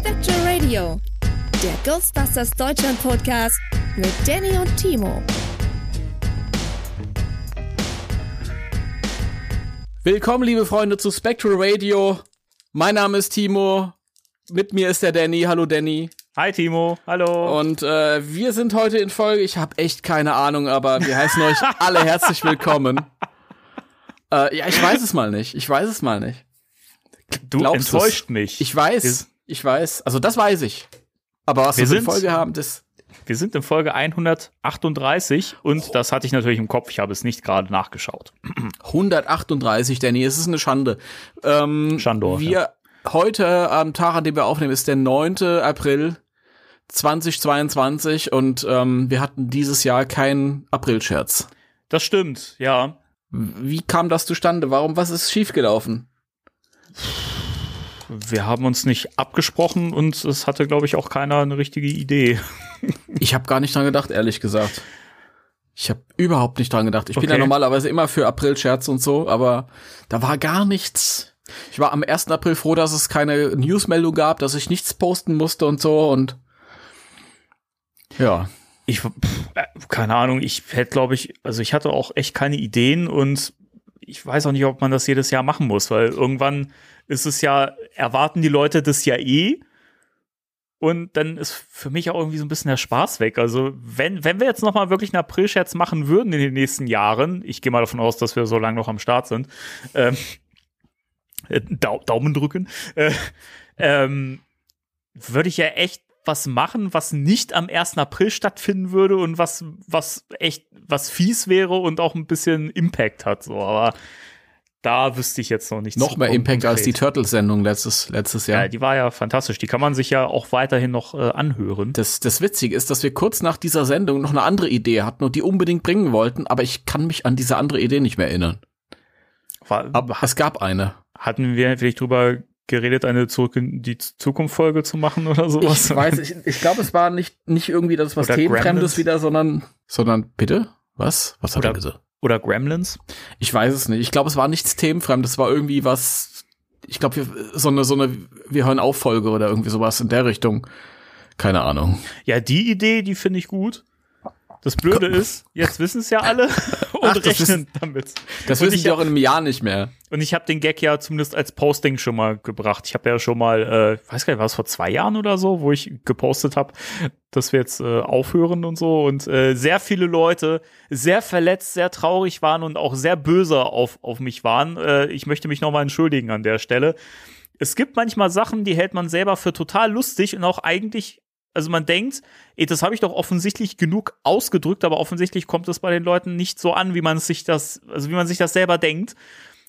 Spectral Radio, der Ghostbusters Deutschland Podcast mit Danny und Timo. Willkommen, liebe Freunde, zu Spectral Radio. Mein Name ist Timo. Mit mir ist der Danny. Hallo, Danny. Hi Timo, hallo. Und äh, wir sind heute in Folge. Ich habe echt keine Ahnung, aber wir heißen euch alle herzlich willkommen. Äh, ja, ich weiß es mal nicht. Ich weiß es mal nicht. du glaubst enttäuscht du's? mich. Ich weiß. Ich weiß. Also das weiß ich. Aber was Wir wir für eine sind- Folge haben, das. Wir sind in Folge 138 und das hatte ich natürlich im Kopf. Ich habe es nicht gerade nachgeschaut. 138, Danny, es ist eine Schande. Ähm, Schandor, Wir heute am Tag, an dem wir aufnehmen, ist der 9. April 2022 und ähm, wir hatten dieses Jahr keinen Aprilscherz. Das stimmt, ja. Wie kam das zustande? Warum, was ist schiefgelaufen? Wir haben uns nicht abgesprochen und es hatte, glaube ich, auch keiner eine richtige Idee. Ich habe gar nicht dran gedacht, ehrlich gesagt. Ich habe überhaupt nicht dran gedacht. Ich bin ja Okay. normalerweise immer für Aprilscherz und so, aber da war gar nichts. Ich war am 1. April froh, dass es keine Newsmeldung gab, dass ich nichts posten musste und so und ja. Ich, pff, äh, keine Ahnung, ich hätte, glaube ich, also ich hatte auch echt keine Ideen und ich weiß auch nicht, ob man das jedes Jahr machen muss, weil irgendwann ist es ja, erwarten die Leute das ja eh. Und dann ist für mich auch irgendwie so ein bisschen der Spaß weg. Also, wenn, wenn wir jetzt noch mal wirklich einen April-Scherz machen würden in den nächsten Jahren, ich gehe mal davon aus, dass wir so lange noch am Start sind, ähm, äh, Dau Daumen drücken, äh, ähm, würde ich ja echt was machen, was nicht am 1. April stattfinden würde und was, was echt, was fies wäre und auch ein bisschen Impact hat, so, aber da wüsste ich jetzt noch nichts. Noch mehr Impact als die konkret. Turtles-Sendung letztes, letztes Ja, Jahr. die war ja fantastisch. Die kann man sich ja auch weiterhin noch äh, anhören. Das, das Witzige ist, dass wir kurz nach dieser Sendung noch eine andere Idee hatten und die unbedingt bringen wollten, aber ich kann mich an diese andere Idee nicht mehr erinnern. War, Aber es gab eine. hatten wir vielleicht drüber geredet, eine Zurück in die Zukunft-Folge zu machen oder sowas? Ich weiß, ich, ich glaube, es war nicht, nicht irgendwie das was Oder Themenfremdes Gremlins. wieder, sondern, sondern, bitte? Was? Was hat Oder- er gesagt? Oder Gremlins? Ich weiß es nicht. Ich glaube, es war nichts Themenfremdes. Es war irgendwie was, ich glaube, wir- so eine, so eine, wir hören auf Folge oder irgendwie sowas in der Richtung. Keine Ahnung. Ja, die Idee, die finde ich gut. Das Blöde ist, jetzt wissen es ja alle und Ach, das rechnen damit. Das wissen ich die auch in einem Jahr nicht mehr. Und ich habe den Gag ja zumindest als Posting schon mal gebracht. Ich habe ja schon mal, äh, ich weiß gar nicht, war es vor zwei Jahren oder so, wo ich gepostet habe, dass wir jetzt äh, aufhören und so. Und äh, sehr viele Leute sehr verletzt, sehr traurig waren und auch sehr böse auf, auf mich waren. Äh, ich möchte mich nochmal entschuldigen an der Stelle. Es gibt manchmal Sachen, die hält man selber für total lustig und auch eigentlich, also man denkt, ey, das habe ich doch offensichtlich genug ausgedrückt, aber offensichtlich kommt es bei den Leuten nicht so an, wie man sich das, also wie man sich das selber denkt.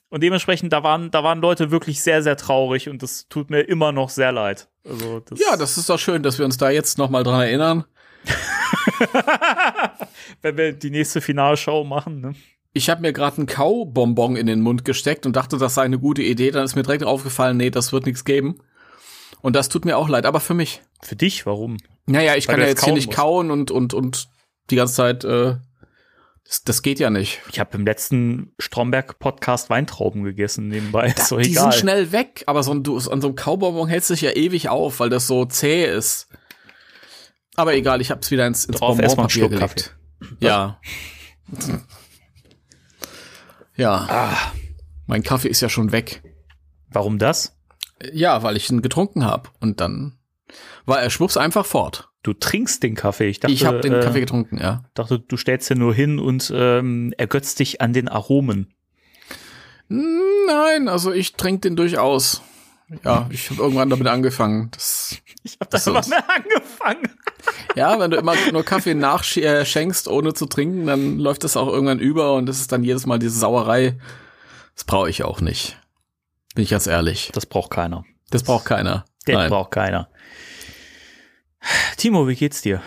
Und dementsprechend, da waren, da waren Leute wirklich sehr, sehr traurig und das tut mir immer noch sehr leid. Also das, Ja, das ist doch schön, dass wir uns da jetzt noch mal dran erinnern. wenn wir die nächste Finalshow machen, ne? Ich habe mir gerade einen Kaubonbon in den Mund gesteckt und dachte, das sei eine gute Idee. Dann ist mir direkt aufgefallen, nee, das wird nichts geben. Und das tut mir auch leid, aber für mich. Für dich, warum? Naja, ich Weil kann ja jetzt hier nicht musst. kauen und, und, und die ganze Zeit, äh, das, das geht ja nicht. Ich habe im letzten Stromberg-Podcast Weintrauben gegessen nebenbei. ist doch die egal. sind schnell weg, aber so ein, du, an so einem Kaubonbon hältst du dich ja ewig auf, weil das so zäh ist. Aber egal, ich hab's wieder ins, ins Drauf Bonbonpapier gelegt. Ja. Ja. Ah, Mein Kaffee ist ja schon weg. warum das? Ja, weil ich ihn getrunken habe. Und dann war er schwupps einfach fort. Du trinkst den Kaffee. Ich dachte, ich habe den äh, Kaffee getrunken, ja. dachte, du stellst den nur hin und ähm, ergötzt dich an den Aromen. Nein, also ich trinke den durchaus. Ja, ich habe irgendwann damit angefangen. Das, Ich habe da immer mehr angefangen. ja, wenn du immer nur Kaffee nachschenkst, ohne zu trinken, dann läuft das auch irgendwann über und das ist dann jedes Mal diese Sauerei. Das brauche ich auch nicht. Bin ich ganz ehrlich. Das braucht keiner. Das braucht keiner. Den Nein. braucht keiner. Timo, wie geht's dir?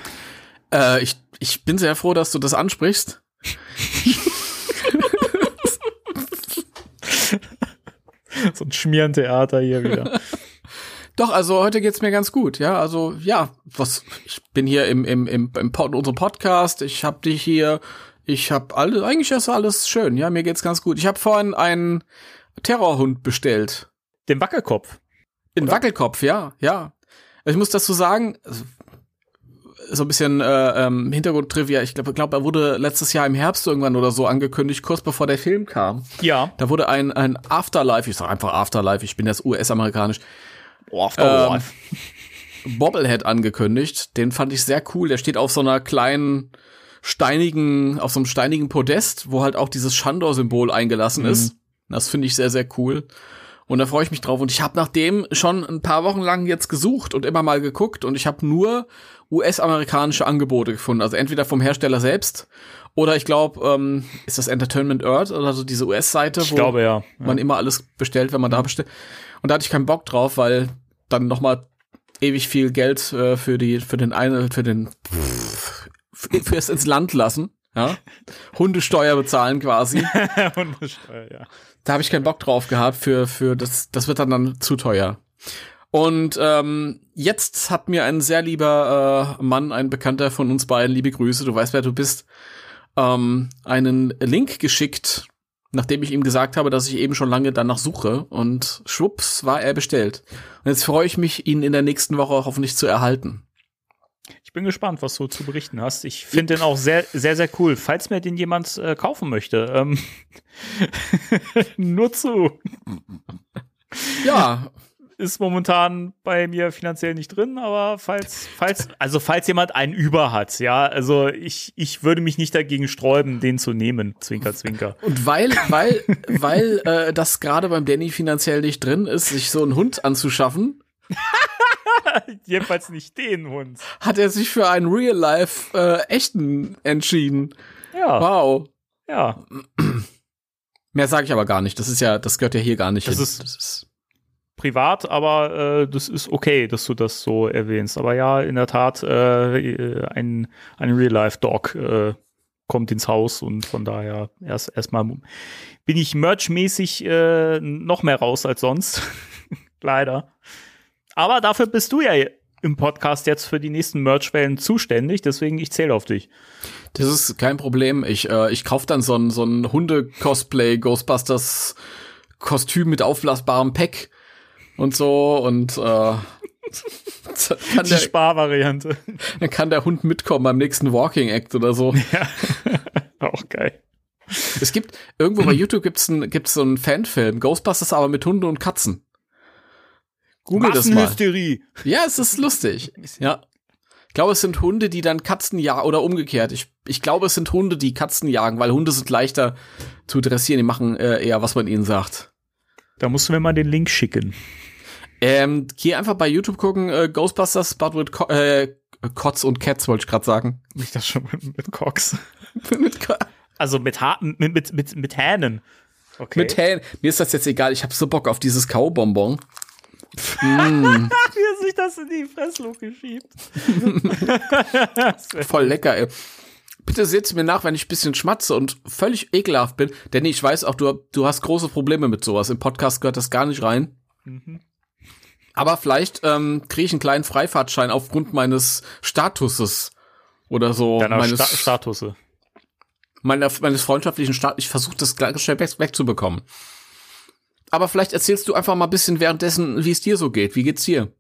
Äh, ich, ich bin sehr froh, dass du das ansprichst. So ein Schmierentheater hier wieder. Doch, also heute geht's mir ganz gut, ja. Also ja, was ich bin hier im im im, im Pod, unserem Podcast. Ich hab dich hier. Ich hab alles. Eigentlich ist alles schön. Ja, mir geht's ganz gut. Ich habe vorhin einen Terrorhund bestellt. Den Wackelkopf. In Wackelkopf, ja, ja. Ich muss dazu sagen, so ein bisschen äh, ähm, Hintergrundtrivia. Ich glaube, glaub, er wurde letztes Jahr im Herbst irgendwann oder so angekündigt, kurz bevor der Film kam. Ja. Da wurde ein ein Afterlife. Ich sag einfach Afterlife. Ich bin jetzt US-amerikanisch. Oh, Ähm, Bobblehead angekündigt. Den fand ich sehr cool. Der steht auf so einer kleinen steinigen, auf so einem steinigen Podest, wo halt auch dieses Shandor-Symbol eingelassen ist. Das finde ich sehr, sehr cool. Und da freue ich mich drauf. Und ich habe nach dem schon ein paar Wochen lang jetzt gesucht und immer mal geguckt. Und ich habe nur US-amerikanische Angebote gefunden. Also entweder vom Hersteller selbst oder ich glaube, ähm, ist das Entertainment Earth oder so diese US-Seite, ich glaube ja. man immer alles bestellt, wenn man da bestellt. Und da hatte ich keinen Bock drauf, weil dann noch mal ewig viel Geld äh, für die für den eine für den für, fürs ins Land lassen, ja, Hundesteuer bezahlen quasi. Hundesteuer, ja. Da habe ich keinen Bock drauf gehabt für für das das wird dann dann zu teuer. Und ähm, jetzt hat mir ein sehr lieber äh, Mann, ein Bekannter von uns beiden, liebe Grüße, du weißt, wer du bist, ähm, einen Link geschickt, nachdem ich ihm gesagt habe, dass ich eben schon lange danach suche. Und schwupps war er bestellt. Und jetzt freue ich mich, ihn in der nächsten Woche hoffentlich zu erhalten. Ich bin gespannt, was du zu berichten hast. Ich finde den auch sehr, sehr, sehr cool. Falls mir den jemand äh, kaufen möchte, ähm, nur zu. Ja, Ist momentan bei mir finanziell nicht drin, aber falls, falls, also falls jemand einen über hat, ja, also ich, ich würde mich nicht dagegen sträuben, den zu nehmen. Zwinker, zwinker. und weil, weil, weil äh, das gerade beim Danny finanziell nicht drin ist, sich so einen Hund anzuschaffen, Jedenfalls nicht den Hund. hat er sich für einen Real-Life äh, echten entschieden. Ja, Wow. ja. Mehr sage ich aber gar nicht. Das ist ja, das gehört ja hier gar nicht Das hin. ist- das ist privat, aber äh, das ist okay, dass du das so erwähnst. Aber ja, in der Tat, äh, ein, ein Real-Life-Dog äh, kommt ins Haus und von daher erst erstmal bin ich merchmäßig äh, noch mehr raus als sonst. Leider. Aber dafür bist du ja im Podcast jetzt für die nächsten Merch-Wellen zuständig, deswegen ich zähle auf dich. Das ist kein Problem. Ich, äh, ich kauf dann so ein, so ein Hunde-Cosplay, Ghostbusters Kostüm mit aufblasbarem Pack und so und äh, kann, Die der, Sparvariante. dann kann der Hund mitkommen beim nächsten Walking Act oder so. ja. Auch geil. es gibt, irgendwo bei YouTube gibt's ein, gibt's so einen Fanfilm, Ghostbusters aber mit Hunden und Katzen. Google das mal. Ja, es ist lustig. Ja. Ich glaube, es sind Hunde, die dann Katzen jagen oder umgekehrt. Ich, ich glaube, es sind Hunde, die Katzen jagen, weil Hunde sind leichter zu dressieren. Die machen äh, eher, was man ihnen sagt. Da musst du mir mal den Link schicken. Ähm, geh einfach bei YouTube gucken, äh, Ghostbusters, but with Co äh, Cots und Cats, wollte ich gerade sagen. Nicht das schon mit, mit Cox. mit, Co- Also mit, ha mit, mit, mit, mit Hähnen. Okay. mit Hähnen. Mir ist das jetzt egal, ich habe so Bock auf dieses Kaubonbon. Wie er sich das in die Fressluke schiebt. Voll lecker, ey. Bitte seht mir nach, wenn ich ein bisschen schmatze und völlig ekelhaft bin. Denn ich weiß auch, du, du hast große Probleme mit sowas. Im Podcast gehört das gar nicht rein. Aber vielleicht ähm, kriege ich einen kleinen Freifahrtschein aufgrund meines Statuses oder so. Deiner meines, Sta Statusse. Meiner, meines freundschaftlichen Status. Ich versuche das gleich schnell weg, wegzubekommen. Aber vielleicht erzählst du einfach mal ein bisschen währenddessen, wie es dir so geht. Wie geht's dir?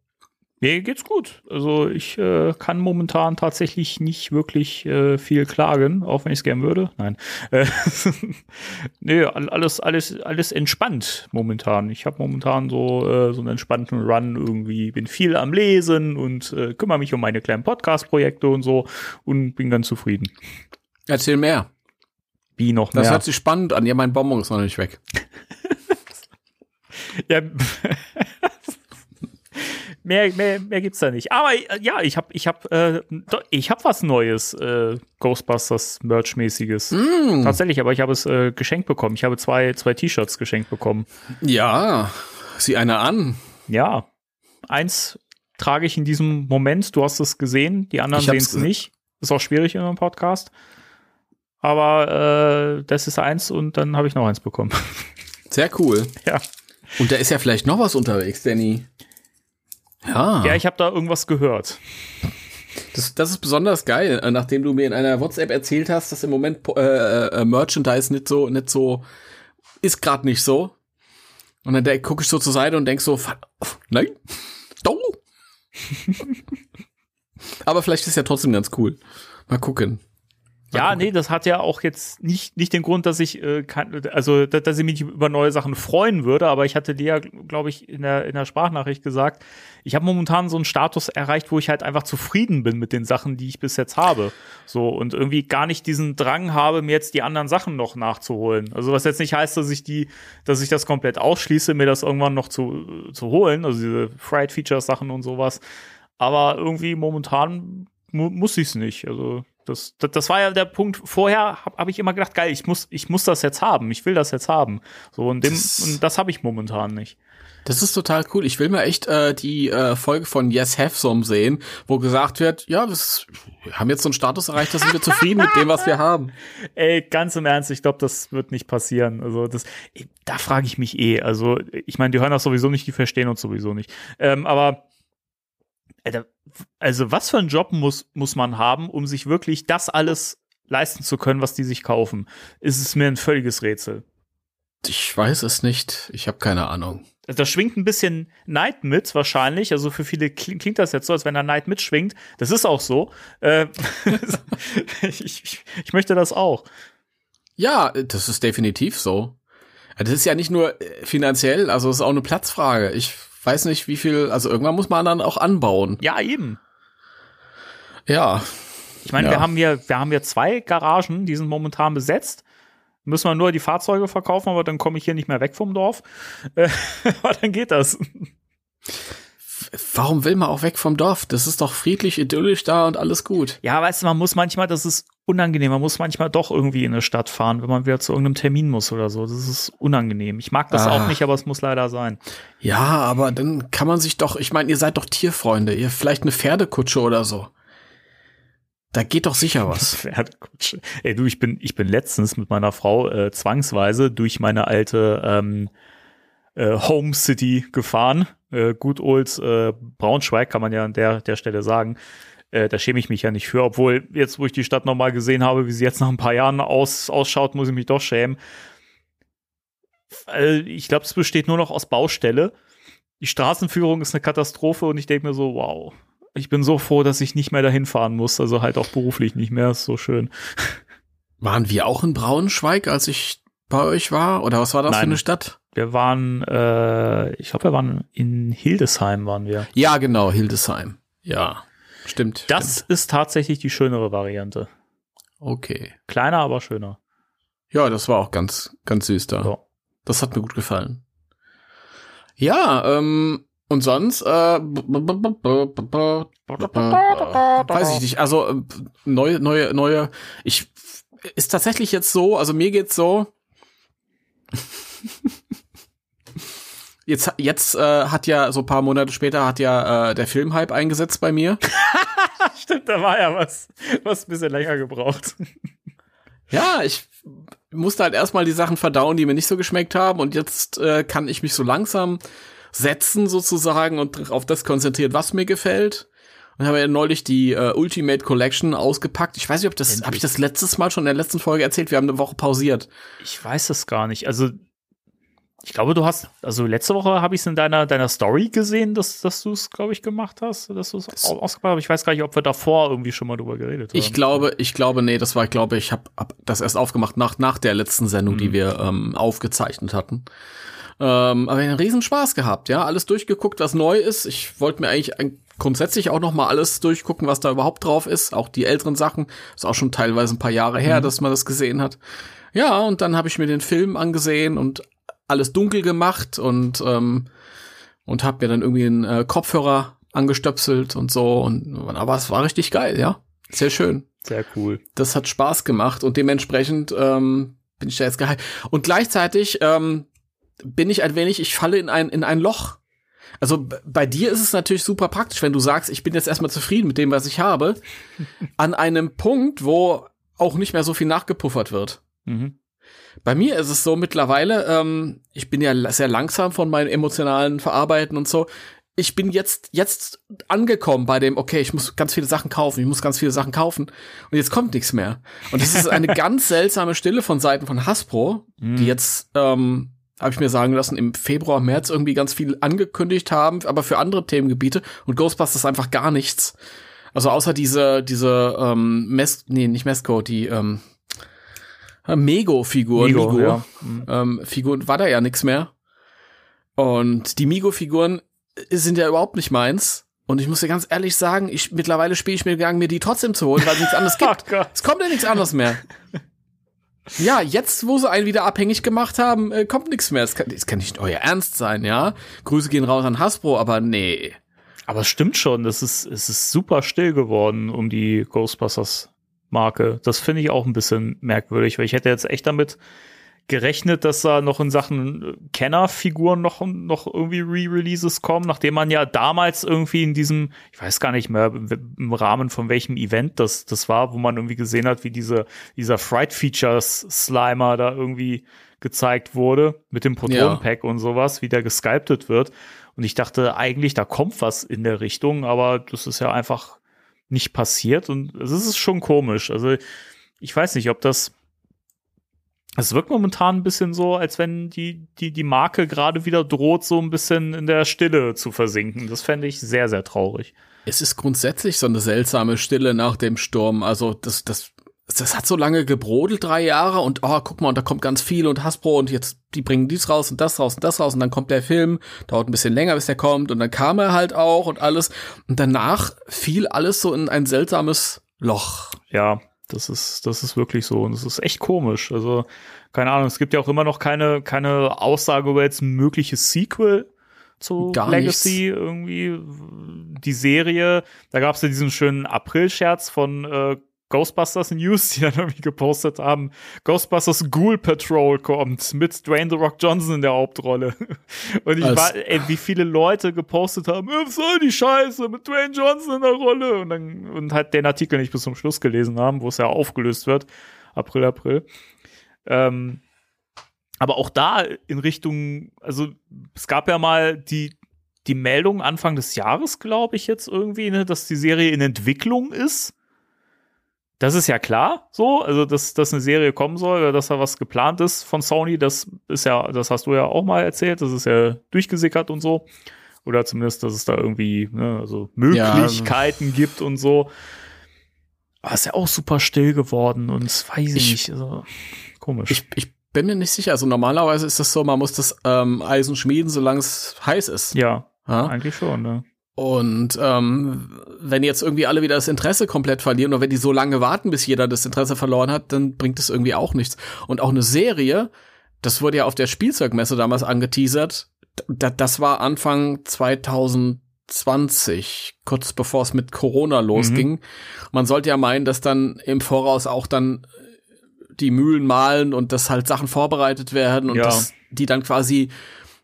Mir geht's gut. Also ich äh, kann momentan tatsächlich nicht wirklich äh, viel klagen, auch wenn ich es gern würde. Nein. Äh, nee, alles, alles, alles entspannt momentan. Ich habe momentan so, äh, so einen entspannten Run irgendwie. Bin viel am Lesen und äh, kümmere mich um meine kleinen Podcast-Projekte und so und bin ganz zufrieden. Erzähl mehr. Wie noch mehr? Das hört sich spannend an. Ja, mein Bonbon ist noch nicht weg. ja. mehr, mehr, mehr gibt's da nicht. Aber äh, ja, ich habe ich hab, äh, ich hab was Neues, äh, Ghostbusters Merch-mäßiges. Mm. Tatsächlich, aber ich habe es äh, geschenkt bekommen. Ich habe zwei, zwei T-Shirts geschenkt bekommen. Ja, sieh einer an. Ja. Eins trage ich in diesem Moment, du hast es gesehen, die anderen sehen es gesehen. nicht. Ist auch schwierig in einem Podcast. Aber äh, das ist eins und dann habe ich noch eins bekommen. Sehr cool. ja. Und da ist ja vielleicht noch was unterwegs, Danny. Ja, Ja, ich habe da irgendwas gehört. das, das ist besonders geil, äh, nachdem du mir in einer WhatsApp erzählt hast, dass im Moment äh, äh, Merchandise nicht so, nicht so, ist gerade nicht so. Und dann gucke ich so zur Seite und denk so, "Fuck, nein, oh. Aber vielleicht ist ja trotzdem ganz cool. Mal gucken. Ja, nee, das hat ja auch jetzt nicht, nicht den Grund, dass ich, äh, kann, also, dass, dass ich mich über neue Sachen freuen würde, aber ich hatte dir ja, glaube ich, in der, in der Sprachnachricht gesagt, ich habe momentan so einen Status erreicht, wo ich halt einfach zufrieden bin mit den Sachen, die ich bis jetzt habe. So, und irgendwie gar nicht diesen Drang habe, mir jetzt die anderen Sachen noch nachzuholen. Also, was jetzt nicht heißt, dass ich die, dass ich das komplett ausschließe, mir das irgendwann noch zu, zu holen, also diese Fried Features Sachen und sowas. Aber irgendwie momentan mu muss ich es nicht. Also, das, das, das war ja der Punkt. Vorher habe hab ich immer gedacht, geil, ich muss, ich muss das jetzt haben, ich will das jetzt haben. So und dem, Das- und das habe ich momentan nicht. Das ist total cool. Ich will mir echt äh, die äh, Folge von Yes Have Some sehen, wo gesagt wird, ja, das, wir haben jetzt so einen Status erreicht, da sind wir zufrieden mit dem, was wir haben. Ey, ganz im Ernst, ich glaube, das wird nicht passieren. Also das, da frage ich mich eh. Also ich meine, die hören das sowieso nicht, die verstehen uns sowieso nicht. Ähm, aber Alter, also was für einen Job muss muss man haben, um sich wirklich das alles leisten zu können, was die sich kaufen? Ist es mir ein völliges Rätsel. Ich weiß es nicht. Ich habe keine Ahnung. Da schwingt ein bisschen Neid mit, wahrscheinlich. Also für viele klingt, klingt das jetzt so, als wenn da Neid mitschwingt. Das ist auch so. Äh, ich, ich, ich möchte das auch. Ja, das ist definitiv so. Das ist ja nicht nur äh, finanziell, also es ist auch eine Platzfrage. Ich weiß nicht, wie viel, also irgendwann muss man dann auch anbauen. Ja, eben. Ja, Ich meine, Ja. wir haben hier, wir haben hier zwei Garagen, die sind momentan besetzt. Müssen wir nur die Fahrzeuge verkaufen, aber dann komme ich hier nicht mehr weg vom Dorf. Aber dann geht das. Warum will man auch weg vom Dorf? Das ist doch friedlich, idyllisch da und alles gut. Ja, weißt du, man muss manchmal, das ist unangenehm, man muss manchmal doch irgendwie in eine Stadt fahren, wenn man wieder zu irgendeinem Termin muss oder so. Das ist unangenehm. Ich mag das Ah. auch nicht, aber es muss leider sein. Ja, aber dann kann man sich doch, ich meine, ihr seid doch Tierfreunde, ihr vielleicht eine Pferdekutsche oder so. Da geht doch sicher was. Pferdekutsche. Ey, du, ich bin, ich bin letztens mit meiner Frau äh, zwangsweise durch meine alte ähm, äh, Home City gefahren. Äh, gut old äh, Braunschweig, kann man ja an der, der Stelle sagen. Äh, da schäme ich mich ja nicht für, obwohl jetzt, wo ich die Stadt nochmal gesehen habe, wie sie jetzt nach ein paar Jahren aus, ausschaut, muss ich mich doch schämen. Äh, ich glaube, es besteht nur noch aus Baustelle. Die Straßenführung ist eine Katastrophe und ich denke mir so, wow, ich bin so froh, dass ich nicht mehr dahin fahren muss, also halt auch beruflich nicht mehr, ist so schön. Waren wir auch in Braunschweig, als ich bei euch war? Oder was war das für Nein. eine Stadt? Wir waren, äh, ich glaube, wir waren in Hildesheim waren wir. Ja, genau, Hildesheim. Ja, stimmt. Das stimmt. ist tatsächlich die schönere Variante. Okay. Kleiner, aber schöner. Ja, das war auch ganz, ganz süß da. Ja. Das hat mir gut gefallen. Ja, ähm, und sonst, äh, weiß ich nicht. Also äh, neue, neue, neue. Ich ist tatsächlich jetzt so. Also mir geht's so. Jetzt, jetzt äh, hat ja so ein paar Monate später hat ja äh, der Filmhype eingesetzt bei mir. Stimmt, da war ja was, was ein bisschen länger gebraucht. Ja, ich musste halt erstmal die Sachen verdauen, die mir nicht so geschmeckt haben und jetzt äh, kann ich mich so langsam setzen sozusagen und auf das konzentriert, was mir gefällt. Und habe ja neulich die äh, Ultimate Collection ausgepackt. Ich weiß nicht, ob das, habe ich das letztes Mal schon in der letzten Folge erzählt? Wir haben eine Woche pausiert. Ich weiß es gar nicht. Also ich glaube, du hast, also letzte Woche habe ich es in deiner, deiner Story gesehen, dass, dass du es, glaube ich, gemacht hast, dass du es ausgepackt hast. Ich weiß gar nicht, ob wir davor irgendwie schon mal drüber geredet haben. Ich glaube, ich glaube, nee, das war, ich glaube, ich habe hab das erst aufgemacht nach, nach der letzten Sendung, mhm. die wir ähm, aufgezeichnet hatten. Ähm, aber einen riesen Spaß gehabt, ja, alles durchgeguckt, was neu ist. Ich wollte mir eigentlich ein, grundsätzlich auch noch mal alles durchgucken, was da überhaupt drauf ist, auch die älteren Sachen. Ist auch schon teilweise ein paar Jahre her, mhm. dass man das gesehen hat. Ja, und dann habe ich mir den Film angesehen und alles dunkel gemacht und ähm, und habe mir dann irgendwie einen äh, Kopfhörer angestöpselt und so und aber es war richtig geil, ja, sehr schön, sehr cool. Das hat Spaß gemacht und dementsprechend ähm, bin ich da jetzt geil und gleichzeitig ähm, bin ich ein wenig, ich falle in ein in ein Loch. Also bei dir ist es natürlich super praktisch, wenn du sagst, ich bin jetzt erstmal zufrieden mit dem, was ich habe, an einem Punkt, wo auch nicht mehr so viel nachgepuffert wird. Mhm. Bei mir ist es so mittlerweile, ähm, ich bin ja sehr langsam von meinen emotionalen Verarbeiten und so. Ich bin jetzt, jetzt angekommen bei dem, okay, ich muss ganz viele Sachen kaufen, ich muss ganz viele Sachen kaufen und jetzt kommt nichts mehr. Und das ist eine ganz seltsame Stille von Seiten von Hasbro, mhm. die jetzt, ähm, habe ich mir sagen lassen, im Februar, März irgendwie ganz viel angekündigt haben, aber für andere Themengebiete und Ghostbusters einfach gar nichts. Also außer diese, diese, ähm, Mes nee, nicht Mesco, die, ähm, Mego-Figuren, Migo, Migo, ja. ähm, Figuren, war da ja nichts mehr. Und die Migo-Figuren sind ja überhaupt nicht meins. Und ich muss dir ganz ehrlich sagen, ich mittlerweile spiele ich mir gegangen, mir die trotzdem zu holen, weil es nichts anderes gibt. oh es kommt ja nichts anderes mehr. Ja, jetzt, wo sie einen wieder abhängig gemacht haben, äh, kommt nichts mehr. Das kann, das kann nicht euer Ernst sein, ja. Grüße gehen raus an Hasbro, aber nee. Aber es stimmt schon, es ist, es ist super still geworden um die Ghostbusters Marke. Das finde ich auch ein bisschen merkwürdig, weil ich hätte jetzt echt damit gerechnet, dass da noch in Sachen Kennerfiguren noch, noch irgendwie Re-Releases kommen, nachdem man ja damals irgendwie in diesem, ich weiß gar nicht mehr, im Rahmen von welchem Event das, das war, wo man irgendwie gesehen hat, wie diese, dieser Fright Features Slimer da irgendwie gezeigt wurde mit dem Protonenpack ja. und sowas, wie der gesculptet wird. Und ich dachte eigentlich, da kommt was in der Richtung, aber das ist ja einfach nicht passiert und es ist schon komisch. Also ich weiß nicht, ob das es wirkt momentan ein bisschen so, als wenn die, die, die Marke gerade wieder droht, so ein bisschen in der Stille zu versinken. Das fände ich sehr, sehr traurig. Es ist grundsätzlich so eine seltsame Stille nach dem Sturm. Also, das, das das hat so lange gebrodelt, drei Jahre, und oh, guck mal, und da kommt ganz viel und Hasbro und jetzt, die bringen dies raus und das raus und das raus und dann kommt der Film, dauert ein bisschen länger, bis der kommt und dann kam er halt auch und alles. Und danach fiel alles so in ein seltsames Loch. Ja, das ist, das ist wirklich so und das ist echt komisch. Also, keine Ahnung, es gibt ja auch immer noch keine, keine Aussage über jetzt ein mögliches Sequel zu Gar Legacy nichts. irgendwie. Die Serie, da gab es ja diesen schönen April-Scherz von äh, Ghostbusters News, die dann irgendwie gepostet haben, Ghostbusters Ghoul Patrol kommt mit Dwayne The Rock Johnson in der Hauptrolle. Und ich Als war, ey, wie viele Leute gepostet haben, was soll die Scheiße mit Dwayne Johnson in der Rolle? Und dann, und halt den Artikel nicht bis zum Schluss gelesen haben, wo es ja aufgelöst wird. April, April. Ähm, aber auch da in Richtung, also es gab ja mal die, die Meldung Anfang des Jahres, glaube ich, jetzt irgendwie, ne, dass die Serie in Entwicklung ist. Das ist ja klar, so, also dass, dass eine Serie kommen soll oder dass da was geplant ist von Sony, das ist ja, das hast du ja auch mal erzählt, das ist ja durchgesickert und so. Oder zumindest, dass es da irgendwie ne, also Möglichkeiten ja. gibt und so. Aber ist ja auch super still geworden und weiß ich nicht, also komisch. Ich, ich bin mir nicht sicher. Also normalerweise ist das so, man muss das ähm, Eisen schmieden, solange es heiß ist. Ja, ha? eigentlich schon, ne? Und ähm, wenn jetzt irgendwie alle wieder das Interesse komplett verlieren oder wenn die so lange warten, bis jeder das Interesse verloren hat, dann bringt es irgendwie auch nichts. Und auch eine Serie, das wurde ja auf der Spielzeugmesse damals angeteasert, das war Anfang 2020, kurz bevor es mit Corona losging. Mhm. Man sollte ja meinen, dass dann im Voraus auch dann die Mühlen malen und dass halt Sachen vorbereitet werden und ja. dass die dann quasi,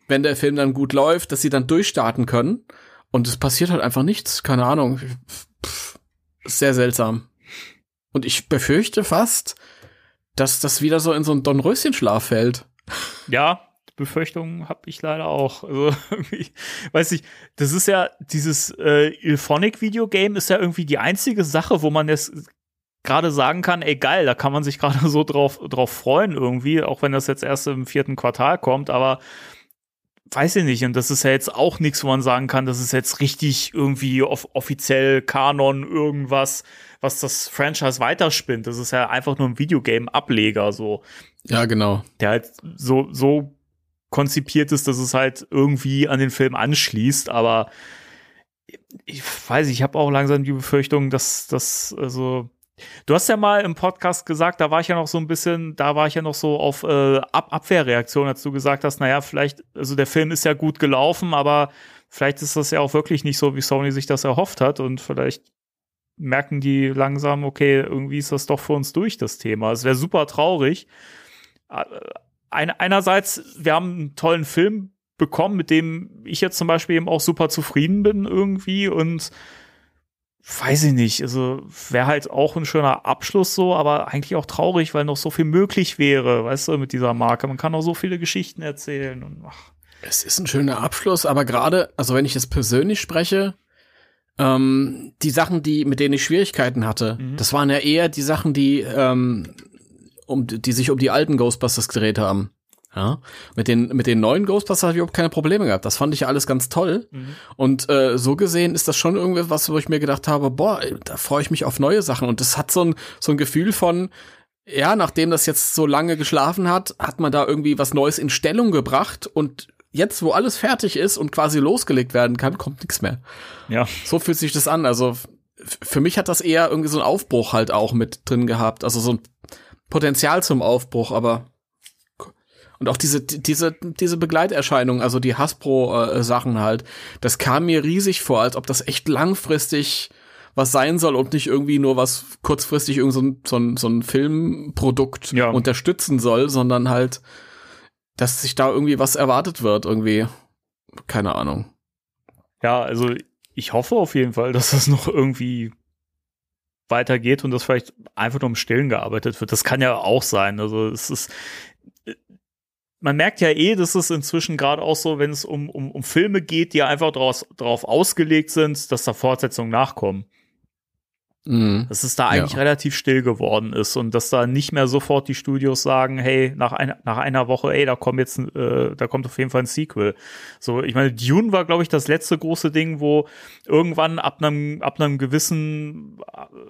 wenn der Film dann gut läuft, dass sie dann durchstarten können. Und es passiert halt einfach nichts, keine Ahnung. Pff, sehr seltsam. Und ich befürchte fast, dass das wieder so in so einen Dornröschenschlaf fällt. Ja, Befürchtungen habe ich leider auch. Also weiß ich, das ist ja dieses äh, Ilphonic Videogame ist ja irgendwie die einzige Sache, wo man jetzt gerade sagen kann, ey geil, da kann man sich gerade so drauf drauf freuen irgendwie, auch wenn das jetzt erst im vierten Quartal kommt, aber weiß ich nicht, und das ist ja jetzt auch nichts, wo man sagen kann, das ist jetzt richtig irgendwie off offiziell Kanon irgendwas, was das Franchise weiterspinnt. Das ist ja einfach nur ein Videogame-Ableger so. Ja, genau. Der halt so, so konzipiert ist, dass es halt irgendwie an den Film anschließt, aber ich weiß, ich habe auch langsam die Befürchtung, dass das also Du hast ja mal im Podcast gesagt, da war ich ja noch so ein bisschen, da war ich ja noch so auf äh, Ab Abwehrreaktion, als du gesagt hast, naja, vielleicht, also der Film ist ja gut gelaufen, aber vielleicht ist das ja auch wirklich nicht so, wie Sony sich das erhofft hat und vielleicht merken die langsam, okay, irgendwie ist das doch für uns durch, das Thema. Es wäre super traurig. Äh, ein, einerseits, wir haben einen tollen Film bekommen, mit dem ich jetzt zum Beispiel eben auch super zufrieden bin irgendwie und weiß ich nicht, also wäre halt auch ein schöner Abschluss so, aber eigentlich auch traurig, weil noch so viel möglich wäre, weißt du, mit dieser Marke. Man kann auch so viele Geschichten erzählen und ach. Es ist ein schöner Abschluss, aber gerade, also wenn ich es persönlich spreche, ähm, die Sachen, die, mit denen ich Schwierigkeiten hatte, mhm. das waren ja eher die Sachen, die, ähm, um, die sich um die alten Ghostbusters gedreht haben. Ja, mit den mit den neuen Ghostbusters habe ich überhaupt keine Probleme gehabt. Das fand ich ja alles ganz toll. Mhm. Und äh, so gesehen ist das schon irgendwie was, wo ich mir gedacht habe, boah, da freue ich mich auf neue Sachen. Und das hat so ein so ein Gefühl von, ja, nachdem das jetzt so lange geschlafen hat, hat man da irgendwie was Neues in Stellung gebracht und jetzt, wo alles fertig ist und quasi losgelegt werden kann, kommt nichts mehr. Ja. So fühlt sich das an. Also für mich hat das eher irgendwie so ein Aufbruch halt auch mit drin gehabt. Also so ein Potenzial zum Aufbruch, aber und auch diese, diese, diese Begleiterscheinung, also die Hasbro-Sachen äh, halt, das kam mir riesig vor, als ob das echt langfristig was sein soll und nicht irgendwie nur was kurzfristig irgend so ein, so ein, so ein Filmprodukt ja. unterstützen soll, sondern halt, dass sich da irgendwie was erwartet wird, irgendwie. Keine Ahnung. Ja, also ich hoffe auf jeden Fall, dass das noch irgendwie weitergeht und dass vielleicht einfach nur im Stillen gearbeitet wird. Das kann ja auch sein. Also es ist, man merkt ja eh, dass es inzwischen gerade auch so, wenn es um, um, um Filme geht, die einfach draus, darauf ausgelegt sind, dass da Fortsetzungen nachkommen. Mhm. Dass es da eigentlich ja. relativ still geworden ist und dass da nicht mehr sofort die Studios sagen, hey, nach, ein, nach einer Woche, ey, da kommt jetzt, äh, da kommt auf jeden Fall ein Sequel. So, ich meine, Dune war, glaube ich, das letzte große Ding, wo irgendwann ab einem ab einem gewissen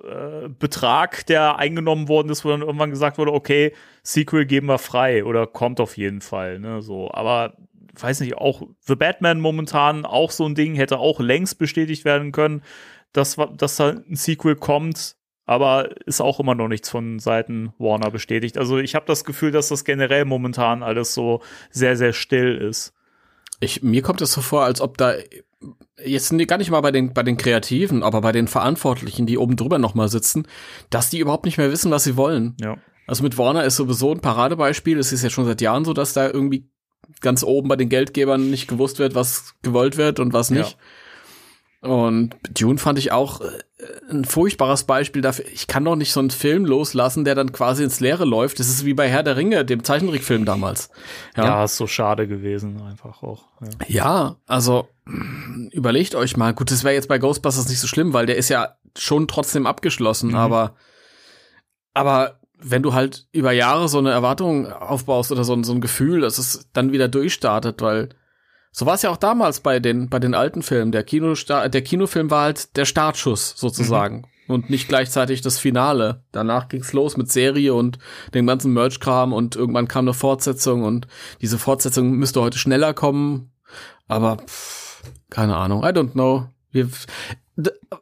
äh, Betrag, der eingenommen worden ist, wo dann irgendwann gesagt wurde, okay, Sequel geben wir frei oder kommt auf jeden Fall, ne, so. Aber weiß nicht, auch The Batman momentan auch so ein Ding hätte auch längst bestätigt werden können dass, dass da ein Sequel kommt, aber ist auch immer noch nichts von Seiten Warner bestätigt. Also ich habe das Gefühl, dass das generell momentan alles so sehr, sehr still ist. Ich, mir kommt es so vor, als ob da jetzt gar nicht mal bei den, bei den Kreativen, aber bei den Verantwortlichen, die oben drüber nochmal sitzen, dass die überhaupt nicht mehr wissen, was sie wollen. Ja. Also mit Warner ist sowieso ein Paradebeispiel. Es ist ja schon seit Jahren so, dass da irgendwie ganz oben bei den Geldgebern nicht gewusst wird, was gewollt wird und was nicht. Ja. Und Dune fand ich auch äh, ein furchtbares Beispiel dafür. Ich kann doch nicht so einen Film loslassen, der dann quasi ins Leere läuft. Das ist wie bei Herr der Ringe, dem Zeichentrickfilm damals. Ja, ja ist so schade gewesen, einfach auch. Ja, ja also überlegt euch mal. Gut, das wäre jetzt bei Ghostbusters nicht so schlimm, weil der ist ja schon trotzdem abgeschlossen, mhm. aber, aber wenn du halt über Jahre so eine Erwartung aufbaust oder so, so ein Gefühl, dass es dann wieder durchstartet, weil so war es ja auch damals bei den, bei den alten Filmen. Der, Kino, der Kinofilm war halt der Startschuss sozusagen. Mhm. Und nicht gleichzeitig das Finale. Danach ging's los mit Serie und dem ganzen Merch-Kram und irgendwann kam eine Fortsetzung und diese Fortsetzung müsste heute schneller kommen. Aber pff, keine Ahnung, I don't know. Wir,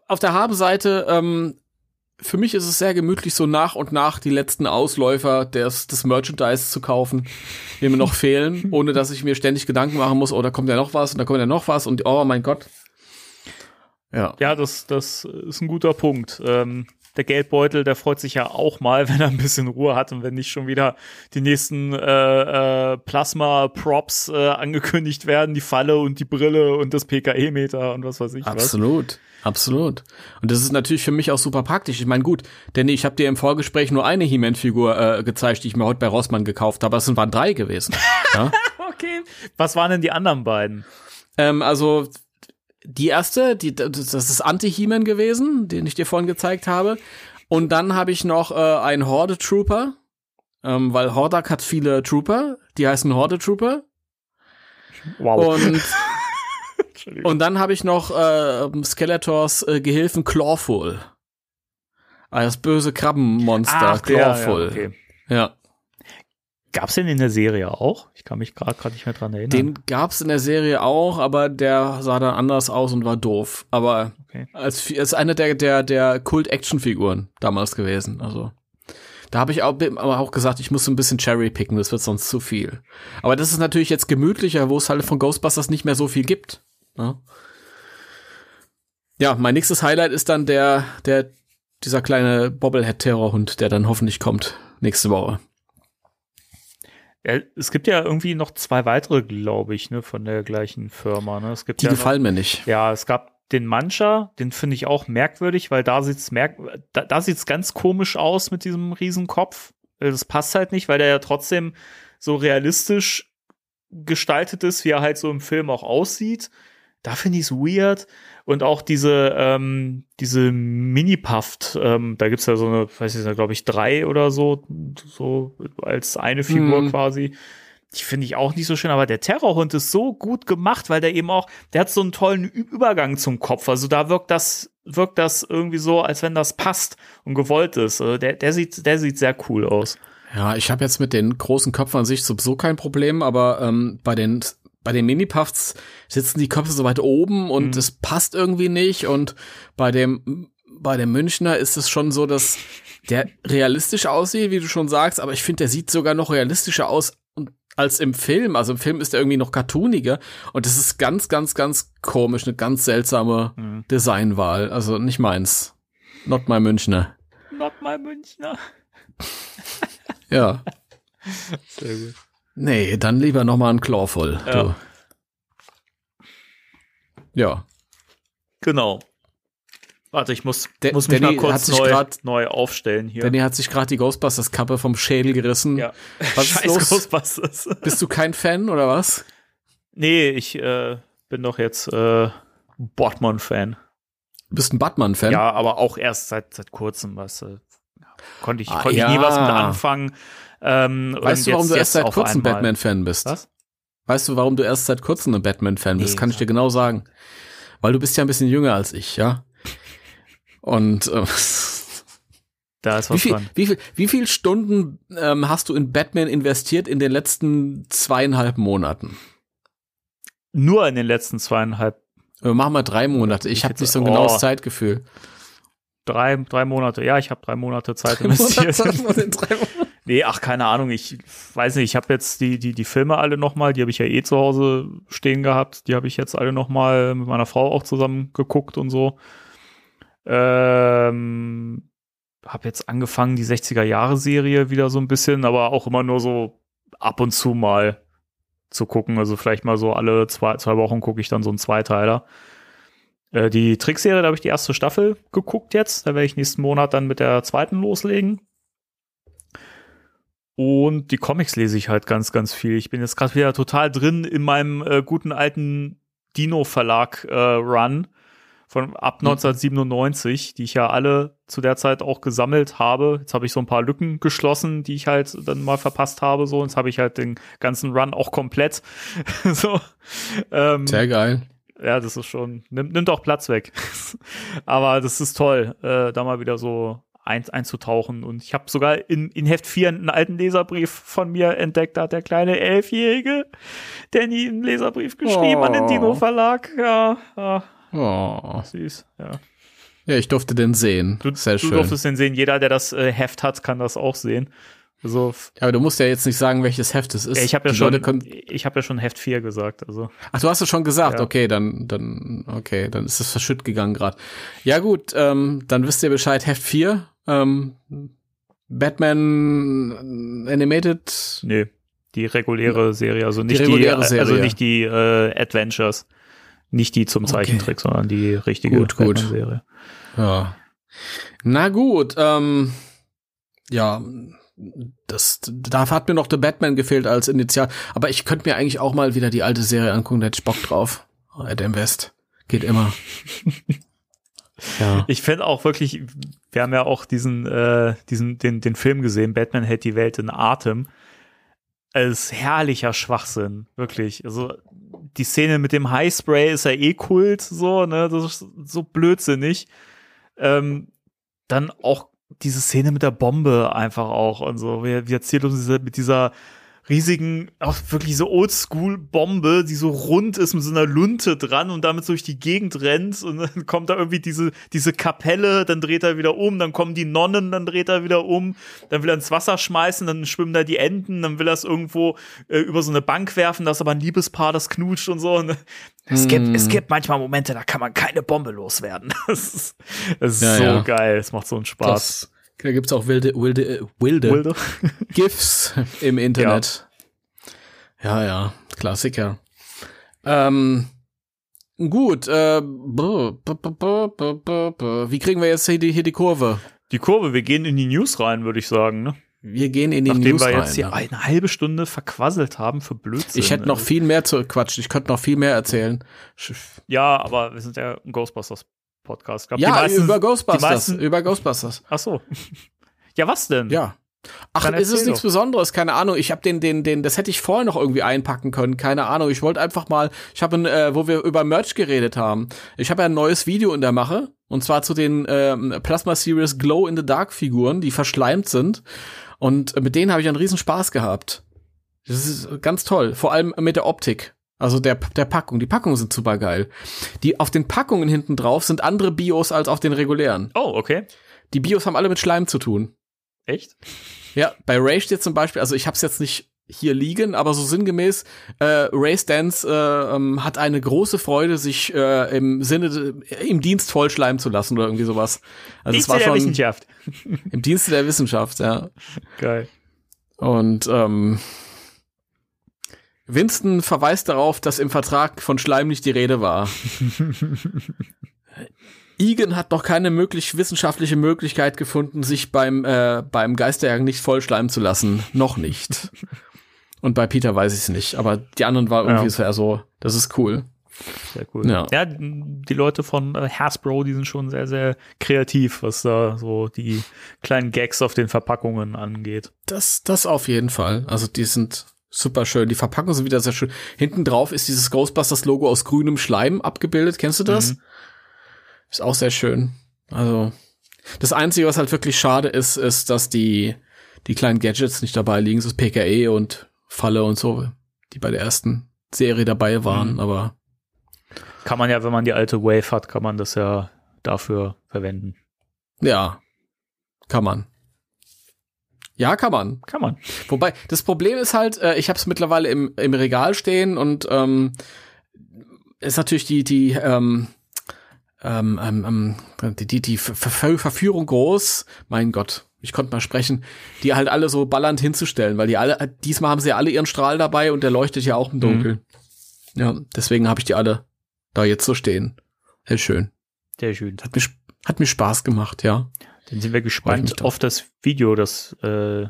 auf der Habenseite ähm, für mich ist es sehr gemütlich, so nach und nach die letzten Ausläufer des, des Merchandise zu kaufen, die mir noch fehlen, ohne dass ich mir ständig Gedanken machen muss, oh, da kommt ja noch was und da kommt ja noch was und oh mein Gott. Ja, ja das, das ist ein guter Punkt. Ähm, der Geldbeutel, der freut sich ja auch mal, wenn er ein bisschen Ruhe hat und wenn nicht schon wieder die nächsten äh, äh, Plasma-Props äh, angekündigt werden, die Falle und die Brille und das PKE-Meter und was weiß ich. Absolut. Was. Absolut. Und das ist natürlich für mich auch super praktisch. Ich meine, gut, denn ich habe dir im Vorgespräch nur eine He-Man-Figur äh, gezeigt, die ich mir heute bei Rossmann gekauft habe. Es waren drei gewesen. ja? okay. Was waren denn die anderen beiden? Ähm, also die erste, die, das ist Anti-He-Man gewesen, den ich dir vorhin gezeigt habe. Und dann habe ich noch äh, einen Horde Trooper, ähm, weil Hordak hat viele Trooper, die heißen Horde Trooper. Wow. Und, und dann habe ich noch äh, Skeletors äh, Gehilfen Clawful. Ah, Das böse Krabbenmonster Ach, der, Clawful. ja, okay. ja. Gab's den in der Serie auch? Ich kann mich gerade grad nicht mehr dran erinnern. Den gab's in der Serie auch, aber der sah dann anders aus und war doof. Aber Okay. als, als eine der, der, der Kult-Action-Figuren damals gewesen. Also da habe ich auch, aber auch gesagt, ich muss so ein bisschen Cherry picken, das wird sonst zu viel. Aber das ist natürlich jetzt gemütlicher, wo es halt von Ghostbusters nicht mehr so viel gibt. Ne? Ja, mein nächstes Highlight ist dann der, der, dieser kleine Bobblehead-Terrorhund, der dann hoffentlich kommt nächste Woche. Ja, es gibt ja irgendwie noch zwei weitere, glaube ich, ne, von der gleichen Firma. Ne? Es gibt Die ja noch- gefallen mir nicht. Ja, es gab den Mancha, den finde ich auch merkwürdig, weil da sieht's merk da, da sieht's ganz komisch aus mit diesem Riesenkopf. Äh, Das passt halt nicht, weil der ja trotzdem so realistisch gestaltet ist, wie er halt so im Film auch aussieht. Da finde ich es weird. Und auch diese, ähm, diese Mini-Puffed, ähm, da gibt's ja so eine, weiß ich nicht, glaube ich, drei oder so, so als eine Figur Mhm. quasi. Die finde ich auch nicht so schön, aber der Terrorhund ist so gut gemacht, weil der eben auch, der hat so einen tollen Übergang zum Kopf. Also da wirkt das, wirkt das irgendwie so, als wenn das passt und gewollt ist. Also der, der sieht, der sieht sehr cool aus. Ja, ich habe jetzt mit den großen Köpfen an sich sowieso kein Problem, aber ähm, bei den bei den Mini-Puffs sitzen die Köpfe so weit oben und Mhm. es passt irgendwie nicht und bei dem bei dem Münchner ist es schon so, dass der realistisch aussieht, wie du schon sagst, aber ich finde, der sieht sogar noch realistischer aus als im Film. Also im Film ist er irgendwie noch cartooniger und das ist ganz, ganz, ganz komisch, eine ganz seltsame Mhm. Designwahl. Also nicht meins. Not my Münchner. Not my Münchner. Ja. Sehr gut. Nee, dann lieber noch mal ein Clawful. Ja. Du. Ja. Genau. Warte, ich muss, Der- muss mich Danny mal kurz hat sich neu, grad- neu aufstellen hier. Danny hat sich gerade die Ghostbusters-Kappe vom Schädel gerissen. ja. Was ist Scheiß los? Ghostbusters. Bist du kein Fan oder was? nee, ich äh, bin doch jetzt äh, Botman-Fan. Du bist ein Batman-Fan? Ja, aber auch erst seit, seit kurzem, was äh, konnte ich, Ah, konnte ja. ich nie was mit anfangen. Ähm, Weißt du, warum jetzt- du erst seit kurzem. Batman-Fan bist? Was? Weißt du, warum du erst seit kurzem ein Batman-Fan bist? Nee, Kann ich dir genau sagen. Weil du bist ja ein bisschen jünger als ich, ja? Und äh, Da ist wie, was viel, dran. wie, viel, wie viel Stunden ähm, hast du in Batman investiert in den letzten zweieinhalb Monaten? Nur in den letzten zweieinhalb, Äh, Mach mal drei Monate. Ich habe nicht so ein genaues Oh. Zeitgefühl. drei, drei Monate. Ja, ich habe drei Monate Zeit investiert. Nee, ach, keine Ahnung. Ich weiß nicht, ich habe jetzt die, die, die Filme alle nochmal, die habe ich ja eh zu Hause stehen gehabt. Die habe ich jetzt alle nochmal mit meiner Frau auch zusammen geguckt und so. Ähm, habe jetzt angefangen, die 60er-Jahre-Serie wieder so ein bisschen, aber auch immer nur so ab und zu mal zu gucken. Also vielleicht mal so alle zwei, zwei Wochen gucke ich dann so einen Zweiteiler. Äh, die Trickserie, da habe ich die erste Staffel geguckt jetzt. Da werde ich nächsten Monat dann mit der zweiten loslegen. Und die Comics lese ich halt ganz, ganz viel. Ich bin jetzt gerade wieder total drin in meinem äh, guten alten Dino-Verlag äh, Run von ab 1997, die ich ja alle zu der Zeit auch gesammelt habe. Jetzt habe ich so ein paar Lücken geschlossen, die ich halt dann mal verpasst habe. So, jetzt habe ich halt den ganzen Run auch komplett. so. Ähm, Sehr geil. ja, das ist schon, nimmt, nimmt auch Platz weg. Aber das ist toll, äh, da mal wieder so ein, einzutauchen. Und ich habe sogar in, in Heft 4 einen alten Leserbrief von mir entdeckt. Da hat der kleine Elfjährige Danny einen Leserbrief geschrieben an den Oh. Dino Verlag. Ja, ja, Oh. süß. Ja. Ja, ich durfte den sehen. Du, Sehr du schön. durftest den sehen. Jeder, der das äh, Heft hat, kann das auch sehen. Also, Aber du musst ja jetzt nicht sagen, welches Heft es ist. ich habe ja schon, ich habe ja schon Heft 4 gesagt. Also, Ach, du hast es schon gesagt. Ja. Okay, dann, dann, okay, dann ist es verschütt gegangen gerade. Ja gut, ähm, dann wisst ihr Bescheid. Heft 4, ähm, Batman Animated. nee, die reguläre Serie, also nicht die, reguläre Serie. also nicht die äh, Adventures, nicht die zum Okay. Zeichentrick, sondern die richtige Gut, gut. Batman-Serie. Ja. Na gut, ähm, ja, das, da hat mir noch The Batman gefehlt als Initial. Aber ich könnte mir eigentlich auch mal wieder die alte Serie angucken, da hätte ich Bock drauf. Adam West. Geht immer. ja. Ich fände auch wirklich, wir haben ja auch diesen, äh, diesen, den, den Film gesehen, Batman hält die Welt in Atem. Als herrlicher Schwachsinn, wirklich. Also die Szene mit dem Highspray ist ja eh Kult, so, ne? Das ist so blödsinnig. Ähm, dann auch diese Szene mit der Bombe einfach auch und so. Wie, wie erzählt uns diese, mit dieser riesigen, auch wirklich so Oldschool-Bombe, die so rund ist mit so einer Lunte dran und damit so durch die Gegend rennt und dann kommt da irgendwie diese, diese Kapelle, dann dreht er wieder um, dann kommen die Nonnen, dann dreht er wieder um, dann will er ins Wasser schmeißen, dann schwimmen da die Enten, dann will er es irgendwo äh, über so eine Bank werfen, da ist aber ein Liebespaar, das knutscht und so. Und es, hm. gibt, es gibt manchmal Momente, da kann man keine Bombe loswerden. Das ist, das ist ja, so ja. geil, es macht so einen Spaß. Das da gibt's auch wilde, wilde, wilde, wilde. GIFs im Internet. Ja, ja, ja Klassiker. Ähm, gut, äh, wie kriegen wir jetzt hier die, hier die Kurve? Die Kurve, wir gehen in die News rein, würde ich sagen, ne? Wir gehen in die Nachdem News rein. Nachdem wir jetzt hier ja. eine halbe Stunde verquasselt haben für Blödsinn. Ich hätte noch viel mehr zu quatschen. Ich könnte noch viel mehr erzählen. Ja, aber wir sind ja ein Ghostbusters Podcast. Glaub, ja, meisten, über Ghostbusters. Meisten, über Ghostbusters. Ach so. ja, was denn? Ja. Ach, Dann ist es nichts Besonderes, keine Ahnung. Ich habe den, den, den, das hätte ich vorher noch irgendwie einpacken können, keine Ahnung. Ich wollte einfach mal, ich habe, äh, wo wir über Merch geredet haben, ich habe ja ein neues Video in der Mache und zwar zu den ähm, Plasma Series Glow in the Dark Figuren, die verschleimt sind und mit denen habe ich einen riesen Spaß gehabt. Das ist ganz toll, vor allem mit der Optik. Also der, der Packung. Die Packungen sind super geil. Die auf den Packungen hinten drauf sind andere Bios als auf den regulären. Oh, okay. Die Bios haben alle mit Schleim zu tun. Echt? Ja, bei Ray steht zum Beispiel, also ich hab's jetzt nicht hier liegen, aber so sinngemäß, äh, Ray Stance äh, ähm, hat eine große Freude, sich äh, im Sinne, im Dienst voll schleimen zu lassen oder irgendwie sowas. Also Dienste es war schon, der Wissenschaft. Im Dienste der Wissenschaft, ja. Geil. Und ähm, Winston verweist darauf, dass im Vertrag von Schleim nicht die Rede war. Egan hat noch keine möglich wissenschaftliche Möglichkeit gefunden, sich beim äh, beim Geisterjagen nicht vollschleimen zu lassen. Noch nicht. Und bei Peter weiß ich es nicht, aber die anderen war irgendwie ja. so, das ist cool. Sehr cool. Ja. ja, die Leute von äh, Hasbro, die sind schon sehr, sehr kreativ, was da so die kleinen Gags auf den Verpackungen angeht. Das, das auf jeden Fall. Also die sind super schön. Die Verpackungen sind wieder sehr schön. Hinten drauf ist dieses Ghostbusters-Logo aus grünem Schleim abgebildet. Kennst du das? Mhm. Ist auch sehr schön. Also, das Einzige, was halt wirklich schade ist, ist, dass die, die kleinen Gadgets nicht dabei liegen. So PKE und Falle und so, die bei der ersten Serie dabei waren, mhm. aber. Kann man ja, wenn man die alte Wave hat, kann man das ja dafür verwenden. Ja, kann man. Ja, kann man. Kann man. Wobei, das Problem ist halt, äh, ich habe es mittlerweile im, im Regal stehen und ähm, ist natürlich die, die, ähm, ähm, ähm, ähm die, die, die Ver Verführung groß. Mein Gott, ich konnte mal sprechen, die halt alle so ballernd hinzustellen, weil die alle, diesmal haben sie ja alle ihren Strahl dabei und der leuchtet ja auch im Dunkeln. Mhm. Ja, deswegen habe ich die alle da jetzt so stehen. Sehr schön. Sehr schön. Hat mir, hat mir Spaß gemacht, ja. Dann sind wir gespannt auf das Video, das äh,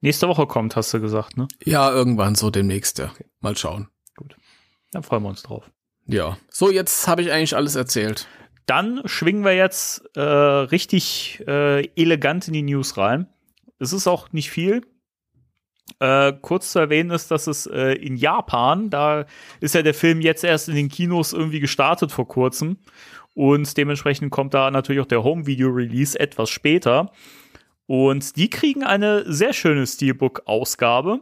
nächste Woche kommt, hast du gesagt, ne? Ja, irgendwann so demnächst, ja. Okay. Mal schauen. Gut. Dann freuen wir uns drauf. Ja. So, jetzt habe ich eigentlich alles erzählt. Dann schwingen wir jetzt äh, richtig äh, elegant in die News rein. Es ist auch nicht viel. Äh, kurz zu erwähnen ist, dass es äh, in Japan, da ist ja der Film jetzt erst in den Kinos irgendwie gestartet vor kurzem. Und dementsprechend kommt da natürlich auch der Home-Video-Release etwas später. Und die kriegen eine sehr schöne Steelbook-Ausgabe,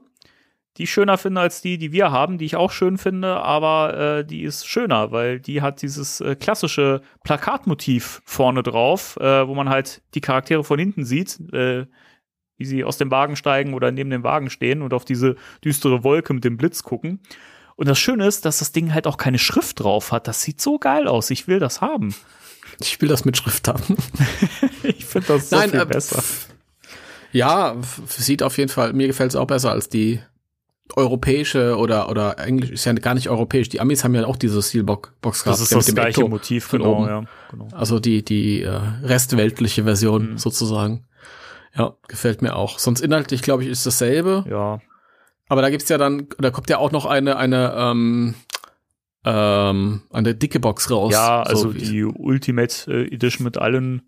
die ich schöner finde als die, die wir haben, die ich auch schön finde, aber äh, die ist schöner, weil die hat dieses äh, klassische Plakatmotiv vorne drauf, äh, wo man halt die Charaktere von hinten sieht, äh, wie sie aus dem Wagen steigen oder neben dem Wagen stehen und auf diese düstere Wolke mit dem Blitz gucken. Und das Schöne ist, dass das Ding halt auch keine Schrift drauf hat. Das sieht so geil aus. Ich will das haben. Ich will das mit Schrift haben. ich finde das so Nein, viel äh, besser. Ja, sieht auf jeden Fall, mir gefällt es auch besser als die europäische oder oder Englisch ist ja gar nicht europäisch. Die Amis haben ja auch diese Steelbox gehabt. Das ist das gleiche Ecto Motiv, genau, ja, genau. Also die die äh, restweltliche Version mhm. sozusagen. Ja, gefällt mir auch. Sonst inhaltlich, glaube ich, ist dasselbe. Ja. Aber da gibt's ja dann, da kommt ja auch noch eine, eine, ähm, ähm, eine dicke Box raus. Ja, also so die Ultimate äh, Edition mit allen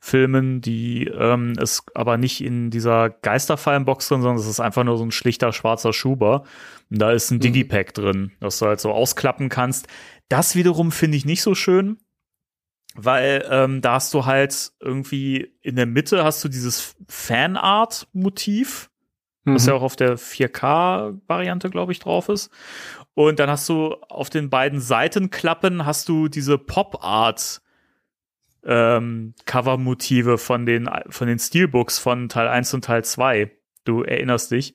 Filmen, die ähm, ist aber nicht in dieser Geisterfallenbox drin, sondern es ist einfach nur so ein schlichter schwarzer Schuber. Und da ist ein Mhm. Digipack drin, das du halt so ausklappen kannst. Das wiederum finde ich nicht so schön, weil ähm, da hast du halt irgendwie in der Mitte hast du dieses Fanart-Motiv, was Mhm. ja auch auf der 4K-Variante, glaube ich, drauf ist. Und dann hast du auf den beiden Seitenklappen hast du diese Pop-Art ähm, Cover-Motive von den, von den Steelbooks von Teil 1 und Teil 2. Du erinnerst dich.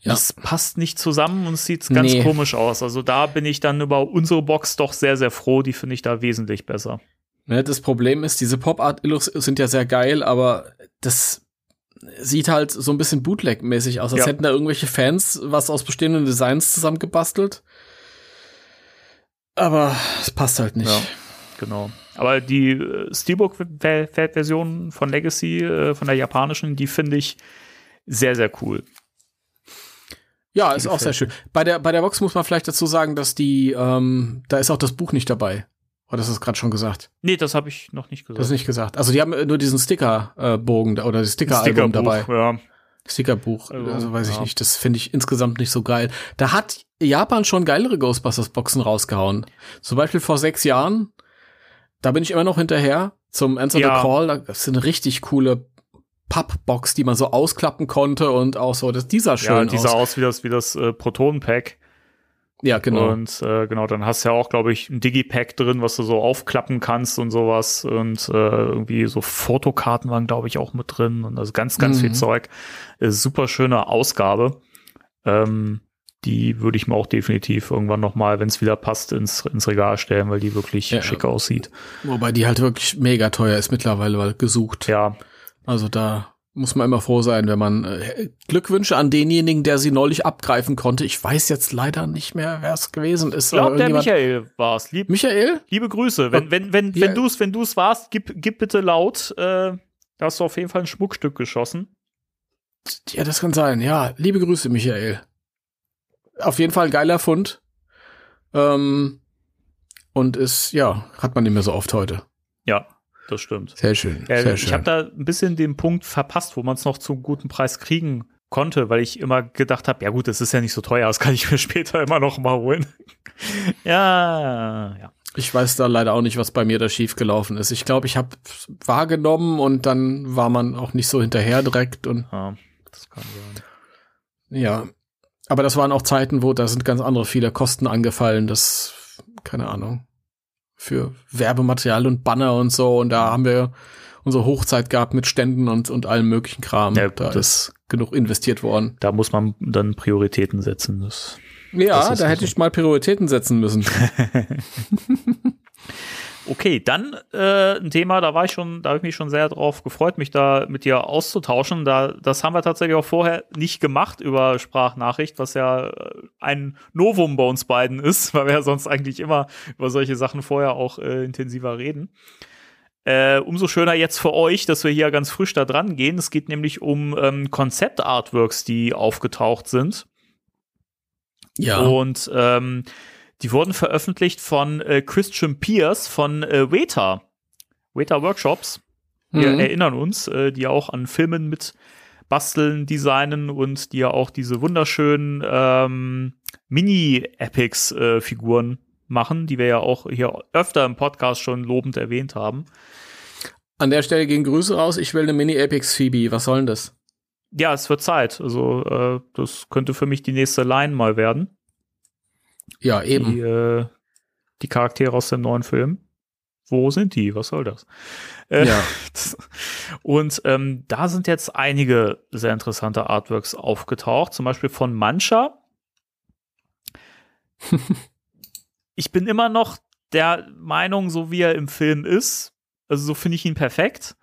Ja. Das passt nicht zusammen und sieht ganz Nee. komisch aus. Also da bin ich dann über unsere Box doch sehr, sehr froh. Die finde ich da wesentlich besser. Ne, das Problem ist, diese Pop-Art-Illus sind ja sehr geil, aber das sieht halt so ein bisschen Bootleg-mäßig aus, als Ja. hätten da irgendwelche Fans was aus bestehenden Designs zusammengebastelt. Aber es passt halt nicht. Ja. Genau. Aber die äh, Steelbook-Version von Legacy, äh, von der japanischen, die finde ich sehr, sehr cool. Ja, ist auch sehr schön. Bei der, bei der Box muss man vielleicht dazu sagen, dass die, ähm, da ist auch das Buch nicht dabei. Oder das ist gerade schon gesagt? Nee, das habe ich noch nicht gesagt. Das ist nicht gesagt. Also die haben äh, nur diesen Sticker-Bogen da- oder das Sticker-Album dabei. Ja. Stickerbuch, Also, also weiß ich ja. nicht, das finde ich insgesamt nicht so geil. Da hat Japan schon geilere Ghostbusters-Boxen rausgehauen. Zum Beispiel vor sechs Jahren, da bin ich immer noch hinterher, zum Answer Ja. the Call, das ist eine richtig coole Pappbox, die man so ausklappen konnte und auch so, dass dieser schön ja, die sah aus. aus wie das, wie das äh, Proton-Pack. Ja, genau. Und äh, genau, dann hast du ja auch, glaube ich, ein Digipack drin, was du so aufklappen kannst und sowas. Und äh, irgendwie so Fotokarten waren, glaube ich, auch mit drin. Und also ganz, ganz Mhm. viel Zeug. Äh, super schöne Ausgabe. Ähm, die würde ich mir auch definitiv irgendwann noch mal, wenn es wieder passt, ins, ins Regal stellen, weil die wirklich Ja. schick aussieht. Wobei die halt wirklich mega teuer ist mittlerweile, weil gesucht. Ja, Also da muss man immer froh sein, wenn man äh, Glückwünsche an denjenigen, der sie neulich abgreifen konnte. Ich weiß jetzt leider nicht mehr, wer es gewesen ist. ich glaube, der Michael war's. Lieb, Michael? liebe Grüße. Wenn, wenn, wenn, Ja. wenn du es wenn du's warst, gib, gib bitte laut. Äh, da hast du auf jeden Fall ein Schmuckstück geschossen. Ja, das kann sein. Ja, liebe Grüße, Michael. Auf jeden Fall ein geiler Fund. Ähm, und ist, ja, hat man nicht mehr so oft heute. Ja, das stimmt. Sehr schön. Ja, sehr ich schön. habe da ein bisschen den Punkt verpasst, wo man es noch zu einem guten Preis kriegen konnte, weil ich immer gedacht habe, ja gut, das ist ja nicht so teuer, das kann ich mir später immer noch mal holen. ja, ja. ich weiß da leider auch nicht, was bei mir da schief gelaufen ist. Ich glaube, ich habe wahrgenommen und dann war man auch nicht so hinterher direkt und ja das kann sein. ja. Aber das waren auch Zeiten, wo da sind ganz andere viele Kosten angefallen. Das, keine Ahnung, für Werbematerial und Banner und so. Und da haben wir unsere Hochzeit gehabt mit Ständen und, und allem möglichen Kram. Ja, da das- ist genug investiert worden. Da muss man dann Prioritäten setzen. Das Ja, Das da hätte so. ich mal Prioritäten setzen müssen. Okay, dann äh, ein Thema, da war ich schon, da habe ich mich schon sehr drauf gefreut, mich da mit dir auszutauschen. Da, das haben wir tatsächlich auch vorher nicht gemacht über Sprachnachricht, was ja äh, ein Novum bei uns beiden ist, weil wir ja sonst eigentlich immer über solche Sachen vorher auch äh, intensiver reden. Äh, umso schöner jetzt für euch, dass wir hier ganz frisch da dran gehen. Es geht nämlich um ähm, Konzept-Artworks, die aufgetaucht sind. Ja. Und ähm, die wurden veröffentlicht von äh, Christian Pierce von äh, Weta. Weta Workshops. Wir Mhm. erinnern uns, äh, die auch an Filmen mit basteln, designen und die ja auch diese wunderschönen ähm, Mini-Epics-Figuren machen, die wir ja auch hier öfter im Podcast schon lobend erwähnt haben. An der Stelle gehen Grüße raus. Ich will eine Mini-Apex Phoebe. Was soll denn das? Ja, es wird Zeit. Also, äh, das könnte für mich die nächste Line mal werden. Ja, eben. die, äh, die Charaktere aus dem neuen Film. Wo sind die? Was soll das? Äh, Ja. Und ähm, da sind jetzt einige sehr interessante Artworks aufgetaucht, zum Beispiel von Mancha. ich bin immer noch der Meinung, so wie er im Film ist, also so finde ich ihn perfekt.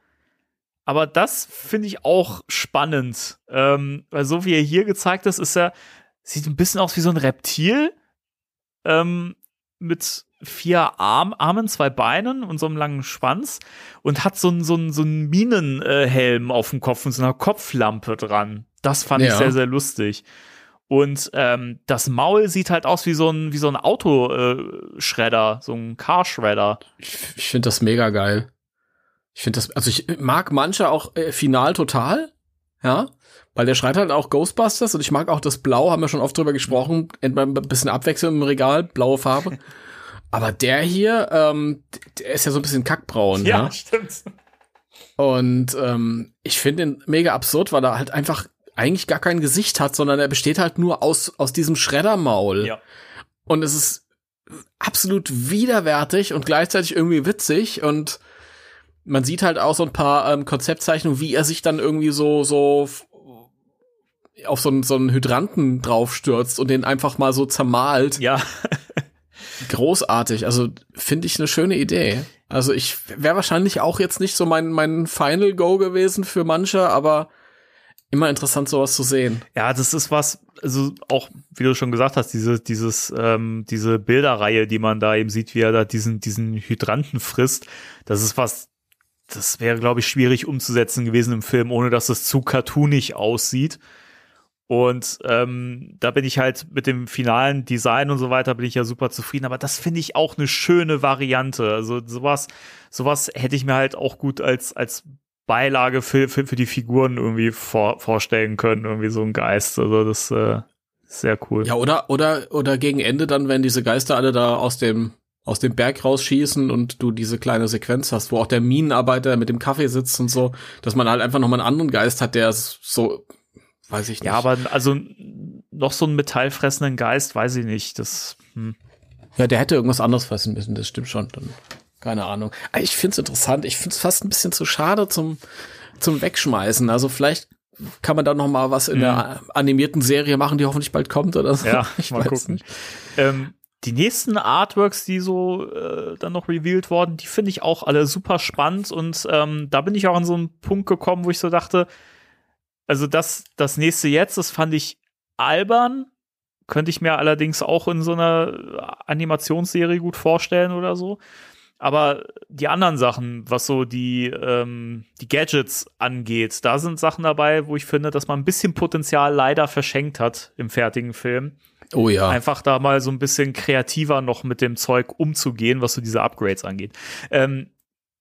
Aber das finde ich auch spannend, ähm, weil so wie er hier gezeigt ist, ist er sieht ein bisschen aus wie so ein Reptil ähm, mit vier Arm, Armen, zwei Beinen und so einem langen Schwanz und hat so einen so einen, so einen Minenhelm auf dem Kopf und so einer Kopflampe dran. Das fand ja. ich sehr, sehr lustig. Und ähm, das Maul sieht halt aus wie so ein, wie so ein Autoschredder, äh, so ein Car-Shredder. Ich, ich finde das mega geil. Ich finde das, also ich mag manche auch äh, final total, ja, weil der schreit halt auch Ghostbusters und ich mag auch das Blau, haben wir schon oft drüber gesprochen, ein bisschen Abwechslung im Regal, blaue Farbe. Aber der hier, ähm, der ist ja so ein bisschen kackbraun, ja. Ja, stimmt. Und ähm, ich finde ihn mega absurd, weil er halt einfach eigentlich gar kein Gesicht hat, sondern er besteht halt nur aus, aus diesem Schreddermaul. Ja. Und es ist absolut widerwärtig und gleichzeitig irgendwie witzig und man sieht halt auch so ein paar ähm, Konzeptzeichnungen, wie er sich dann irgendwie so, so auf so einen, so einen Hydranten draufstürzt und den einfach mal so zermalt. Ja. Großartig. Also finde ich eine schöne Idee. Also ich wäre wahrscheinlich auch jetzt nicht so mein, mein Final Go gewesen für manche, aber immer interessant, sowas zu sehen. Ja, das ist was, also auch, wie du schon gesagt hast, diese, dieses, ähm, diese Bilderreihe, die man da eben sieht, wie er da diesen, diesen Hydranten frisst, das ist was, das wäre, glaube ich, schwierig umzusetzen gewesen im Film, ohne dass es zu cartoonig aussieht. Und ähm, da bin ich halt mit dem finalen Design und so weiter bin ich ja super zufrieden. Aber das finde ich auch eine schöne Variante. Also sowas, sowas hätte ich mir halt auch gut als als Beilage für, für, für die Figuren irgendwie vor, vorstellen können. Irgendwie so ein Geist. Also das äh, sehr cool. Ja, oder, oder, oder gegen Ende dann, wenn diese Geister alle da aus dem aus dem Berg rausschießen und du diese kleine Sequenz hast, wo auch der Minenarbeiter mit dem Kaffee sitzt und so, dass man halt einfach noch mal einen anderen Geist hat, der so weiß ich nicht. Ja, aber also noch so einen metallfressenden Geist, weiß ich nicht. Das. Hm. Ja, der hätte irgendwas anderes fressen müssen, das stimmt schon. Dann, keine Ahnung. Ich find's interessant. Ich find's fast ein bisschen zu schade zum, zum Wegschmeißen. Also vielleicht kann man da noch mal was in mhm. der animierten Serie machen, die hoffentlich bald kommt oder so. Ja, ich mal gucken. Ähm, die nächsten Artworks, die so äh, dann noch revealed wurden, die finde ich auch alle super spannend und ähm, da bin ich auch an so einen Punkt gekommen, wo ich so dachte, also das, das nächste jetzt, das fand ich albern. Könnte ich mir allerdings auch in so einer Animationsserie gut vorstellen oder so. Aber die anderen Sachen, was so die, ähm, die Gadgets angeht, da sind Sachen dabei, wo ich finde, dass man ein bisschen Potenzial leider verschenkt hat im fertigen Film. Oh ja. Einfach da mal so ein bisschen kreativer noch mit dem Zeug umzugehen, was so diese Upgrades angeht. Ähm,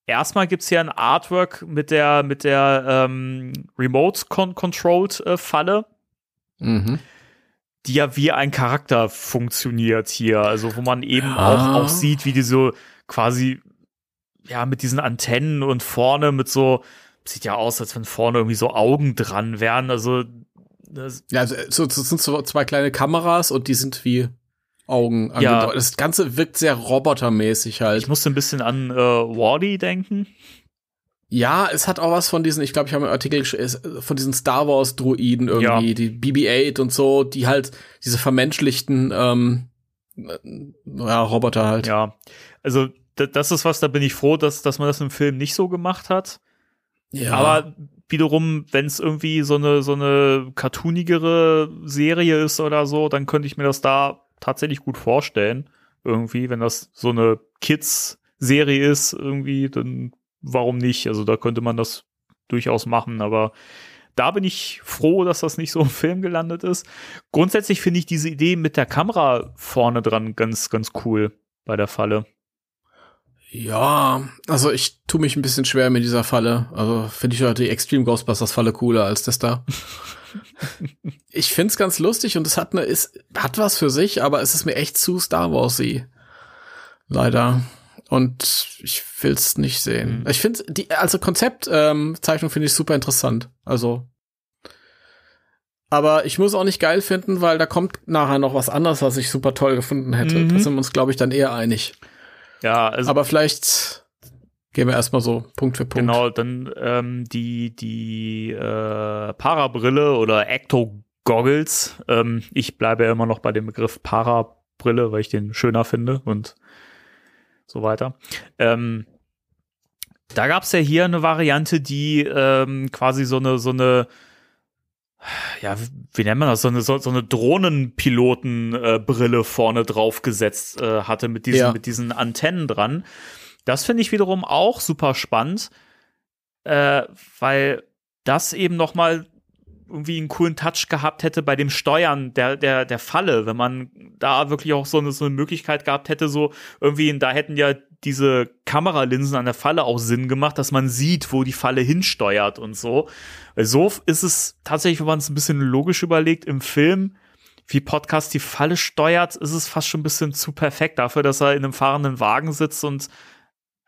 erstmal gibt es hier ein Artwork mit der, mit der ähm, Remote-Controlled-Falle. Äh, mhm. Die ja wie ein Charakter funktioniert hier. Also, wo man eben ah. auch, auch sieht, wie die so quasi, ja, mit diesen Antennen und vorne mit so, sieht ja aus, als wenn vorne irgendwie so Augen dran wären. Also, ja, also, so, das sind so zwei kleine Kameras und die sind wie Augen ja. Das Ganze wirkt sehr robotermäßig halt. Ich musste ein bisschen an äh, Wardy denken. Ja, es hat auch was von diesen, ich glaube, ich habe einen Artikel von diesen Star Wars Droiden irgendwie, ja. die BB-8 und so, die halt diese vermenschlichten ähm, ja, Roboter halt. Ja, also das ist was, da bin ich froh, dass, dass man das im Film nicht so gemacht hat. Ja. Aber wiederum, wenn es irgendwie so eine so eine cartoonigere Serie ist oder so, dann könnte ich mir das da tatsächlich gut vorstellen. Irgendwie, wenn das so eine Kids-Serie ist, irgendwie, dann warum nicht? Also da könnte man das durchaus machen, aber da bin ich froh, dass das nicht so im Film gelandet ist. Grundsätzlich finde ich diese Idee mit der Kamera vorne dran ganz, ganz cool bei der Falle. Ja, also ich tue mich ein bisschen schwer mit dieser Falle. Also finde ich die Extreme Ghostbusters Falle cooler als das da. ich find's ganz lustig und es hat eine, ist, hat was für sich, aber es ist mir echt zu Star Warsy. Leider. Und ich will's nicht sehen. Mhm. Ich finde die, also Konzeptzeichnung ähm, finde ich super interessant. Also. Aber ich muss auch nicht geil finden, weil da kommt nachher noch was anderes, was ich super toll gefunden hätte. Mhm. Da sind wir uns, glaube ich, dann eher einig. Ja, also. Aber vielleicht Gehen wir erstmal so Punkt für Punkt. Genau, dann ähm, die, die äh, Parabrille oder Ecto-Goggles. Ähm, ich bleibe ja immer noch bei dem Begriff Parabrille, weil ich den schöner finde und so weiter. Ähm, da gab es ja hier eine Variante, die ähm, quasi so eine, so eine ja, wie nennt man das, so eine, so, so eine Drohnenpilotenbrille äh, vorne drauf gesetzt äh, hatte mit diesen, ja. mit diesen Antennen dran. Das finde ich wiederum auch super spannend, äh, weil das eben noch mal irgendwie einen coolen Touch gehabt hätte bei dem Steuern der, der, der Falle, wenn man da wirklich auch so eine, so eine Möglichkeit gehabt hätte, so irgendwie, da hätten ja diese Kameralinsen an der Falle auch Sinn gemacht, dass man sieht, wo die Falle hinsteuert und so. So ist es tatsächlich, wenn man es ein bisschen logisch überlegt, im Film, wie Podcast die Falle steuert, ist es fast schon ein bisschen zu perfekt dafür, dass er in einem fahrenden Wagen sitzt und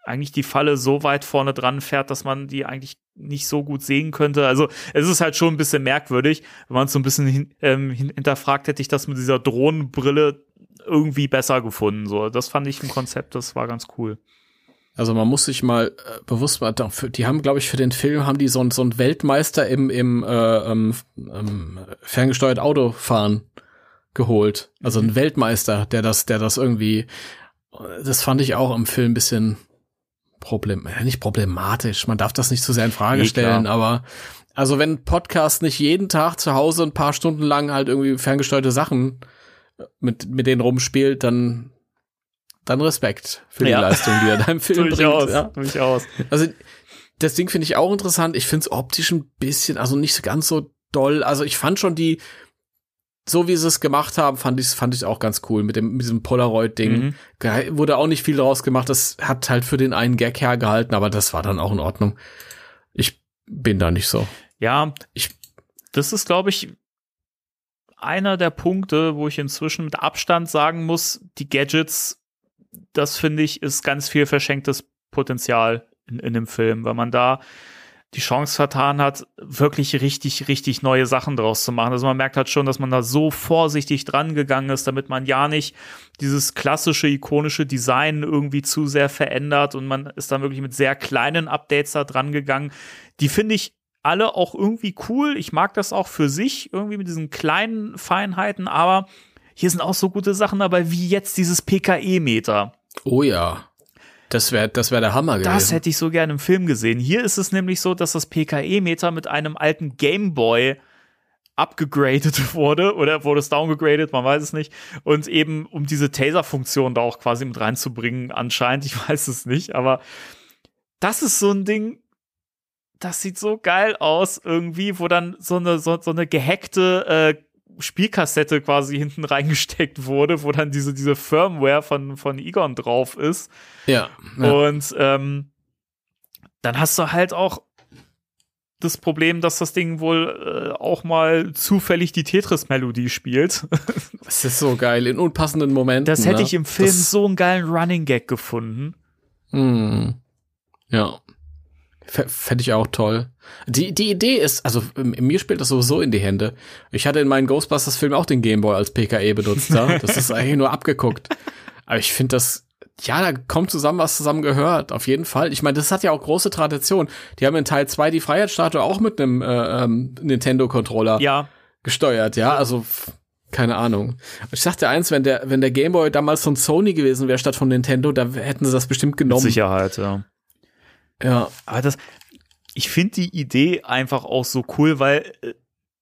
eigentlich die Falle so weit vorne dran fährt, dass man die eigentlich nicht so gut sehen könnte. Also es ist halt schon ein bisschen merkwürdig. Wenn man es so ein bisschen hin, ähm, hinterfragt, hätte ich das mit dieser Drohnenbrille irgendwie besser gefunden. So, das fand ich ein Konzept, das war ganz cool. Also man muss sich mal äh, bewusst mal, die haben, glaube ich, für den Film haben die so, so einen Weltmeister im, im äh, ähm, ähm, ferngesteuert Autofahren geholt. Also ein mhm. Weltmeister, der das, der das irgendwie, das fand ich auch im Film ein bisschen problem, nicht problematisch. Man darf das nicht zu sehr in Frage nee, stellen, aber also wenn Podcast nicht jeden Tag zu Hause ein paar Stunden lang halt irgendwie ferngesteuerte Sachen mit, mit denen rumspielt, dann, dann Respekt für die ja. Leistung, die er da im Film bringt. Ja. Durchaus. Also, das Ding finde ich auch interessant. Ich finde es optisch ein bisschen, also nicht ganz so doll. Also ich fand schon die, so wie sie es gemacht haben, fand ich fand ich auch ganz cool mit dem mit diesem Polaroid Ding. Mhm. Wurde auch nicht viel draus gemacht. Das hat halt für den einen Gag hergehalten, aber das war dann auch in Ordnung. Ich bin da nicht so. Ja, ich das ist glaube ich einer der Punkte, wo ich inzwischen mit Abstand sagen muss, die Gadgets, das finde ich, ist ganz viel verschenktes Potenzial in, in dem Film, weil man da die Chance vertan hat, wirklich richtig, richtig neue Sachen draus zu machen. Also man merkt halt schon, dass man da so vorsichtig dran gegangen ist, damit man ja nicht dieses klassische, ikonische Design irgendwie zu sehr verändert und man ist dann wirklich mit sehr kleinen Updates da dran gegangen. Die finde ich alle auch irgendwie cool. Ich mag das auch für sich, irgendwie mit diesen kleinen Feinheiten, aber hier sind auch so gute Sachen dabei, wie jetzt dieses PKE-Meter. Oh ja. Das wäre das wär der Hammer gewesen. Das hätte ich so gerne im Film gesehen. Hier ist es nämlich so, dass das PKE-Meter mit einem alten Gameboy abgegradet wurde oder wurde es downgegradet, man weiß es nicht. Und eben um diese Taser-Funktion da auch quasi mit reinzubringen, anscheinend, ich weiß es nicht, aber das ist so ein Ding, das sieht so geil aus irgendwie, wo dann so eine, so, so eine gehackte äh, Spielkassette quasi hinten reingesteckt wurde, wo dann diese, diese Firmware von, von Egon drauf ist. Ja. ja. Und ähm, dann hast du halt auch das Problem, dass das Ding wohl äh, auch mal zufällig die Tetris-Melodie spielt. Das ist so geil, in unpassenden Momenten. Das hätte ne? ich im Film das so einen geilen Running Gag gefunden. Hm. Ja. Fände ich auch toll. Die, die Idee ist, also mir spielt das sowieso in die Hände. Ich hatte in meinen Ghostbusters-Film auch den Gameboy als PKE benutzt. Ja? Das ist eigentlich nur abgeguckt. Aber ich finde das, ja, da kommt zusammen, was zusammen gehört. Auf jeden Fall. Ich meine, das hat ja auch große Tradition. Die haben in Teil 2 die Freiheitsstatue auch mit einem äh, ähm, Nintendo-Controller ja. gesteuert. Ja, also keine Ahnung. Ich sagte eins, wenn der, wenn der Gameboy damals von Sony gewesen wäre statt von Nintendo, da hätten sie das bestimmt genommen. Mit Sicherheit, ja. Ja. Aber das, ich finde die Idee einfach auch so cool, weil äh,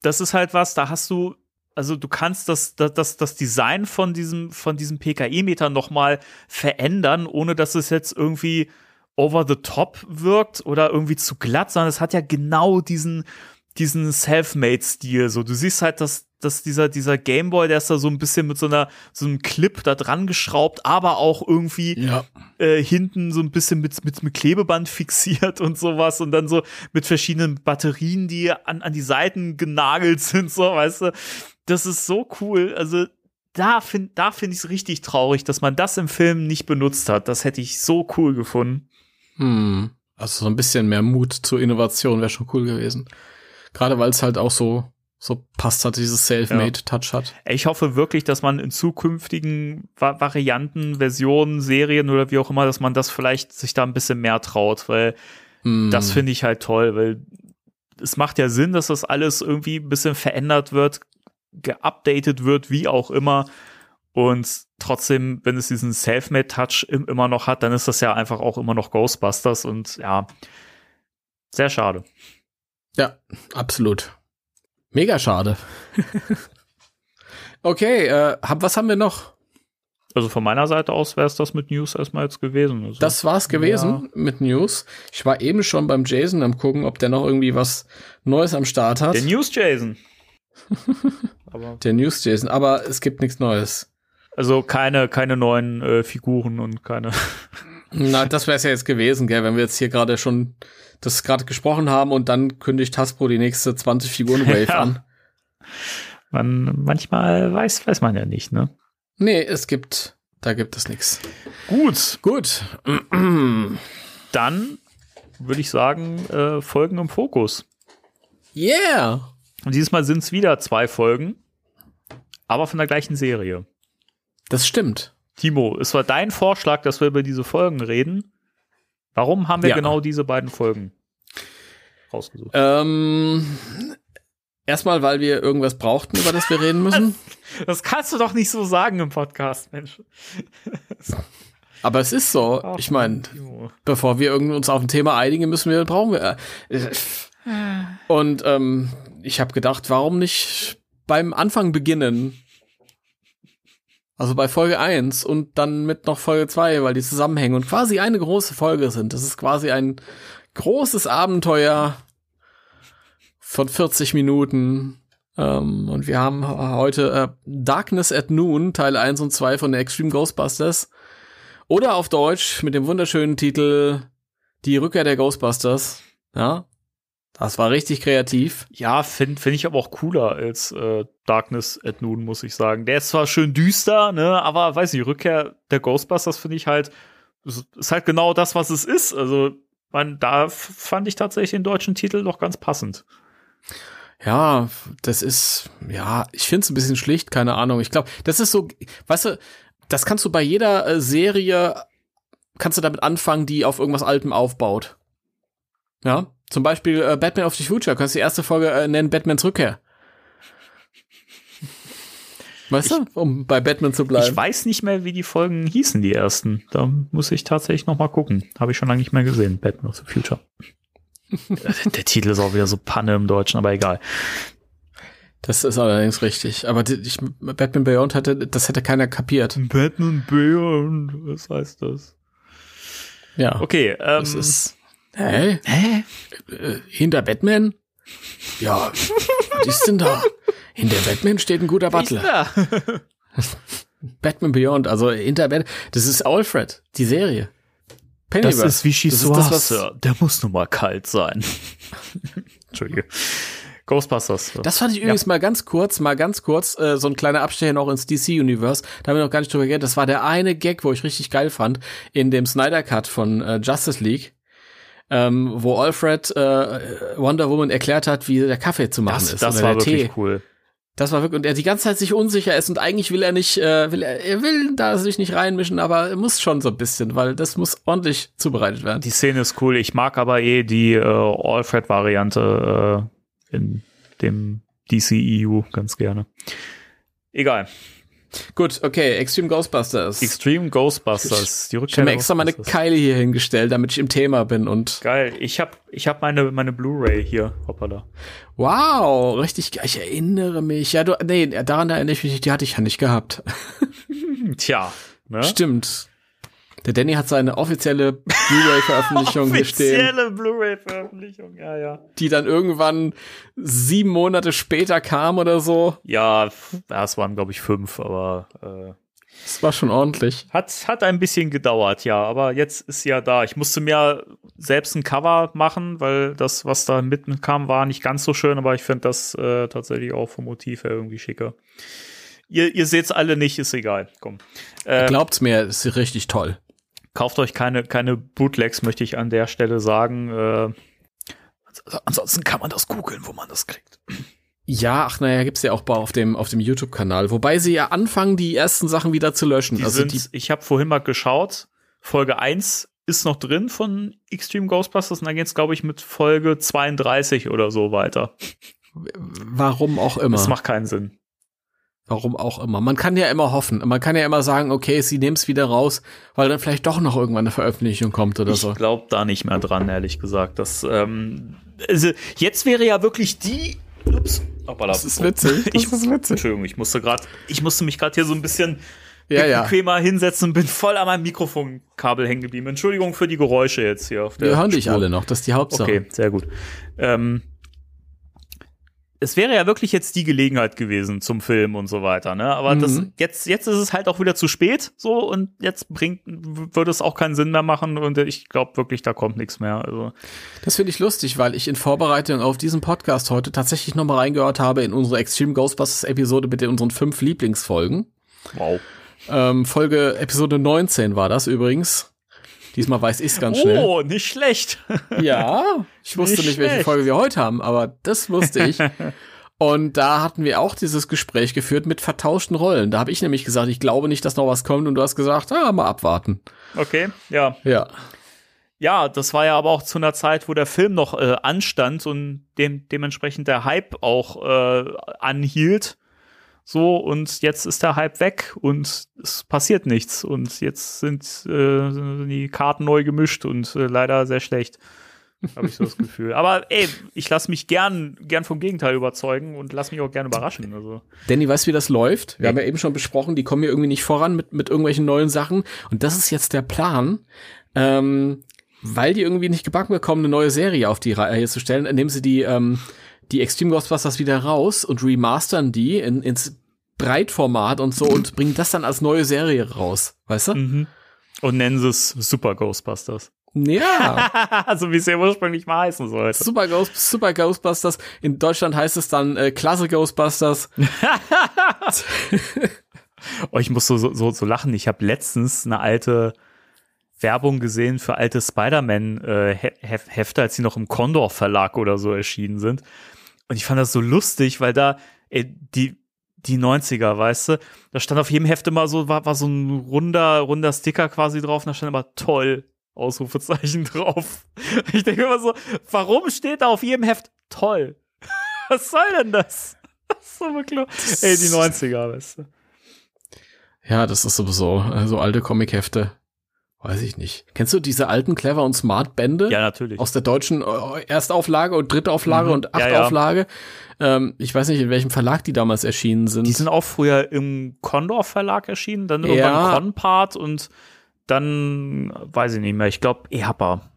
das ist halt was, da hast du, also du kannst das, das, das Design von diesem, von diesem PKI-Meter nochmal verändern, ohne dass es jetzt irgendwie over the top wirkt oder irgendwie zu glatt, sondern es hat ja genau diesen, diesen Selfmade-Stil. So, du siehst halt, dass dass dieser, dieser Gameboy, der ist da so ein bisschen mit so einer, so einem Clip da dran geschraubt, aber auch irgendwie ja. äh, hinten so ein bisschen mit, mit, mit Klebeband fixiert und sowas und dann so mit verschiedenen Batterien, die an, an die Seiten genagelt sind, so, weißt du. Das ist so cool. Also, da finde da finde ich es richtig traurig, dass man das im Film nicht benutzt hat. Das hätte ich so cool gefunden. Hm. Also so ein bisschen mehr Mut zur Innovation wäre schon cool gewesen. Gerade weil es halt auch so so passt hat, dieses Self-Made-Touch hat. Ich hoffe wirklich, dass man in zukünftigen Va Varianten, Versionen, Serien oder wie auch immer, dass man das vielleicht sich da ein bisschen mehr traut, weil mm. das finde ich halt toll, weil es macht ja Sinn, dass das alles irgendwie ein bisschen verändert wird, geupdatet wird, wie auch immer. Und trotzdem, wenn es diesen Self-Made-Touch immer noch hat, dann ist das ja einfach auch immer noch Ghostbusters und ja, sehr schade. Ja, absolut. Mega schade. okay, äh, hab, was haben wir noch? Also von meiner Seite aus wäre es das mit News erstmal jetzt gewesen. Also, Das war's gewesen Ja. mit News. Ich war eben schon beim Jason am gucken, ob der noch irgendwie was Neues am Start hat. der News Jason. Aber der News Jason, aber es gibt nichts Neues. also keine keine neuen äh, Figuren und keine. Na, das wäre es ja jetzt gewesen, gell, wenn wir jetzt hier gerade schon das gerade gesprochen haben und dann kündigt Hasbro die nächste 20 Figuren Wave Ja. an. Man manchmal weiß weiß man ja nicht, ne? Nee, es gibt, da gibt es nichts. Gut, Gut. dann würde ich sagen äh, Folgen im Fokus. Yeah. Und dieses Mal sind es wieder zwei Folgen, aber von der gleichen Serie. Das stimmt. Timo, es war dein Vorschlag, dass wir über diese Folgen reden. Warum haben wir Ja. genau diese beiden Folgen rausgesucht? Ähm, erstmal, weil wir irgendwas brauchten, über das wir reden müssen. Das kannst du doch nicht so sagen im Podcast, Mensch. Aber es ist so. Ach, Ich meine, bevor wir uns auf ein Thema einigen müssen wir, brauchen wir. Äh, und ähm, ich habe gedacht, warum nicht beim Anfang beginnen? Also bei Folge 1 und dann mit noch Folge 2, weil die zusammenhängen und quasi eine große Folge sind. Das ist quasi ein großes Abenteuer von 40 Minuten. Ähm, und wir haben heute äh, Darkness at Noon, Teil 1 und 2 von der Extreme Ghostbusters. Oder auf Deutsch mit dem wunderschönen Titel Die Rückkehr der Ghostbusters. Ja, das war richtig kreativ. Ja, finde find ich aber auch cooler als äh, Darkness at Noon, muss ich sagen. Der ist zwar schön düster, ne, aber weiß nicht, Rückkehr der Ghostbusters finde ich halt, ist halt genau das, was es ist. Also, man, da fand ich tatsächlich den deutschen Titel doch ganz passend. Ja, das ist, ja, ich finde es ein bisschen schlicht, keine Ahnung. Ich glaube, das ist so, weißt du, das kannst du bei jeder äh, Serie, kannst du damit anfangen, die auf irgendwas Altem aufbaut. Ja, zum Beispiel äh, Batman of the Future, kannst du die erste Folge äh, nennen Batmans Rückkehr. Weißt du, um bei Batman zu bleiben. Ich weiß nicht mehr, wie die Folgen hießen, die ersten. Da muss ich tatsächlich noch mal gucken. Habe ich schon lange nicht mehr gesehen. Batman of the Future. Der Titel ist auch wieder so Panne im Deutschen, aber egal. Das ist allerdings richtig. Aber ich, Batman Beyond hatte, das hätte keiner kapiert. Batman Beyond, was heißt das? Ja. Okay, ähm, Das ist. Hä? hä? Äh, hinter Batman? Ja, was ist denn da? Hinter Batman steht ein guter Butler. Batman Beyond, also hinter Batman. Das ist Alfred, die Serie. Das Pennyworth. ist wie das, ist was, Sir. Der muss nun mal kalt sein. Entschuldige. Ghostbusters. das fand ich übrigens mal ganz kurz, mal ganz kurz, äh, so ein kleiner Abstecher noch ins DC-Universe. Da haben wir noch gar nicht drüber geredet. Das war der eine Gag, wo ich richtig geil fand, in dem Snyder Cut von äh, Justice League. Ähm, wo Alfred äh, Wonder Woman erklärt hat, wie der Kaffee zu machen das, ist. das war wirklich Tee. cool. Das war wirklich, und er die ganze Zeit sich unsicher ist und eigentlich will er nicht, äh, will er, er will da sich nicht reinmischen, aber er muss schon so ein bisschen, weil das muss ordentlich zubereitet werden. Die Szene ist cool. Ich mag aber eh die äh, Alfred-Variante äh, in dem DCEU ganz gerne. Egal. Gut, okay, Extreme Ghostbusters. Extreme Ghostbusters. Die ich Rückkehr habe mir extra meine. Keile hier hingestellt, damit ich im Thema bin und Geil. Ich habe ich hab meine, meine Blu-ray hier. Hoppala. wow, richtig, ich erinnere mich. Ja, du, nee, daran erinnere ich mich nicht, die hatte ich ja nicht gehabt. Tja. Ne? Stimmt. Der Danny hat seine offizielle Blu-ray-Veröffentlichung hier stehen. Offizielle Blu-ray-Veröffentlichung, ja, ja. die dann irgendwann sieben Monate später kam oder so. Ja, es waren, glaube ich, fünf, aber äh, Das war schon ordentlich. hat, hat ein bisschen gedauert, ja. Aber jetzt ist sie ja da. Ich musste mir selbst ein Cover machen, weil das, was da mitten kam, war nicht ganz so schön, aber ich finde das äh, tatsächlich auch vom Motiv her irgendwie schicker. Ihr, ihr seht's alle nicht, ist egal. Komm. Äh, Glaubt's mir, es ist richtig toll. Kauft euch keine, keine Bootlegs, möchte ich an der Stelle sagen. Äh, ans- ansonsten kann man das googeln, wo man das kriegt. Ja, ach naja, gibt's ja auch auf dem, auf dem YouTube-Kanal. Wobei sie ja anfangen, die ersten Sachen wieder zu löschen. Die also sind, die, ich habe vorhin mal geschaut, Folge 1 ist noch drin von Extreme Ghostbusters und dann geht's, glaube ich, mit Folge 32 oder so weiter. warum auch immer. Das macht keinen Sinn. Warum auch immer. Man kann ja immer hoffen. Man kann ja immer sagen, okay, sie nehmen's wieder raus, weil dann vielleicht doch noch irgendwann eine Veröffentlichung kommt oder Ich so. glaube da nicht mehr dran, ehrlich gesagt. Das, ähm, also jetzt wäre ja wirklich die, ups, Das ist witzig. Das ich, ist witzig. Entschuldigung, ich musste gerade, ich musste mich gerade hier so ein bisschen ja, ja. bequemer hinsetzen und bin voll an meinem Mikrofonkabel hängen geblieben. Entschuldigung für die Geräusche jetzt hier auf der Wir hören dich alle noch, das ist die Hauptsache. Okay, sehr gut. Ähm, es wäre ja wirklich jetzt die Gelegenheit gewesen zum Film und so weiter, ne? Aber mhm. das, jetzt, jetzt ist es halt auch wieder zu spät, so, und jetzt bringt, würde es auch keinen Sinn mehr machen und ich glaube wirklich, da kommt nichts mehr, also. Das finde ich lustig, weil ich in Vorbereitung auf diesen Podcast heute tatsächlich nochmal reingehört habe in unsere Extreme Ghostbusters Episode mit unseren fünf Lieblingsfolgen. Wow. Ähm, Folge Episode 19 war das übrigens. Diesmal weiß ich es ganz schnell. Oh, nicht schlecht. ja, ich wusste nicht, nicht welche Folge wir heute haben, aber das wusste ich. Und da hatten wir auch dieses Gespräch geführt mit vertauschten Rollen. Da habe ich nämlich gesagt, ich glaube nicht, dass noch was kommt. Und du hast gesagt, ah, mal abwarten. Okay, ja. Ja. Ja, das war ja aber auch zu einer Zeit, wo der Film noch äh, anstand und dem, dementsprechend der Hype auch äh, anhielt. So, und jetzt ist der Hype weg und es passiert nichts. Und jetzt sind äh, die Karten neu gemischt und äh, leider sehr schlecht. Habe ich so das Gefühl. Aber ey, ich lasse mich gern, gern vom Gegenteil überzeugen und lass mich auch gern überraschen. Also. Danny, weißt du, wie das läuft? Wir ja. haben ja eben schon besprochen, die kommen hier irgendwie nicht voran mit, mit irgendwelchen neuen Sachen. Und das ist jetzt der Plan. Ähm, weil die irgendwie nicht gebacken bekommen, eine neue Serie auf die Reihe zu stellen, indem sie die ähm, die Extreme Ghostbusters wieder raus und remastern die in, ins Breitformat und so und bringen das dann als neue Serie raus, weißt du? Mhm. Und nennen sie es Super Ghostbusters. Ja. so wie es ja ursprünglich mal heißen sollte. Super, Ghost, Super Ghostbusters. In Deutschland heißt es dann äh, Klasse Ghostbusters. oh, ich muss so, so, so lachen. Ich habe letztens eine alte Werbung gesehen für alte Spider-Man-Hefte, äh, als sie noch im Condor Verlag oder so erschienen sind. Und ich fand das so lustig, weil da ey, die die 90er, weißt du? Da stand auf jedem Heft immer so, war, war so ein runder, runder Sticker quasi drauf und da stand immer toll, Ausrufezeichen drauf. Ich denke immer so, warum steht da auf jedem Heft toll? Was soll denn das? Das ist so bekloppt. Ey, die 90er, weißt du? Ja, das ist sowieso, so also alte Comic-Hefte. Weiß ich nicht. Kennst du diese alten Clever und Smart Bände? Ja, natürlich. Aus der deutschen äh, Erstauflage und Drittauflage mhm. und Achtauflage. Ja, ja. ähm, ich weiß nicht, in welchem Verlag die damals erschienen sind. Die sind auch früher im Condor Verlag erschienen, dann irgendwann ja. Conpart und dann, weiß ich nicht mehr, ich glaube EHPA.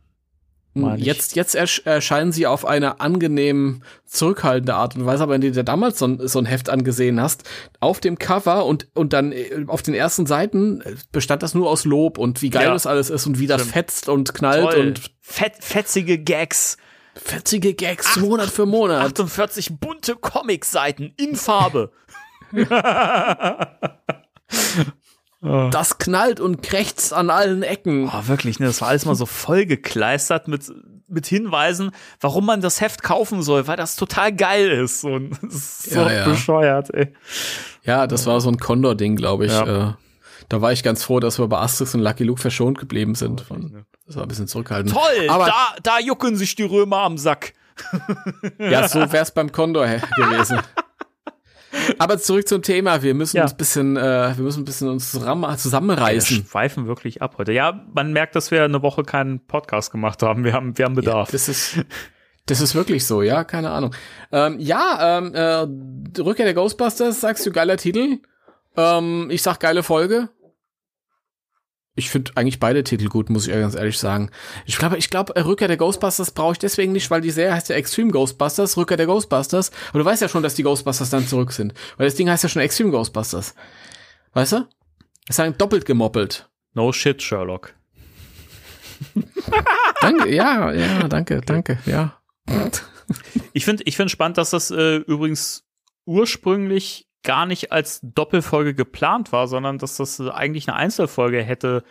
Jetzt, jetzt erscheinen sie auf eine angenehm zurückhaltende Art und Weise, aber wenn du dir damals so ein, so ein Heft angesehen hast, auf dem Cover und, und dann äh, auf den ersten Seiten äh, bestand das nur aus Lob und wie geil ja. das alles ist und wie das Stimmt. fetzt und knallt Toll. und Fett, fetzige Gags. Fetzige Gags, Ach, Monat für Monat. 48 bunte Comic-Seiten in Farbe. Das knallt und krächzt an allen Ecken. Oh, wirklich, ne? Das war alles mal so voll gekleistert mit, mit Hinweisen, warum man das Heft kaufen soll, weil das total geil ist. Und so ja, ja. bescheuert, ey. Ja, das war so ein Condor-Ding, glaube ich. Ja. Äh, da war ich ganz froh, dass wir bei Asterix und Lucky Luke verschont geblieben sind. Von, das war ein bisschen zurückhaltend. Toll, Aber da, da jucken sich die Römer am Sack. ja, so wär's beim Condor gewesen. Aber zurück zum Thema. Wir müssen ja. uns bisschen, äh, wir müssen ein bisschen uns zusammenreißen. Wir schweifen wirklich ab heute. Ja, man merkt, dass wir eine Woche keinen Podcast gemacht haben. Wir haben, wir haben Bedarf. Ja, das ist, das ist wirklich so, ja, keine Ahnung. Ähm, ja, ähm, äh, Rückkehr der Ghostbusters, sagst du, geiler Titel. Ähm, ich sag geile Folge ich finde eigentlich beide Titel gut, muss ich ganz ehrlich sagen. Ich glaube, ich glaube, Rückkehr der Ghostbusters brauche ich deswegen nicht, weil die Serie heißt ja Extreme Ghostbusters, Rückkehr der Ghostbusters. Aber du weißt ja schon, dass die Ghostbusters dann zurück sind. Weil das Ding heißt ja schon Extreme Ghostbusters. Weißt du? Es sagen doppelt gemoppelt. No shit, Sherlock. danke, ja, ja, danke, danke, ja. ich finde, ich finde spannend, dass das äh, übrigens ursprünglich gar nicht als Doppelfolge geplant war, sondern dass das eigentlich eine Einzelfolge hätte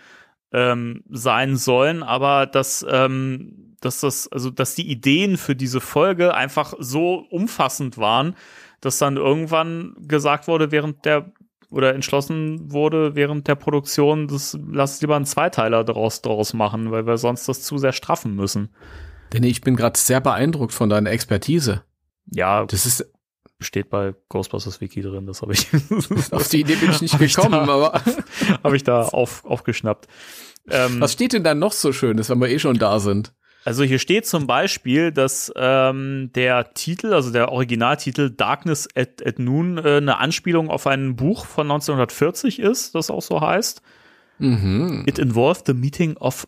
ähm, sein sollen, aber dass, ähm, dass das, also dass die Ideen für diese Folge einfach so umfassend waren, dass dann irgendwann gesagt wurde, während der oder entschlossen wurde während der Produktion, das lass lieber einen Zweiteiler daraus, daraus machen, weil wir sonst das zu sehr straffen müssen. Denn ich bin gerade sehr beeindruckt von deiner Expertise. Ja, das ist steht bei Ghostbusters Wiki drin, das habe ich. Auf die Idee bin ich nicht gekommen, da, aber. habe ich da auf, aufgeschnappt. Ähm, Was steht denn da noch so Schönes, wenn wir eh schon da sind? Also hier steht zum Beispiel, dass ähm, der Titel, also der Originaltitel Darkness at, at Noon, äh, eine Anspielung auf ein Buch von 1940 ist, das auch so heißt. Mhm. It involved the meeting of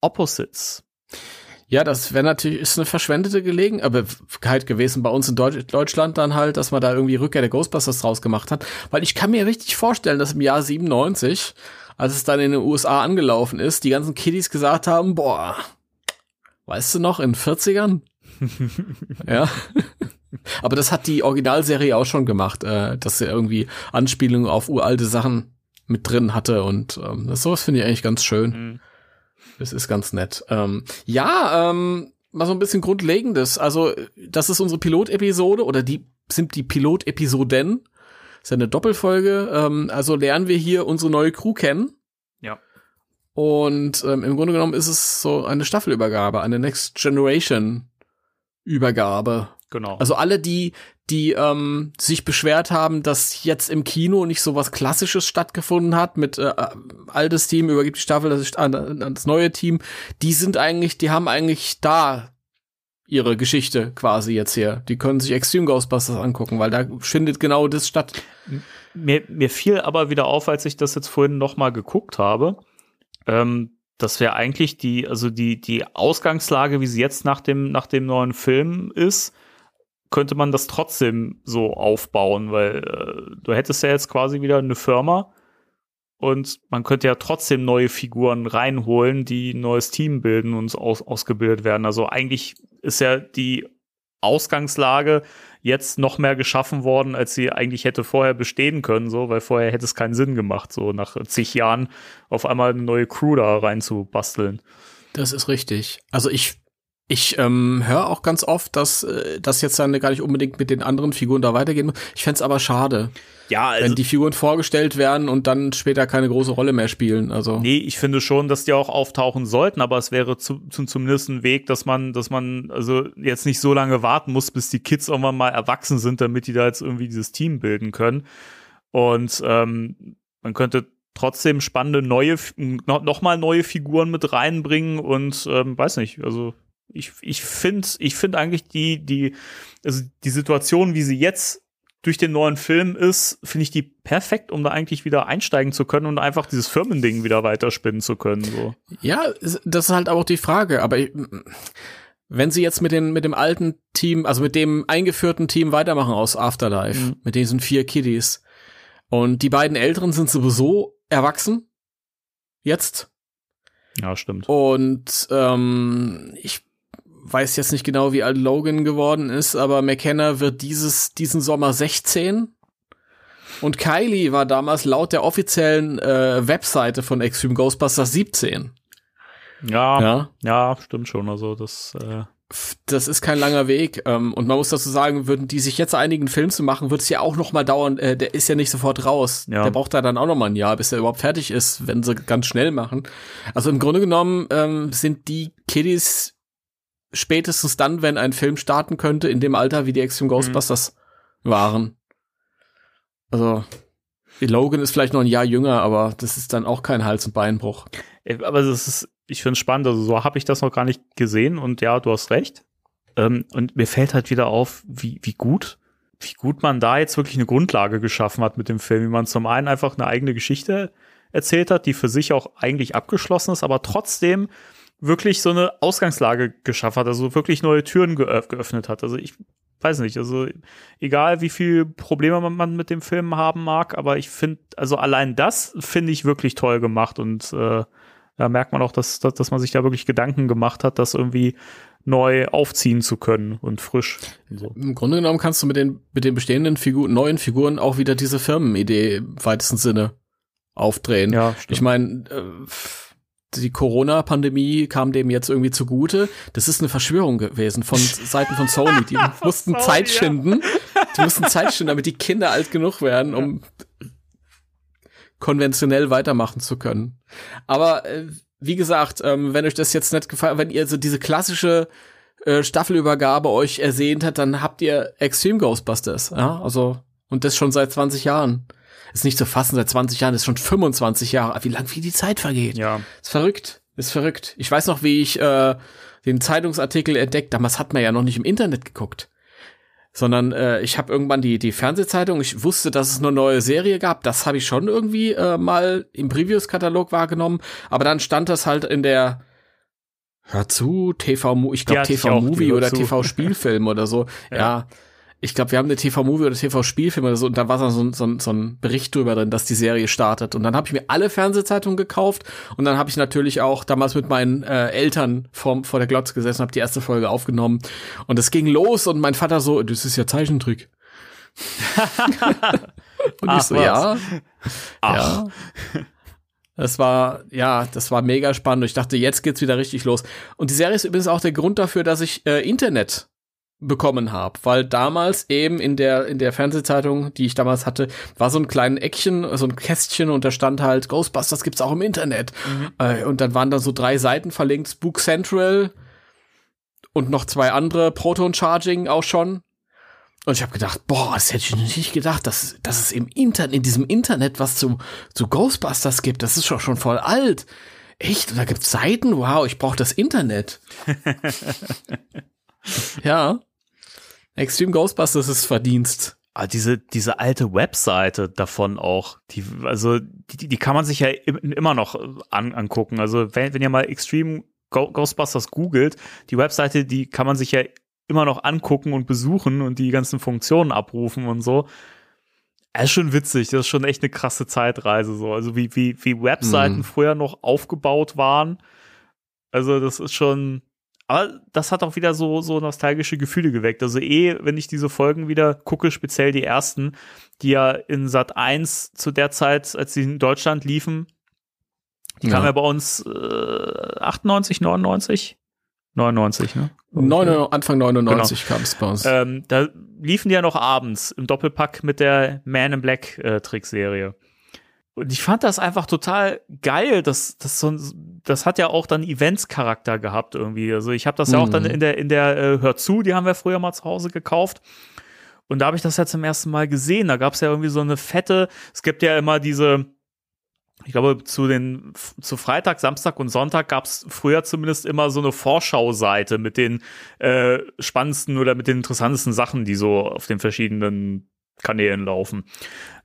opposites. Ja, das wäre natürlich, ist eine verschwendete Gelegenheit gewesen bei uns in Deutsch, Deutschland dann halt, dass man da irgendwie Rückkehr der Ghostbusters draus gemacht hat. Weil ich kann mir richtig vorstellen, dass im Jahr 97, als es dann in den USA angelaufen ist, die ganzen Kiddies gesagt haben, boah, weißt du noch, in 40ern? ja. Aber das hat die Originalserie auch schon gemacht, äh, dass sie irgendwie Anspielungen auf uralte Sachen mit drin hatte und ähm, das sowas finde ich eigentlich ganz schön. Mhm. Das ist ganz nett. Ähm, ja, ähm, mal so ein bisschen Grundlegendes. Also, das ist unsere Pilotepisode oder die sind die Pilotepisoden. Das ist ja eine Doppelfolge. Ähm, also lernen wir hier unsere neue Crew kennen. Ja. Und ähm, im Grunde genommen ist es so eine Staffelübergabe, eine Next Generation Übergabe. Genau. Also alle, die, die ähm, sich beschwert haben, dass jetzt im Kino nicht so was Klassisches stattgefunden hat, mit äh, altes Team übergibt die Staffel das, ist an, das neue Team, die sind eigentlich, die haben eigentlich da ihre Geschichte quasi jetzt hier. Die können sich Extreme Ghostbusters angucken, weil da findet genau das statt. Mir, mir fiel aber wieder auf, als ich das jetzt vorhin noch mal geguckt habe, ähm, dass wir eigentlich die, also die, die Ausgangslage, wie sie jetzt nach dem, nach dem neuen Film ist, könnte man das trotzdem so aufbauen, weil äh, du hättest ja jetzt quasi wieder eine Firma und man könnte ja trotzdem neue Figuren reinholen, die ein neues Team bilden und aus, ausgebildet werden. Also eigentlich ist ja die Ausgangslage jetzt noch mehr geschaffen worden, als sie eigentlich hätte vorher bestehen können, so, weil vorher hätte es keinen Sinn gemacht, so nach zig Jahren auf einmal eine neue Crew da reinzubasteln. Das ist richtig. Also ich ich ähm, höre auch ganz oft, dass äh, das jetzt dann gar nicht unbedingt mit den anderen Figuren da weitergehen muss. Ich fände aber schade, Ja, also, wenn die Figuren vorgestellt werden und dann später keine große Rolle mehr spielen. Also nee, ich finde schon, dass die auch auftauchen sollten, aber es wäre zu, zu, zumindest ein Weg, dass man, dass man also jetzt nicht so lange warten muss, bis die Kids irgendwann mal erwachsen sind, damit die da jetzt irgendwie dieses Team bilden können. Und ähm, man könnte trotzdem spannende neue, noch, noch mal neue Figuren mit reinbringen und ähm, weiß nicht, also ich, ich finde ich finde eigentlich die, die, also die Situation, wie sie jetzt durch den neuen Film ist, finde ich die perfekt, um da eigentlich wieder einsteigen zu können und einfach dieses Firmending wieder weiterspinnen zu können. So. ja, das ist halt auch die Frage. Aber ich, wenn sie jetzt mit den mit dem alten Team, also mit dem eingeführten Team weitermachen aus Afterlife, Mhm. mit diesen vier Kiddies und die beiden Älteren sind sowieso erwachsen jetzt Ja, stimmt. Und ähm, ich weiß jetzt nicht genau, wie alt Logan geworden ist, aber McKenna wird dieses, diesen Sommer 16. Und Kylie war damals laut der offiziellen äh, Webseite von Extreme Ghostbusters 17. Ja, ja, Ja, stimmt schon. Also das, äh, das ist kein langer Weg. Ähm, und man muss dazu sagen, würden die sich jetzt einigen Film zu machen, wird es ja auch noch mal dauern. Äh, der ist ja nicht sofort raus. Ja. Der braucht da dann auch noch mal ein Jahr, bis er überhaupt fertig ist, wenn sie ganz schnell machen. Also im Grunde genommen ähm, sind die Kiddies spätestens dann, wenn ein Film starten könnte, in dem Alter, wie die Extreme Ghostbusters waren. Also Logan ist vielleicht noch ein Jahr jünger, aber das ist dann auch kein Hals- und Beinbruch. Äh, Aber das ist, ich finde es spannend, also so habe ich das noch gar nicht gesehen und ja, du hast recht. Ähm, und mir fällt halt wieder auf, wie, wie gut, wie gut man da jetzt wirklich eine Grundlage geschaffen hat mit dem Film, wie man zum einen einfach eine eigene Geschichte erzählt hat, die für sich auch eigentlich abgeschlossen ist, aber trotzdem wirklich so eine Ausgangslage geschaffen hat, also wirklich neue Türen geöff geöffnet hat. Also ich weiß nicht, also egal wie viel Probleme man, mit dem Film haben mag, aber ich finde, also allein das finde ich wirklich toll gemacht und äh, da merkt man auch, dass, dass, dass man sich da wirklich Gedanken gemacht hat, das irgendwie neu aufziehen zu können und frisch. und So. Im Grunde genommen kannst du mit den, mit den bestehenden Figuren, neuen Figuren auch wieder diese Firmenidee im weitesten Sinne aufdrehen. Ja, Ich meine, äh, die Corona-Pandemie kam dem jetzt irgendwie zugute. Das ist eine Verschwörung gewesen von Seiten von Sony. Die mussten Sony, Zeit ja. schinden. Die mussten Zeit schinden, damit die Kinder alt genug werden, um konventionell weitermachen zu können. Aber äh, wie gesagt, ähm, wenn euch das jetzt nicht gefallen, wenn ihr so diese klassische äh, Staffelübergabe euch ersehnt hat, dann habt ihr Extreme Ghostbusters. Ja, also und das schon seit 20 Jahren. Ist nicht zu fassen, seit 20 Jahren, ist schon 25 Jahre. Wie lang wie die Zeit vergeht. Ja. Ist verrückt. Ist verrückt. Ich weiß noch, wie ich äh, den Zeitungsartikel entdeckt. Damals hat man ja noch nicht im Internet geguckt. Sondern äh, ich habe irgendwann die, die Fernsehzeitung, ich wusste, dass es eine neue Serie gab. Das habe ich schon irgendwie äh, mal im Previews-Katalog wahrgenommen. Aber dann stand das halt in der Hör zu, TV, ich glaube TV-Movie oder TV-Spielfilm oder so. ja. ja ich glaube, wir haben eine TV-Movie oder TV-Spielfilm oder so und da war so, so, so ein Bericht drüber drin, dass die Serie startet. Und dann habe ich mir alle Fernsehzeitungen gekauft und dann habe ich natürlich auch damals mit meinen äh, Eltern vor, vor der Glotze gesessen, habe die erste Folge aufgenommen und es ging los und mein Vater so, das ist ja Zeichentrick. und Ach, ich so, was? ja. Ach. Ja. Das war, ja, das war mega spannend. Ich dachte, jetzt geht's wieder richtig los. Und die Serie ist übrigens auch der Grund dafür, dass ich äh, Internet bekommen habe, weil damals eben in der in der Fernsehzeitung, die ich damals hatte, war so ein kleines Eckchen, so ein Kästchen und da stand halt Ghostbusters gibt's auch im Internet mhm. äh, und dann waren da so drei Seiten verlinkt, Spook Central und noch zwei andere Proton Charging auch schon und ich habe gedacht, boah, das hätte ich nicht gedacht, dass, dass es im Internet, in diesem Internet was zu, zu Ghostbusters gibt. Das ist schon, schon voll alt. Echt? Und da gibt's Seiten? Wow, ich brauche das Internet. ja. Extreme Ghostbusters ist Verdienst. Ah, diese, diese alte Webseite davon auch, die, also, die, die kann man sich ja immer noch an, angucken. Also, wenn, wenn ihr mal Extreme Ghostbusters googelt, die Webseite, die kann man sich ja immer noch angucken und besuchen und die ganzen Funktionen abrufen und so. Das ist schon witzig, das ist schon echt eine krasse Zeitreise so. Also wie, wie, wie Webseiten mhm. früher noch aufgebaut waren. Also das ist schon, aber das hat auch wieder so, so nostalgische Gefühle geweckt. Also eh, wenn ich diese Folgen wieder gucke, speziell die ersten, die ja in Sat 1 zu der Zeit, als sie in Deutschland liefen, die ja. kamen ja bei uns äh, 98, 99. 99, ne? Neun, Anfang 99 genau. kam es bei uns. Ähm, da liefen die ja noch abends im Doppelpack mit der Man in Black äh, Trickserie. Und ich fand das einfach total geil. Das, das, so, das hat ja auch dann Events-Charakter gehabt irgendwie. Also ich habe das ja auch dann mhm. in der, in der äh, Hör zu, die haben wir früher mal zu Hause gekauft. Und da habe ich das ja zum ersten Mal gesehen. Da gab es ja irgendwie so eine fette, es gibt ja immer diese, ich glaube, zu den zu Freitag, Samstag und Sonntag gab es früher zumindest immer so eine Vorschau-Seite mit den äh, spannendsten oder mit den interessantesten Sachen, die so auf den verschiedenen Kanälen laufen,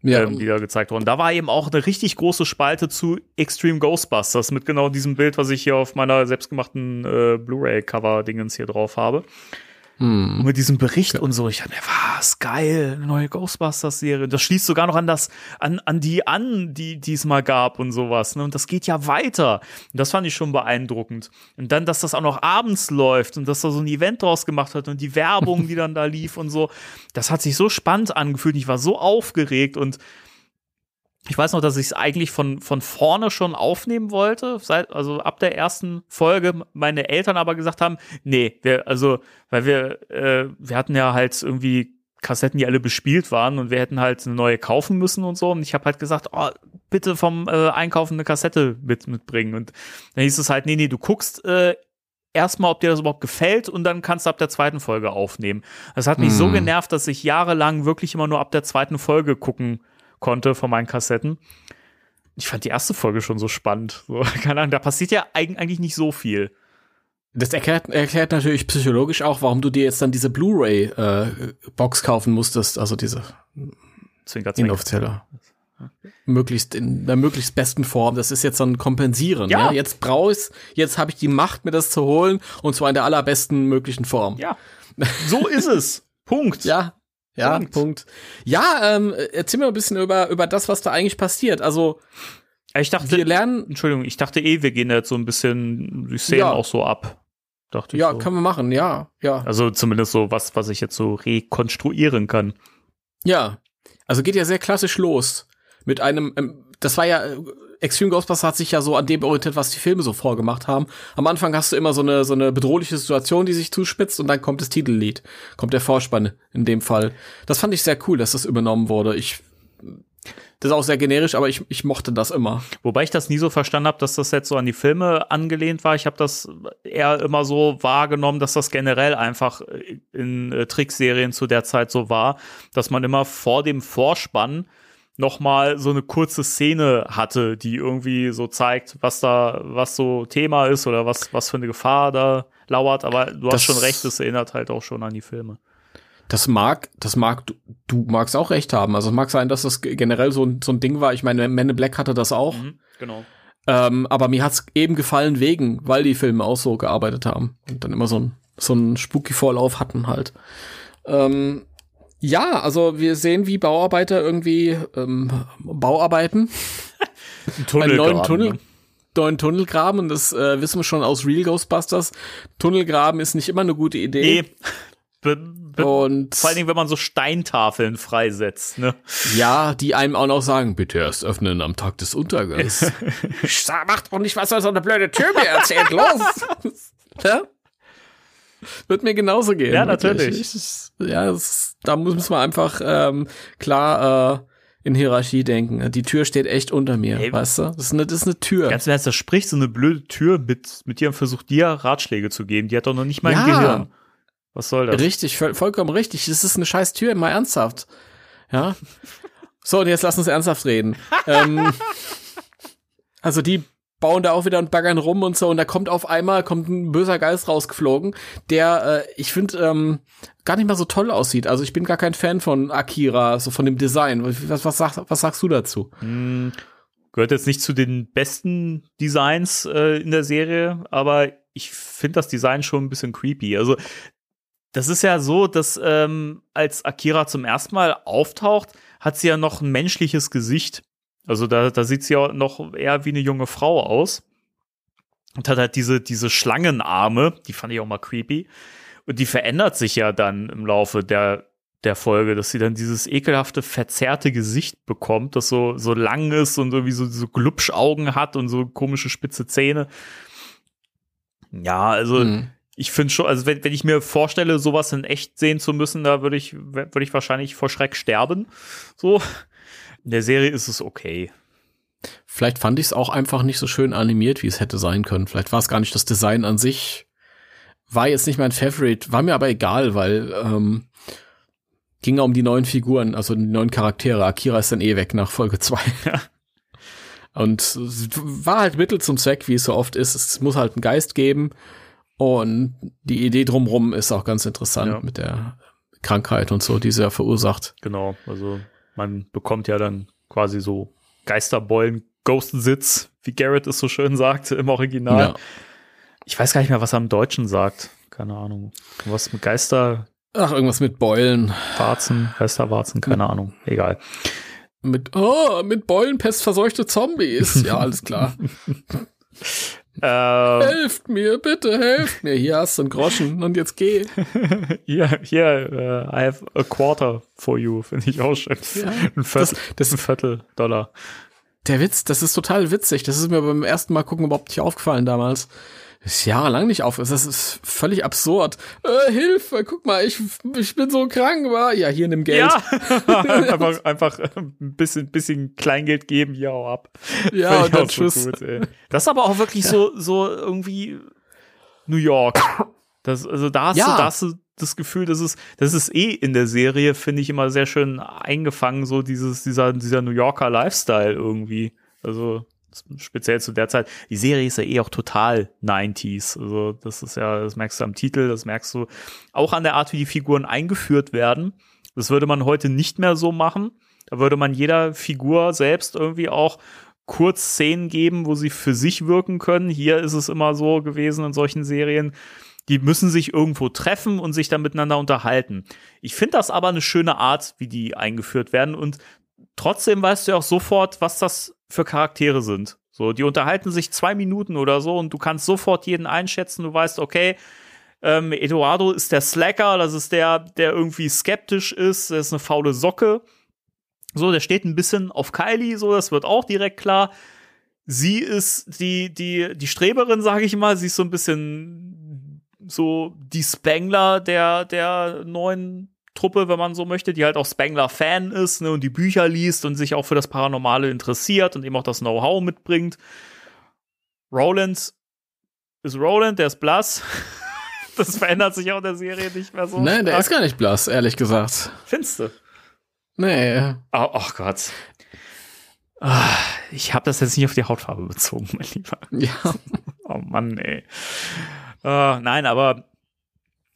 ja. ähm, die da gezeigt wurden. Da war eben auch eine richtig große Spalte zu Extreme Ghostbusters mit genau diesem Bild, was ich hier auf meiner selbstgemachten äh, Blu-ray-Cover-Dingens hier drauf habe. Hm. Und mit diesem Bericht ja. und so, ich dachte mir, was geil, eine neue Ghostbusters-Serie. Das schließt sogar noch an das, an, an die an, die, die es mal gab und sowas. Ne? Und das geht ja weiter. Und das fand ich schon beeindruckend. Und dann, dass das auch noch abends läuft und dass da so ein Event draus gemacht hat und die Werbung, die dann da lief und so. Das hat sich so spannend angefühlt. Ich war so aufgeregt und ich weiß noch, dass ich es eigentlich von, von vorne schon aufnehmen wollte, seit, also ab der ersten Folge. Meine Eltern aber gesagt haben, nee, wir, also, weil wir, äh, wir hatten ja halt irgendwie Kassetten, die alle bespielt waren und wir hätten halt eine neue kaufen müssen und so. Und ich habe halt gesagt, oh, bitte vom äh, Einkaufen eine Kassette mit, mitbringen. Und dann hieß es halt, nee, nee, du guckst äh, erstmal, ob dir das überhaupt gefällt und dann kannst du ab der zweiten Folge aufnehmen. Das hat mich hm. so genervt, dass ich jahrelang wirklich immer nur ab der zweiten Folge gucken konnte von meinen Kassetten. Ich fand die erste Folge schon so spannend. So, keine Ahnung, da passiert ja eigentlich nicht so viel. Das erklärt, erklärt natürlich psychologisch auch, warum du dir jetzt dann diese Blu-ray-Box äh, kaufen musstest, also diese Zwinker, Zwinker. inoffizielle. Möglichst in der möglichst besten Form. Das ist jetzt so ein Kompensieren. Ja. ja? Jetzt brauche ich jetzt habe ich die Macht, mir das zu holen und zwar in der allerbesten möglichen Form. Ja. So ist es. Punkt. Ja, ja, Punkt. Punkt. Ja, ähm, erzähl mir ein bisschen über, über das, was da eigentlich passiert. Also, ich dachte, wir lernen. Entschuldigung, ich dachte eh, wir gehen jetzt so ein bisschen die Szenen ja. auch so ab. Dachte ich. Ja, so. können wir machen, ja, ja. Also zumindest so was, was ich jetzt so rekonstruieren kann. Ja. Also geht ja sehr klassisch los. Mit einem, ähm, das war ja Extreme Ghostbusters hat sich ja so an dem orientiert, was die Filme so vorgemacht haben. Am Anfang hast du immer so eine, so eine bedrohliche Situation, die sich zuspitzt und dann kommt das Titellied. Kommt der Vorspann in dem Fall. Das fand ich sehr cool, dass das übernommen wurde. Ich, das ist auch sehr generisch, aber ich, ich mochte das immer. Wobei ich das nie so verstanden habe, dass das jetzt so an die Filme angelehnt war. Ich habe das eher immer so wahrgenommen, dass das generell einfach in äh, Trickserien zu der Zeit so war, dass man immer vor dem Vorspann noch mal so eine kurze Szene hatte, die irgendwie so zeigt, was da, was so Thema ist oder was, was für eine Gefahr da lauert, aber du Das- hast schon recht, es erinnert halt auch schon an die Filme. Das mag, das mag, du, du magst auch recht haben. Also es mag sein, dass das generell so ein, so ein Ding war. Ich meine, Men in Black hatte das auch. Genau. Ähm, aber mir hat's eben gefallen wegen, weil die Filme auch so gearbeitet haben und dann immer so ein so ein spooky Vorlauf hatten halt. Ähm, ja, also wir sehen, wie Bauarbeiter irgendwie ähm, Bauarbeiten, Ein einen neuen graben, Tunnel, ne? neuen Tunnel graben und das äh, wissen wir schon aus Real Ghostbusters. Tunnelgraben ist nicht immer eine gute Idee. Nee. Be be Und vor allen Dingen, wenn man so Steintafeln freisetzt, ne? ja, die einem auch noch sagen, bitte erst öffnen am Tag des Untergangs. Macht doch nicht, was er so eine blöde Tür mir erzählt. Los! ja? Wird mir genauso gehen. Ja, natürlich. Ich, ich, ja, das, da muss man einfach ähm, klar äh, in Hierarchie denken. Die Tür steht echt unter mir, Ey. weißt du? Das ist eine, das ist eine Tür. Ganz im Ernst, da spricht so eine blöde Tür mit, mit dir und versucht dir Ratschläge zu geben. Die hat doch noch nicht mal ein Ja. Gehirn. Was soll das? Richtig, voll, vollkommen richtig. Das ist eine scheiß Tür, mal ernsthaft. Ja. So, und jetzt lass uns ernsthaft reden. ähm, also die bauen da auch wieder und baggern rum und so und da kommt auf einmal kommt ein böser Geist rausgeflogen, der äh, ich finde ähm, gar nicht mal so toll aussieht. Also ich bin gar kein Fan von Akira, so von dem Design. Was, was, sag, was sagst du dazu? Hm, gehört jetzt nicht zu den besten Designs äh, in der Serie, aber ich finde das Design schon ein bisschen creepy. Also das ist ja so, dass ähm, als Akira zum ersten Mal auftaucht, hat sie ja noch ein menschliches Gesicht. Also da, da sieht sie ja noch eher wie eine junge Frau aus. Und hat halt diese, diese Schlangenarme, die fand ich auch mal creepy. Und die verändert sich ja dann im Laufe der, der Folge, dass sie dann dieses ekelhafte, verzerrte Gesicht bekommt, das so, so lang ist und irgendwie so, so Glubschaugen hat und so komische spitze Zähne. Ja, also Hm. ich finde schon, also wenn, wenn ich mir vorstelle, sowas in echt sehen zu müssen, da würde ich, würde ich wahrscheinlich vor Schreck sterben. So. In der Serie ist es okay. Vielleicht fand ich es auch einfach nicht so schön animiert, wie es hätte sein können. Vielleicht war es gar nicht das Design an sich. War jetzt nicht mein Favorite, war mir aber egal, weil ähm, ging ja um die neuen Figuren, also die neuen Charaktere. Akira ist dann eh weg nach Folge 2. Und es war halt Mittel zum Zweck, wie es so oft ist. Es muss halt einen Geist geben. Und die Idee drumrum ist auch ganz interessant Ja. mit der Krankheit und so, die sie ja verursacht. Genau. Also man bekommt ja dann quasi so Geisterbeulen, Ghostensitz, wie Garrett es so schön sagt im Original. Ja. Ich weiß gar nicht mehr, was er im Deutschen sagt. Keine Ahnung. Was mit Geister, Ach, irgendwas mit Beulen. Warzen, Geisterwarzen, keine Ahnung. Egal. Mit, oh, mit Beulen pestverseuchte Zombies. Ja, alles klar. Ähm, helft mir, bitte, helft mir. Hier hast du einen Groschen und jetzt geh. hier, hier, uh, I have a quarter for you, finde ich auch schön. ein, Viertel, das- ein Viertel Dollar. Der Witz, das ist total witzig. Das ist mir beim ersten Mal gucken überhaupt nicht aufgefallen damals. Das ist jahrelang nicht auf. Das ist völlig absurd. Äh, Hilfe, guck mal, ich, ich bin so krank, war. Ja, hier nimm Geld. Ja, einfach, einfach ein bisschen, bisschen Kleingeld geben, ja, ab. Ja, und dann auch so tschüss. gut. Das ist aber auch wirklich so, so irgendwie New York. Das, also da hast, Ja. du, da hast du das Gefühl, das ist, das ist eh in der Serie, finde ich immer sehr schön eingefangen, so dieses, dieser, dieser New Yorker Lifestyle irgendwie. Also speziell zu der Zeit. Die Serie ist ja eh auch total 90s. Also das ist ja, das merkst du am Titel, das merkst du auch an der Art, wie die Figuren eingeführt werden. Das würde man heute nicht mehr so machen. Da würde man jeder Figur selbst irgendwie auch kurz Szenen geben, wo sie für sich wirken können. Hier ist es immer so gewesen in solchen Serien, die müssen sich irgendwo treffen und sich dann miteinander unterhalten. Ich finde das aber eine schöne Art, wie die eingeführt werden und trotzdem weißt du ja auch sofort, was das für Charaktere sind. So, die unterhalten sich zwei Minuten oder so und du kannst sofort jeden einschätzen. Du weißt, okay, ähm, Eduardo ist der Slacker, das ist der, der irgendwie skeptisch ist, der ist eine faule Socke. So, der steht ein bisschen auf Kylie, so, das wird auch direkt klar. Sie ist die, die, die Streberin, sage ich mal. Sie ist so ein bisschen so die Spangler der, der neuen Truppe, wenn man so möchte, die halt auch Spangler-Fan ist ne, und die Bücher liest und sich auch für das Paranormale interessiert und eben auch das Know-how mitbringt. Roland ist Roland, der ist blass. Das verändert sich auch in der Serie nicht mehr so. Nein, der stark. ist gar nicht blass, ehrlich gesagt. Findest du? Nee. Oh, oh Gott. Ah, Ich habe das jetzt nicht auf die Hautfarbe bezogen, mein Lieber. Ja. Oh Mann, ey. Äh, nein, aber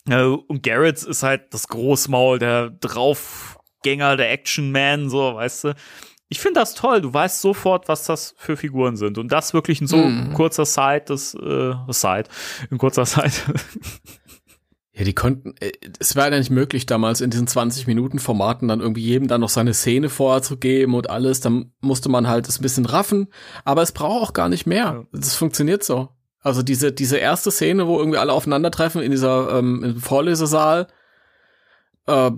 äh, und Garrett ist halt das Großmaul, der Draufgänger, der Action-Man, so, weißt du. Ich finde das toll. Du weißt sofort, was das für Figuren sind. Und das wirklich in so Mhm. kurzer Zeit, das äh, Zeit, in kurzer Zeit. Ja, die konnten, äh, es war ja nicht möglich damals in diesen 20 Minuten Formaten dann irgendwie jedem dann noch seine Szene vorher zu geben und alles. Dann musste man halt es ein bisschen raffen, aber es braucht auch gar nicht mehr. Das funktioniert so. Also diese, diese erste Szene, wo irgendwie alle aufeinandertreffen in dieser, ähm, im Vorlesesaal, äh,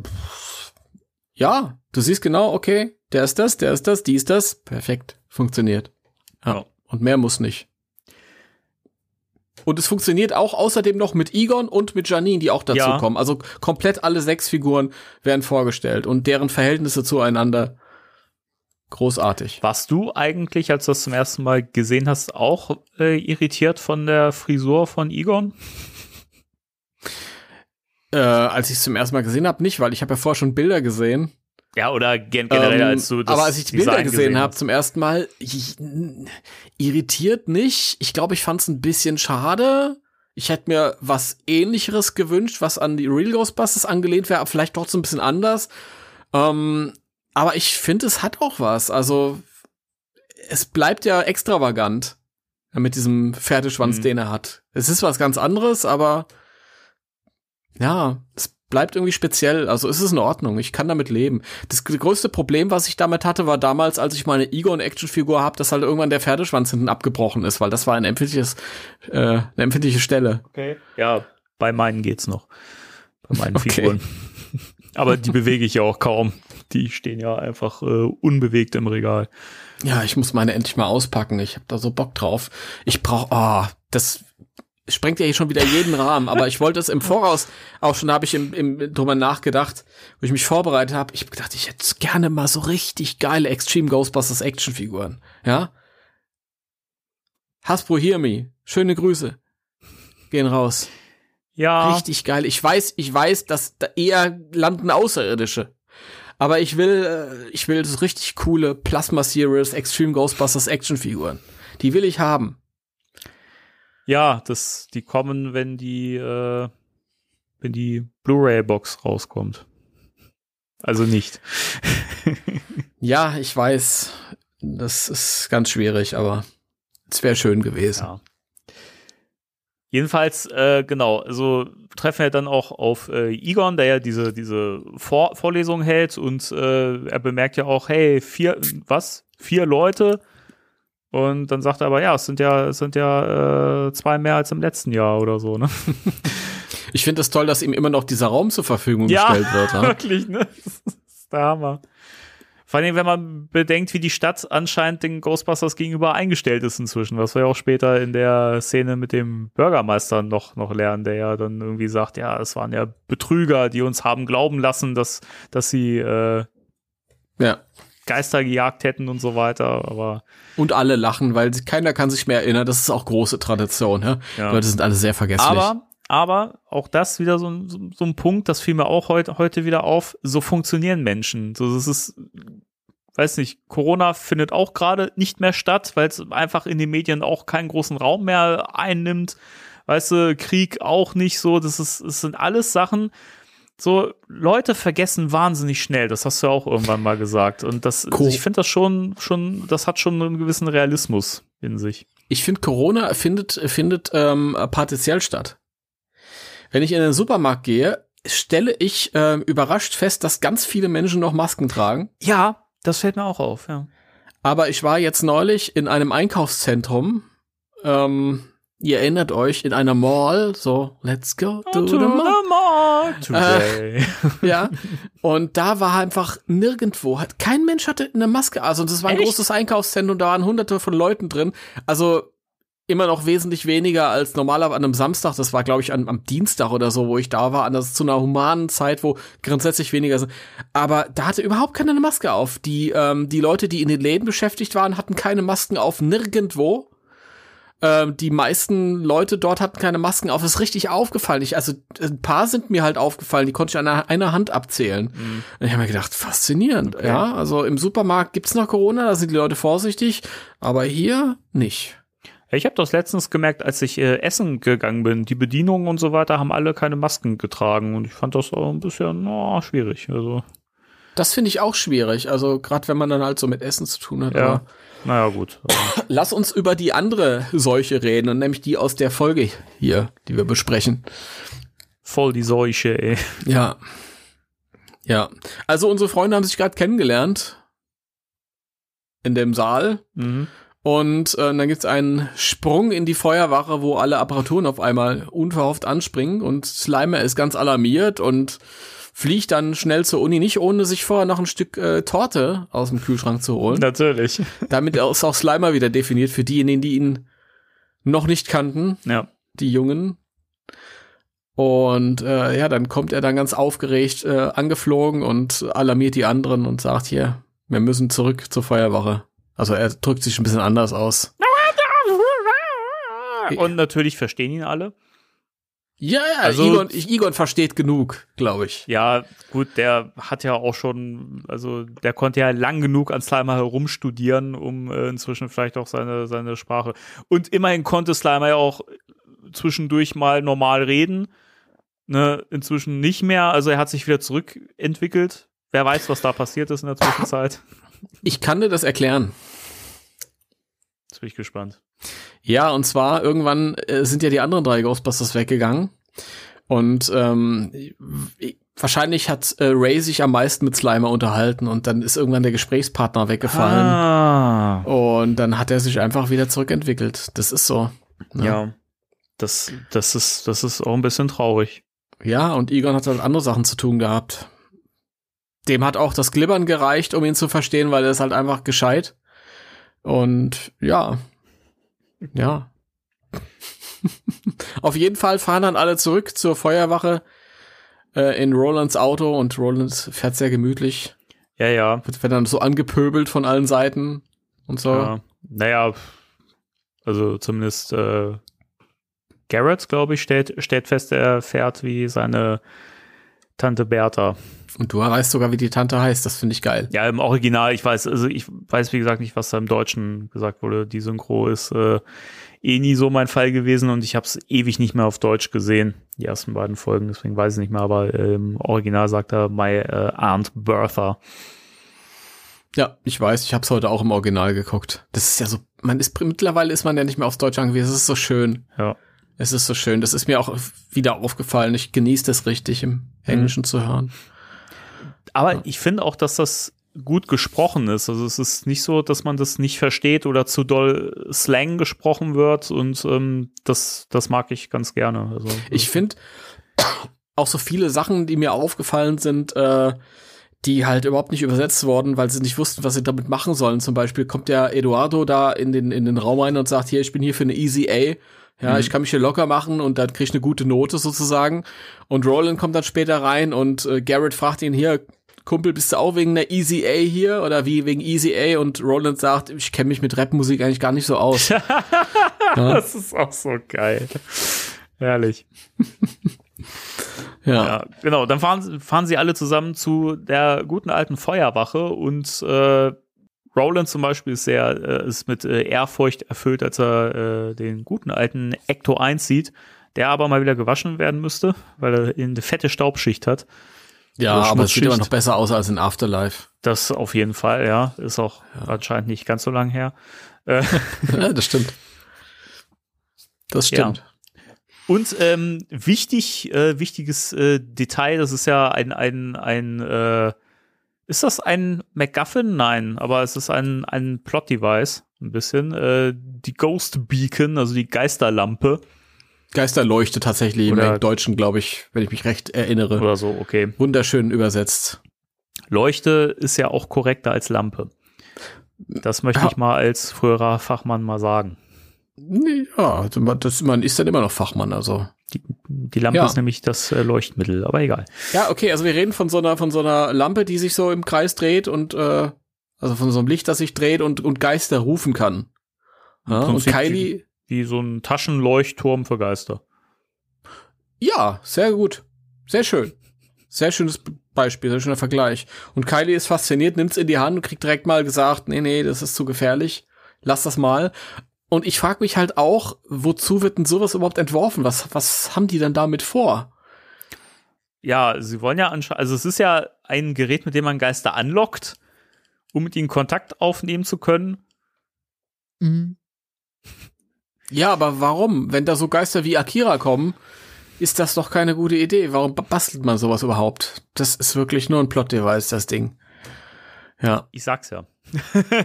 ja, du siehst genau, okay, der ist das, der ist das, die ist das, perfekt, funktioniert. Ja. Und mehr muss nicht. Und es funktioniert auch außerdem noch mit Egon und mit Janine, die auch dazu Ja. kommen. Also komplett alle sechs Figuren werden vorgestellt und deren Verhältnisse zueinander großartig. Warst du eigentlich, als du das zum ersten Mal gesehen hast, auch äh, irritiert von der Frisur von Egon? Äh, als ich es zum ersten Mal gesehen habe, nicht, weil ich habe ja vorher schon Bilder gesehen. Ja, oder gen generell, Ähm, als du das aber als ich die Bilder Design gesehen habe zum ersten Mal, ich, irritiert nicht. Ich glaube, ich fand es ein bisschen schade. Ich hätte mir was ähnlicheres gewünscht, was an die Real Ghostbusters angelehnt wäre, aber vielleicht doch so ein bisschen anders. Ähm, aber ich finde, es hat auch was. Also es bleibt ja extravagant mit diesem Pferdeschwanz, Mhm. den er hat. Es ist was ganz anderes, aber ja, es bleibt irgendwie speziell. Also es ist in Ordnung. Ich kann damit leben. Das größte Problem, was ich damit hatte, war damals, als ich meine Egon-Action-Figur habe, dass halt irgendwann der Pferdeschwanz hinten abgebrochen ist, weil das war ein empfindliches, äh, eine empfindliche Stelle. Okay. Ja, bei meinen geht's noch. Bei meinen Okay. Figuren. Aber die bewege ich ja auch kaum. Die stehen ja einfach äh, unbewegt im Regal. Ja, ich muss meine endlich mal auspacken. Ich habe da so Bock drauf. Ich brauch, ah, das sprengt ja hier schon wieder jeden Rahmen, aber ich wollte es im Voraus auch schon, da habe ich im, im, drüber nachgedacht, wo ich mich vorbereitet habe. Ich hab gedacht, ich hätte gerne mal so richtig geile Extreme Ghostbusters Actionfiguren. Ja? Hasbro Hear Me. Schöne Grüße. Gehen raus. Ja, Richtig geil. Ich weiß, ich weiß, dass da eher landen Außerirdische. Aber ich will, äh, ich will so richtig coole Plasma Series Extreme Ghostbusters Actionfiguren. Die will ich haben. ja, das, die kommen, wenn die, äh, wenn die Blu-ray-Box rauskommt. Also nicht. Ja, ich weiß, das ist ganz schwierig, aber es wäre schön gewesen. Ja. Jedenfalls, äh, genau, also treffen wir dann auch auf äh, Egon, der ja diese, diese Vor Vorlesung hält und äh, er bemerkt ja auch, hey, vier, was? Vier Leute? Und dann sagt er aber, ja, es sind ja, es sind ja äh, zwei mehr als im letzten Jahr oder so, ne? Ich finde es toll, dass ihm immer noch dieser Raum zur Verfügung gestellt wird. Ja? wirklich, ne? Das ist der Hammer. Vor allem, wenn man bedenkt, wie die Stadt anscheinend den Ghostbusters gegenüber eingestellt ist inzwischen, was wir ja auch später in der Szene mit dem Bürgermeister noch, noch lernen, der ja dann irgendwie sagt, ja, es waren ja Betrüger, die uns haben glauben lassen, dass, dass sie äh, ja. Geister gejagt hätten und so weiter, aber Und alle lachen, weil keiner kann sich mehr erinnern. Das ist auch große Tradition. Ja? Ja. Die Leute sind alle sehr vergesslich. Aber, aber auch das wieder so, ein- so, so ein Punkt, das fiel mir auch heute, heute wieder auf. So funktionieren Menschen. So, das ist, weiß nicht, Corona findet auch gerade nicht mehr statt, weil es einfach in den Medien auch keinen großen Raum mehr einnimmt. Weißt du, Krieg auch nicht so. Das ist, das sind alles Sachen. So, Leute vergessen wahnsinnig schnell. Das hast du ja auch irgendwann mal gesagt. Und das, Co- ich finde das schon, schon, das hat schon einen gewissen Realismus in sich. ich finde, Corona findet, findet ähm, partiell statt. Wenn ich in den Supermarkt gehe, stelle ich ähm, überrascht fest, dass ganz viele Menschen noch Masken tragen. Ja, das fällt mir auch auf, ja. Aber ich war jetzt neulich in einem Einkaufszentrum. Ähm, ihr erinnert euch, in einer Mall, so, let's go to, the mall. today. Ja. Und da war einfach nirgendwo, hat, kein Mensch hatte eine Maske. Also, das war ein Echt? großes Einkaufszentrum, da waren hunderte von Leuten drin. Also, immer noch wesentlich weniger als normaler an einem Samstag. Das war, glaube ich, an, am Dienstag oder so, wo ich da war. Anders zu einer humanen Zeit, wo grundsätzlich weniger sind. Aber da hatte überhaupt keiner eine Maske auf. Die, ähm, die Leute, die in den Läden beschäftigt waren, hatten keine Masken auf, nirgendwo. Ähm, die meisten Leute dort hatten keine Masken auf. Das ist richtig aufgefallen. Ich, also ein paar sind mir halt aufgefallen, die konnte ich an einer, einer Hand abzählen. Und ich habe mir gedacht, faszinierend. Okay. Ja, also im Supermarkt gibt's noch Corona, da sind die Leute vorsichtig, aber hier nicht. Ich habe das letztens gemerkt, als ich äh, essen gegangen bin. Die Bedienungen und so weiter haben alle keine Masken getragen und ich fand das auch ein bisschen oh, schwierig. Also Das finde ich auch schwierig. Also gerade wenn man dann halt so mit Essen zu tun hat. ja, Aber naja gut. Also, Lass uns über die andere Seuche reden und nämlich die aus der Folge hier, die wir besprechen. voll die Seuche. Ey. Ja. Ja. Also unsere Freunde haben sich gerade kennengelernt in dem Saal. Mhm. Und äh, dann gibt's einen Sprung in die Feuerwache, wo alle Apparaturen auf einmal unverhofft anspringen und Slimer ist ganz alarmiert und fliegt dann schnell zur Uni, nicht ohne sich vorher noch ein Stück äh, Torte aus dem Kühlschrank zu holen. Natürlich. Damit ist auch Slimer wieder definiert für diejenigen, die ihn noch nicht kannten, Ja. die Jungen. Und äh, ja, dann kommt er dann ganz aufgeregt äh, angeflogen und alarmiert die anderen und sagt hier, wir müssen zurück zur Feuerwache. Also er drückt sich ein bisschen anders aus. Und natürlich verstehen ihn alle. Ja, ja, Also- Egon, Egon versteht genug, glaube ich. Ja, gut, der hat ja auch schon, also der konnte ja lang genug an Slimer herumstudieren, um äh, inzwischen vielleicht auch seine, seine Sprache. Und immerhin konnte Slimer ja auch zwischendurch mal normal reden. Ne, inzwischen nicht mehr. Also er hat sich wieder zurückentwickelt. Wer weiß, was da passiert ist in der Zwischenzeit. Ich kann dir das erklären. Jetzt bin ich gespannt. Ja, und zwar irgendwann äh, sind ja die anderen drei Ghostbusters weggegangen. Und ähm, wahrscheinlich hat äh, Ray sich am meisten mit Slimer unterhalten und dann ist irgendwann der Gesprächspartner weggefallen. Ah, Und dann hat er sich einfach wieder zurückentwickelt. Das ist so. ne? ja. Das, das, ist, das ist auch ein bisschen traurig. Ja, und Egon hat halt andere Sachen zu tun gehabt. Dem hat auch das Glibbern gereicht, um ihn zu verstehen, weil er ist halt einfach gescheit. Und ja. Ja. Auf jeden Fall fahren dann alle zurück zur Feuerwache äh, in Rolands Auto und Roland fährt sehr gemütlich. Ja, ja. Wird, wird dann so angepöbelt von allen Seiten und so. Ja. Naja, also zumindest äh, Garrett, glaube ich, stellt, stellt fest, er fährt wie seine Tante Bertha. Und du weißt sogar, wie die Tante heißt. Das finde ich geil. Ja, im Original, ich weiß, also ich weiß, wie gesagt, nicht, was da im Deutschen gesagt wurde. Die Synchro ist äh, eh nie so mein Fall gewesen und ich habe es ewig nicht mehr auf Deutsch gesehen, die ersten beiden Folgen, deswegen weiß ich nicht mehr, aber äh, im Original sagt er My äh, Aunt Bertha. Ja, ich weiß, ich habe es heute auch im Original geguckt. Das ist ja so, man ist mittlerweile ist man ja nicht mehr aufs Deutsch angewiesen. Es ist so schön. Ja. Es ist so schön. Das ist mir auch wieder aufgefallen. Ich genieße das richtig im Englischen zu hören. Aber ich finde auch, dass das gut gesprochen ist. Also es ist nicht so, dass man das nicht versteht oder zu doll Slang gesprochen wird und ähm, das, das mag ich ganz gerne. Also, Ich finde auch so viele Sachen, die mir aufgefallen sind, äh, die halt überhaupt nicht übersetzt wurden, weil sie nicht wussten, was sie damit machen sollen. Zum Beispiel kommt der Eduardo da in den, in den Raum rein und sagt, hier, ich bin hier für eine Easy A. Ja, ich kann mich hier locker machen und dann krieg ich eine gute Note sozusagen. Und Roland kommt dann später rein und äh, Garrett fragt ihn hier, Kumpel, bist du auch wegen einer Easy A hier oder wie wegen Easy A? Und Roland sagt, ich kenne mich mit Rapmusik eigentlich gar nicht so aus. das ist auch so geil. Herrlich. ja. Ja, genau. Dann fahren, fahren sie alle zusammen zu der guten alten Feuerwache und äh, Roland zum Beispiel ist sehr, äh, ist mit äh, Ehrfurcht erfüllt, als er äh, den guten alten Ecto 1 sieht, der aber mal wieder gewaschen werden müsste, weil er eine fette Staubschicht hat. Ja, aber es sieht immer noch besser aus als in Afterlife. Das auf jeden Fall, ja. Ist auch anscheinend nicht ganz so lang her. Äh, Ja, das stimmt. Das stimmt. Und ähm, wichtig, äh, wichtiges äh, Detail, das ist ja ein, ein, ein, äh, ist das ein MacGuffin? Nein, aber es ist ein, ein Plot-Device, ein bisschen. Äh, die Ghost Beacon, also die Geisterlampe Geisterleuchte tatsächlich Oder- im Deutschen, glaube ich, wenn ich mich recht erinnere. oder so, okay. Wunderschön übersetzt. Leuchte ist ja auch korrekter als Lampe. Das möchte Ja. ich mal als früherer Fachmann mal sagen. Ja, also man- das, man ist dann immer noch Fachmann, also. Die, die Lampe Ja. ist nämlich das äh, Leuchtmittel, aber egal. Ja, okay, also wir reden von so einer, von so einer Lampe, die sich so im Kreis dreht und, äh, also von so einem Licht, das sich dreht und, und Geister rufen kann. Ja, und Kylie, Wie so ein Taschenleuchtturm für Geister. ja, sehr gut. Sehr schön. Sehr schönes Beispiel, sehr schöner Vergleich. Und Kylie ist fasziniert, nimmt's in die Hand und kriegt direkt mal gesagt, nee, nee, das ist zu gefährlich. Lass das mal. Und ich frage mich halt auch, wozu wird denn sowas überhaupt entworfen? Was, was haben die denn damit vor? Ja, sie wollen ja anscheinend, also es ist ja ein Gerät, mit dem man Geister anlockt, um mit ihnen Kontakt aufnehmen zu können. Mhm. Ja, aber warum? Wenn da so Geister wie Akira kommen, ist das doch keine gute Idee. Warum bastelt man sowas überhaupt? Das ist wirklich nur ein Plot-Device, das Ding. Ja. Ich sag's ja.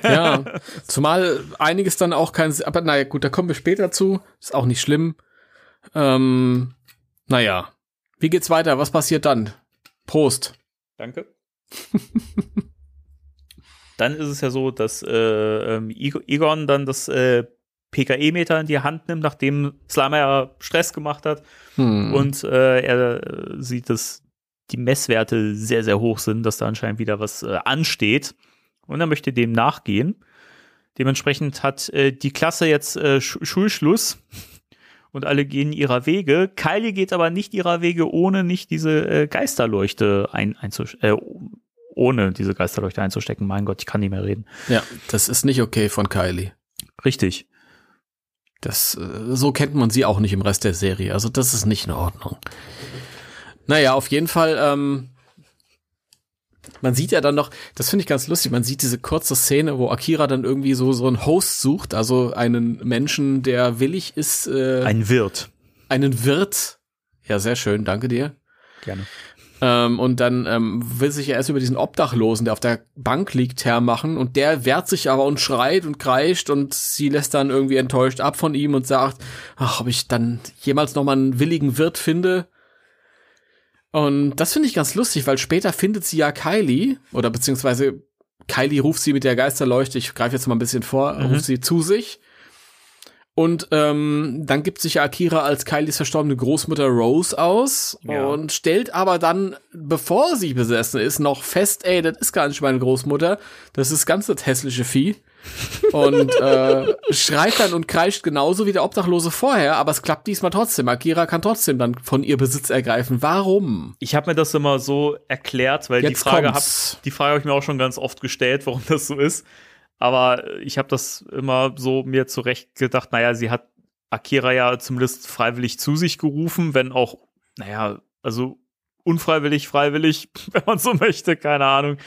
ja, zumal einiges dann auch kein, aber naja, gut, da kommen wir später zu. Ist auch nicht schlimm. Ähm, naja. Wie geht's weiter? Was passiert dann? Prost. Danke. dann ist es ja so, dass äh, ähm, Egon dann das äh, PKE-Meter in die Hand nimmt, nachdem Slimer ja Stress gemacht hat. Hm. Und äh, er sieht, dass die Messwerte sehr, sehr hoch sind, dass da anscheinend wieder was äh, ansteht. Und er möchte dem nachgehen. Dementsprechend hat äh, die Klasse jetzt äh, Sch Schulschluss und alle gehen ihrer Wege. Kylie geht aber nicht ihrer Wege, ohne nicht diese äh, Geisterleuchte ein, äh, ohne diese Geisterleuchte einzustecken. Mein Gott, ich kann nicht mehr reden. Ja, das ist nicht okay von Kylie. Richtig. Das, äh, so kennt man sie auch nicht im Rest der Serie. Also das ist nicht in Ordnung. Naja, auf jeden Fall, ähm, man sieht ja dann noch, das finde ich ganz lustig, man sieht diese kurze Szene, wo Akira dann irgendwie so, so einen Host sucht, also einen Menschen, der willig ist. Äh, Ein Wirt. Einen Wirt. Ja, sehr schön, danke dir. Gerne. Ähm, und dann ähm, will sich er erst über diesen Obdachlosen, der auf der Bank liegt, hermachen. Und der wehrt sich aber und schreit und kreischt und sie lässt dann irgendwie enttäuscht ab von ihm und sagt, ach, ob ich dann jemals noch mal einen willigen Wirt finde. Und das finde ich ganz lustig, weil später findet sie ja Kylie, oder beziehungsweise Kylie ruft sie mit der Geisterleuchte, ich greife jetzt mal ein bisschen vor, mhm. ruft sie zu sich und ähm, dann gibt sich Akira als Kylies verstorbene Großmutter Rose aus ja. und stellt aber dann, bevor sie besessen ist, noch fest, ey, das ist gar nicht meine Großmutter, das ist ganz das hässliche Vieh. und äh, schreit dann und kreischt genauso wie der Obdachlose vorher, aber es klappt diesmal trotzdem. Akira kann trotzdem dann von ihr Besitz ergreifen. Warum? Ich habe mir das immer so erklärt, weil Jetzt die Frage habe die Frage habe ich mir auch schon ganz oft gestellt, warum das so ist. Aber ich habe das immer so mir zurecht gedacht, naja, sie hat Akira ja zumindest freiwillig zu sich gerufen, wenn auch, naja, also unfreiwillig, freiwillig, wenn man so möchte, keine Ahnung.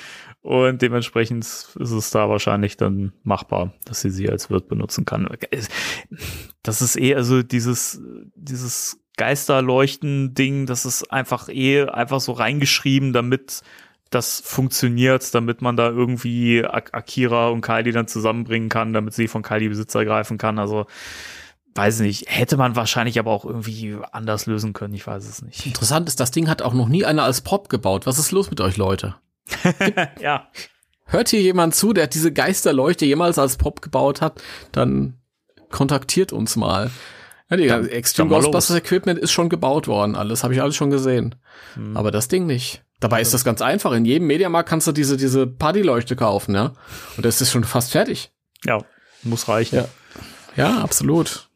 Und dementsprechend ist es da wahrscheinlich dann machbar, dass sie sie als Wirt benutzen kann. Das ist eh, also dieses, dieses Geisterleuchten-Ding, das ist einfach eh einfach so reingeschrieben, damit das funktioniert, damit man da irgendwie Akira und Kylie dann zusammenbringen kann, damit sie von Kylie Besitz ergreifen kann. Also weiß nicht, hätte man wahrscheinlich aber auch irgendwie anders lösen können, ich weiß es nicht. Interessant ist, das Ding hat auch noch nie einer als Prop gebaut. Was ist los mit euch, Leute? ja. Hört hier jemand zu, der diese Geisterleuchte jemals als Prop gebaut hat, dann kontaktiert uns mal. Ja, die dann, Extreme Ghostbusters Equipment ist schon gebaut worden, alles habe ich alles schon gesehen. Hm. Aber das Ding nicht. Dabei ist das ganz einfach. In jedem Mediamarkt kannst du diese, diese Partyleuchte kaufen, ja. Und das ist schon fast fertig. Ja, muss reichen. Ja, ja absolut.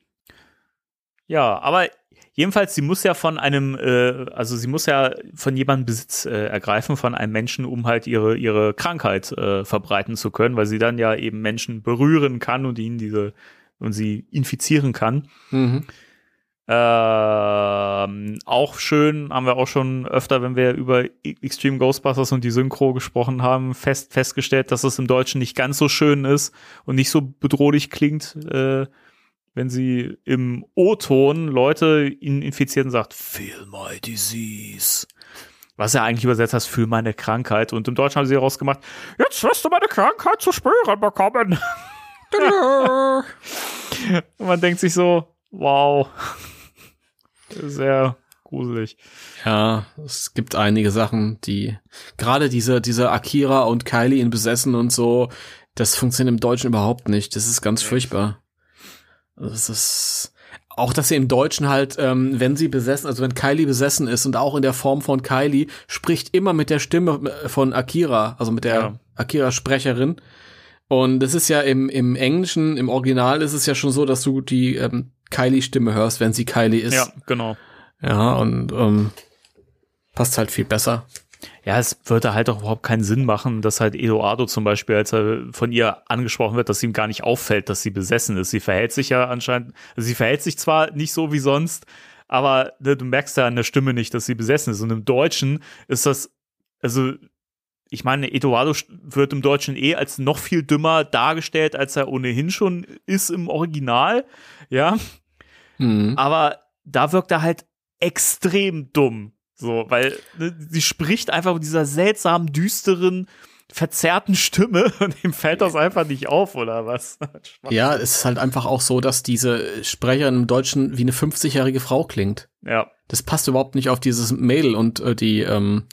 Ja, aber jedenfalls, sie muss ja von einem, äh, also sie muss ja von jemandem Besitz äh, ergreifen, von einem Menschen, um halt ihre, ihre Krankheit äh, verbreiten zu können, weil sie dann ja eben Menschen berühren kann und ihnen diese, und sie infizieren kann. Mhm. Ähm, auch schön, haben wir auch schon öfter, wenn wir über Extreme Ghostbusters und die Synchro gesprochen haben, fest, festgestellt, dass es im Deutschen nicht ganz so schön ist und nicht so bedrohlich klingt, äh, wenn sie im O-Ton Leute ihn infiziert und sagt, feel my disease. Was er eigentlich übersetzt heißt, fühl meine Krankheit. Und im Deutschen haben sie rausgemacht, jetzt wirst du meine Krankheit zu spüren bekommen. und man denkt sich so, wow. Sehr gruselig. Ja, es gibt einige Sachen, die gerade diese diese Akira und Kylie in Besessen und so, das funktioniert im Deutschen überhaupt nicht. Das ist ganz furchtbar. Das ist auch, dass sie im Deutschen halt, ähm, wenn sie besessen, also wenn Kylie besessen ist und auch in der Form von Kylie, spricht immer mit der Stimme von Akira, also mit der ja. Akira-Sprecherin. Und es ist ja im, im Englischen, im Original ist es ja schon so, dass du die ähm, Kylie-Stimme hörst, wenn sie Kylie ist. Ja, genau. Ja, und ähm, passt halt viel besser. Ja, es würde halt auch überhaupt keinen Sinn machen, dass halt Eduardo zum Beispiel, als er von ihr angesprochen wird, dass ihm gar nicht auffällt, dass sie besessen ist. Sie verhält sich ja anscheinend, also sie verhält sich zwar nicht so wie sonst, aber ne, du merkst ja an der Stimme nicht, dass sie besessen ist. Und im Deutschen ist das, also ich meine, Eduardo wird im Deutschen eh als noch viel dümmer dargestellt, als er ohnehin schon ist im Original, ja. Mhm. Aber da wirkt er halt extrem dumm. So, weil ne, sie spricht einfach mit dieser seltsamen, düsteren, verzerrten Stimme und ihm fällt das einfach nicht auf, oder was? ja, es ist halt einfach auch so, dass diese Sprecherin im Deutschen wie eine 50-jährige Frau klingt. Ja. Das passt überhaupt nicht auf dieses Mädel und äh, die ähm,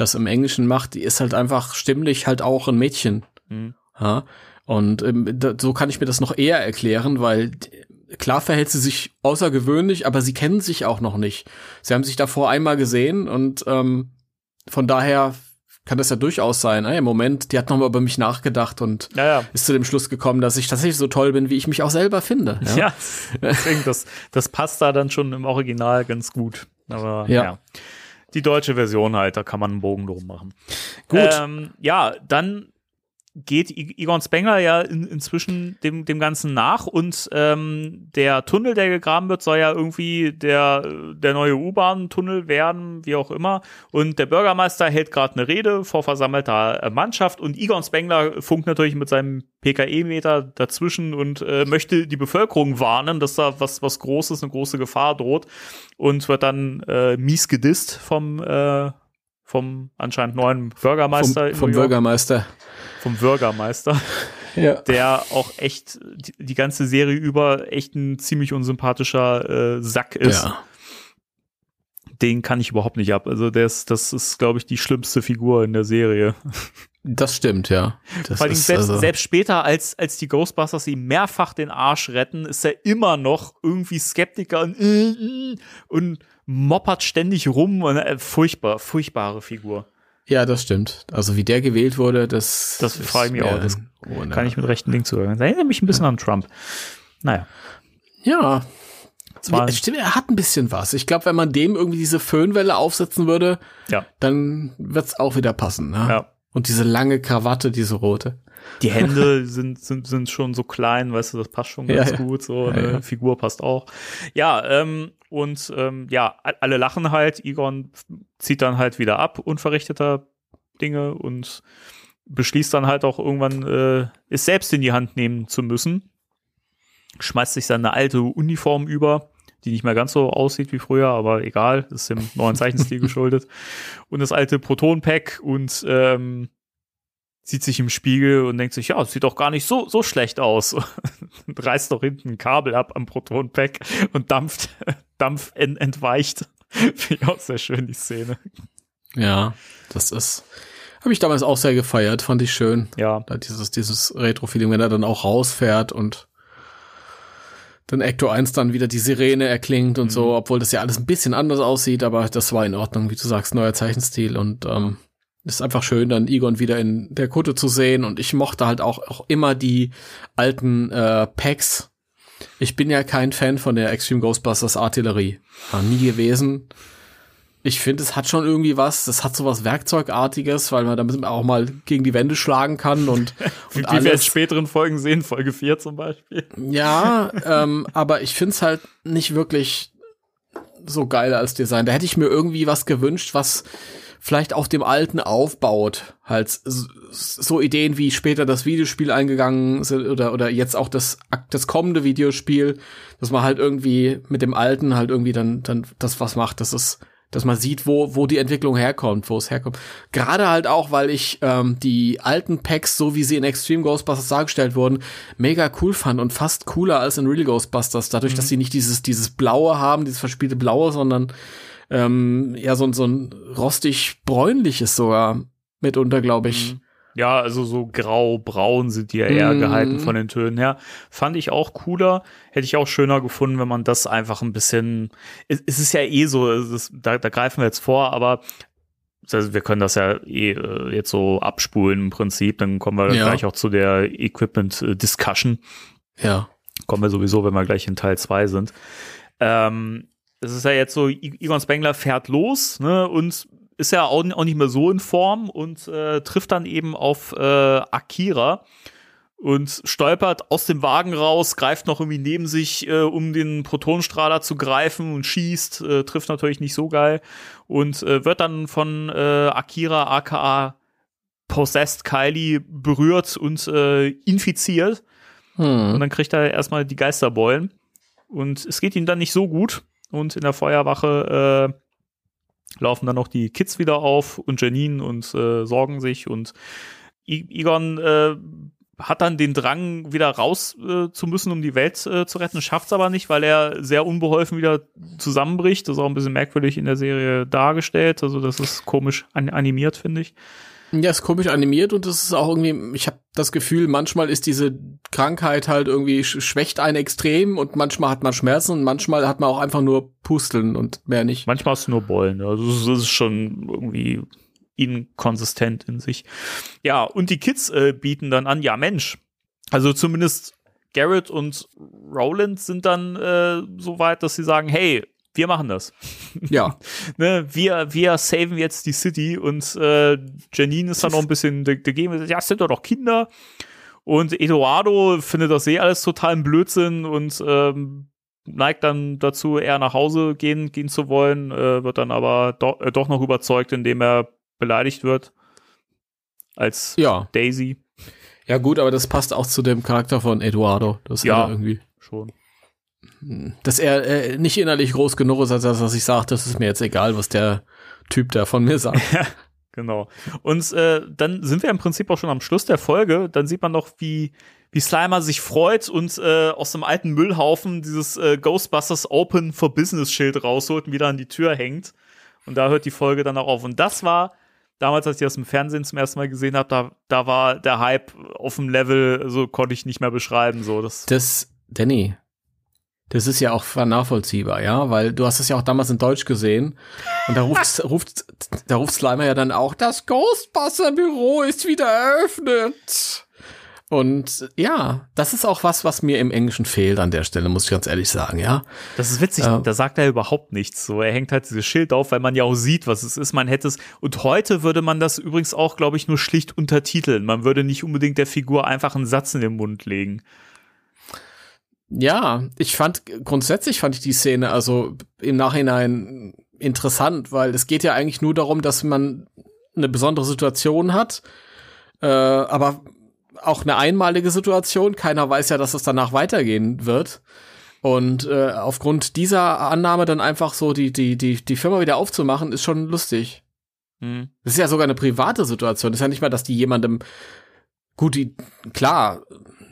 das im Englischen macht, die ist halt einfach stimmlich halt auch ein Mädchen. Mhm. Ja. Und ähm, da, so kann ich mir das noch eher erklären, weil klar verhält sie sich außergewöhnlich, aber sie kennen sich auch noch nicht. Sie haben sich davor einmal gesehen und ähm, von daher kann das ja durchaus sein. Ey, Im Moment, die hat nochmal über mich nachgedacht und ja, ja. ist zu dem Schluss gekommen, dass ich tatsächlich so toll bin, wie ich mich auch selber finde. Ja, ja deswegen, das, das passt da dann schon im Original ganz gut. Aber ja. Die deutsche Version halt, da kann man einen Bogen drum machen. Gut. Ähm, ja, dann geht Egon Spengler ja in, inzwischen dem, dem Ganzen nach und ähm, der Tunnel, der gegraben wird, soll ja irgendwie der, der neue U-Bahn-Tunnel werden, wie auch immer. Und der Bürgermeister hält gerade eine Rede vor versammelter äh, Mannschaft und Egon Spengler funkt natürlich mit seinem PKE-Meter dazwischen und äh, möchte die Bevölkerung warnen, dass da was, was Großes, eine große Gefahr droht und wird dann äh, mies gedisst vom äh, vom anscheinend neuen Bürgermeister. Vom, vom Bürgermeister vom Bürgermeister, ja. der auch echt die, die, ganze Serie über echt ein ziemlich unsympathischer äh, Sack ist. Ja. Den kann ich überhaupt nicht ab. Also das, das ist, glaube ich, die schlimmste Figur in der Serie. Das stimmt, ja. Das Vor allem selbst, also selbst später, als, als die Ghostbusters ihm mehrfach den Arsch retten, ist er immer noch irgendwie Skeptiker und, äh, äh, und moppert ständig rum. Und, äh, furchtbar, furchtbare Figur. Ja, das stimmt. Also wie der gewählt wurde, das. Das frage ich mich auch. Das kann ich mit rechten Ding zuhören. Das erinnert mich ein bisschen ja. an Trump. Naja. Ja. Zwar stimmt, er hat ein bisschen was. Ich glaube, wenn man dem irgendwie diese Föhnwelle aufsetzen würde, ja. dann wird's auch wieder passen. Ne? Ja. Und diese lange Krawatte, diese rote. Die Hände sind, sind, sind schon so klein, weißt du, das passt schon ganz ja, gut. So, ja, ja. Figur passt auch. Ja, ähm, und ähm, ja, alle lachen halt. Egon zieht dann halt wieder ab, unverrichteter Dinge und beschließt dann halt auch irgendwann, äh, es selbst in die Hand nehmen zu müssen. Schmeißt sich seine alte Uniform über, die nicht mehr ganz so aussieht wie früher, aber egal, ist dem neuen Zeichenstil geschuldet. Und das alte Proton-Pack und ähm, sieht sich im Spiegel und denkt sich, ja, es sieht doch gar nicht so, so schlecht aus. und reißt doch hinten ein Kabel ab am Proton-Pack und dampft, Dampf ent entweicht. Finde ich auch sehr schön, die Szene. Ja, das ist, habe ich damals auch sehr gefeiert, fand ich schön. Ja. Da dieses, dieses Retro-Feeling, wenn er dann auch rausfährt und dann Ecto 1 dann wieder die Sirene erklingt und mhm. so, obwohl das ja alles ein bisschen anders aussieht, aber das war in Ordnung, wie du sagst, neuer Zeichenstil und ähm, ist einfach schön, dann Egon wieder in der Kutte zu sehen. Und ich mochte halt auch, auch immer die alten äh, Packs. Ich bin ja kein Fan von der Extreme Ghostbusters Artillerie. War nie gewesen. Ich finde, es hat schon irgendwie was. Das hat so was Werkzeugartiges, weil man damit auch mal gegen die Wände schlagen kann und, und Wie alles. wir in späteren Folgen sehen, Folge 4 zum Beispiel. Ja, ähm, aber ich finde es halt nicht wirklich so geil als Design. Da hätte ich mir irgendwie was gewünscht, was vielleicht auf dem alten aufbaut. Halt so Ideen wie später das Videospiel eingegangen sind oder, oder jetzt auch das, das kommende Videospiel, dass man halt irgendwie mit dem alten halt irgendwie dann, dann das was macht. Das ist, dass man sieht, wo, wo die Entwicklung herkommt, wo es herkommt. Gerade halt auch, weil ich ähm, die alten Packs, so wie sie in Extreme Ghostbusters dargestellt wurden, mega cool fand und fast cooler als in Real Ghostbusters, dadurch, mhm. dass sie nicht dieses, dieses Blaue haben, dieses verspielte Blaue, sondern ähm, ja, so, so ein rostig-bräunliches sogar mitunter, glaube ich. Mhm. Ja, also so grau-braun sind die ja eher mm. gehalten von den Tönen her. Fand ich auch cooler. Hätte ich auch schöner gefunden, wenn man das einfach ein bisschen. Es, es ist ja eh so, ist, da, da greifen wir jetzt vor, aber also wir können das ja eh äh, jetzt so abspulen im Prinzip. Dann kommen wir ja. gleich auch zu der Equipment Discussion. Ja. Kommen wir sowieso, wenn wir gleich in Teil zwei sind. Ähm, es ist ja jetzt so, Igon Spengler fährt los, ne, und ist er auch, auch nicht mehr so in Form und äh, trifft dann eben auf äh, Akira und stolpert aus dem Wagen raus, greift noch irgendwie neben sich, äh, um den Protonenstrahler zu greifen und schießt, äh, trifft natürlich nicht so geil und äh, wird dann von äh, Akira aka Possessed Kylie berührt und äh, infiziert. Hm. Und dann kriegt er erstmal die Geisterbeulen. Und es geht ihm dann nicht so gut. Und in der Feuerwache äh, laufen dann noch die Kids wieder auf und Janine und äh, sorgen sich. Und Egon äh, hat dann den Drang, wieder raus äh, zu müssen, um die Welt äh, zu retten, schafft es aber nicht, weil er sehr unbeholfen wieder zusammenbricht. Das ist auch ein bisschen merkwürdig in der Serie dargestellt. Also das ist komisch an animiert, finde ich. Ja, ist komisch animiert und das ist auch irgendwie, ich habe das Gefühl, manchmal ist diese Krankheit halt irgendwie schwächt einen extrem und manchmal hat man Schmerzen und manchmal hat man auch einfach nur Pusteln und mehr nicht. Manchmal hast du nur Bollen. Also das ist schon irgendwie inkonsistent in sich. Ja, und die Kids äh, bieten dann an, ja Mensch, also zumindest Garrett und Roland sind dann äh, so weit, dass sie sagen, hey, wir machen das. Ja. ne, wir, wir saven jetzt die City und äh, Janine ist dann noch ein bisschen dagegen. Ja, es sind doch noch Kinder. Und Eduardo findet das eh alles total ein Blödsinn und ähm, neigt dann dazu, eher nach Hause gehen, gehen zu wollen, äh, wird dann aber do äh, doch noch überzeugt, indem er beleidigt wird. Als ja. Daisy. Ja, gut, aber das passt auch zu dem Charakter von Eduardo. Das ja, irgendwie. Schon dass er äh, nicht innerlich groß genug ist, als das, was ich sage, das ist mir jetzt egal, was der Typ da von mir sagt. genau. Und äh, dann sind wir im Prinzip auch schon am Schluss der Folge. Dann sieht man noch, wie, wie Slimer sich freut und äh, aus dem alten Müllhaufen dieses äh, Ghostbusters Open for Business Schild rausholt und wieder an die Tür hängt. Und da hört die Folge dann auch auf. Und das war damals, als ich das im Fernsehen zum ersten Mal gesehen habe, da, da war der Hype auf dem Level, so konnte ich nicht mehr beschreiben. So, das, das Danny, das ist ja auch nachvollziehbar, ja, weil du hast es ja auch damals in Deutsch gesehen und da ruft, ruft, da ruft Slimer ja dann auch, das Ghostbuster-Büro ist wieder eröffnet. Und ja, das ist auch was, was mir im Englischen fehlt an der Stelle, muss ich ganz ehrlich sagen, ja. Das ist witzig, äh, da sagt er überhaupt nichts. So, er hängt halt dieses Schild auf, weil man ja auch sieht, was es ist. Man hätte es, und heute würde man das übrigens auch, glaube ich, nur schlicht untertiteln. Man würde nicht unbedingt der Figur einfach einen Satz in den Mund legen. Ja, ich fand grundsätzlich fand ich die Szene also im Nachhinein interessant, weil es geht ja eigentlich nur darum, dass man eine besondere Situation hat, äh, aber auch eine einmalige Situation. Keiner weiß ja, dass es danach weitergehen wird. Und äh, aufgrund dieser Annahme dann einfach so die die die die Firma wieder aufzumachen, ist schon lustig. Mhm. Das ist ja sogar eine private Situation. Das ist ja nicht mal, dass die jemandem gut, die klar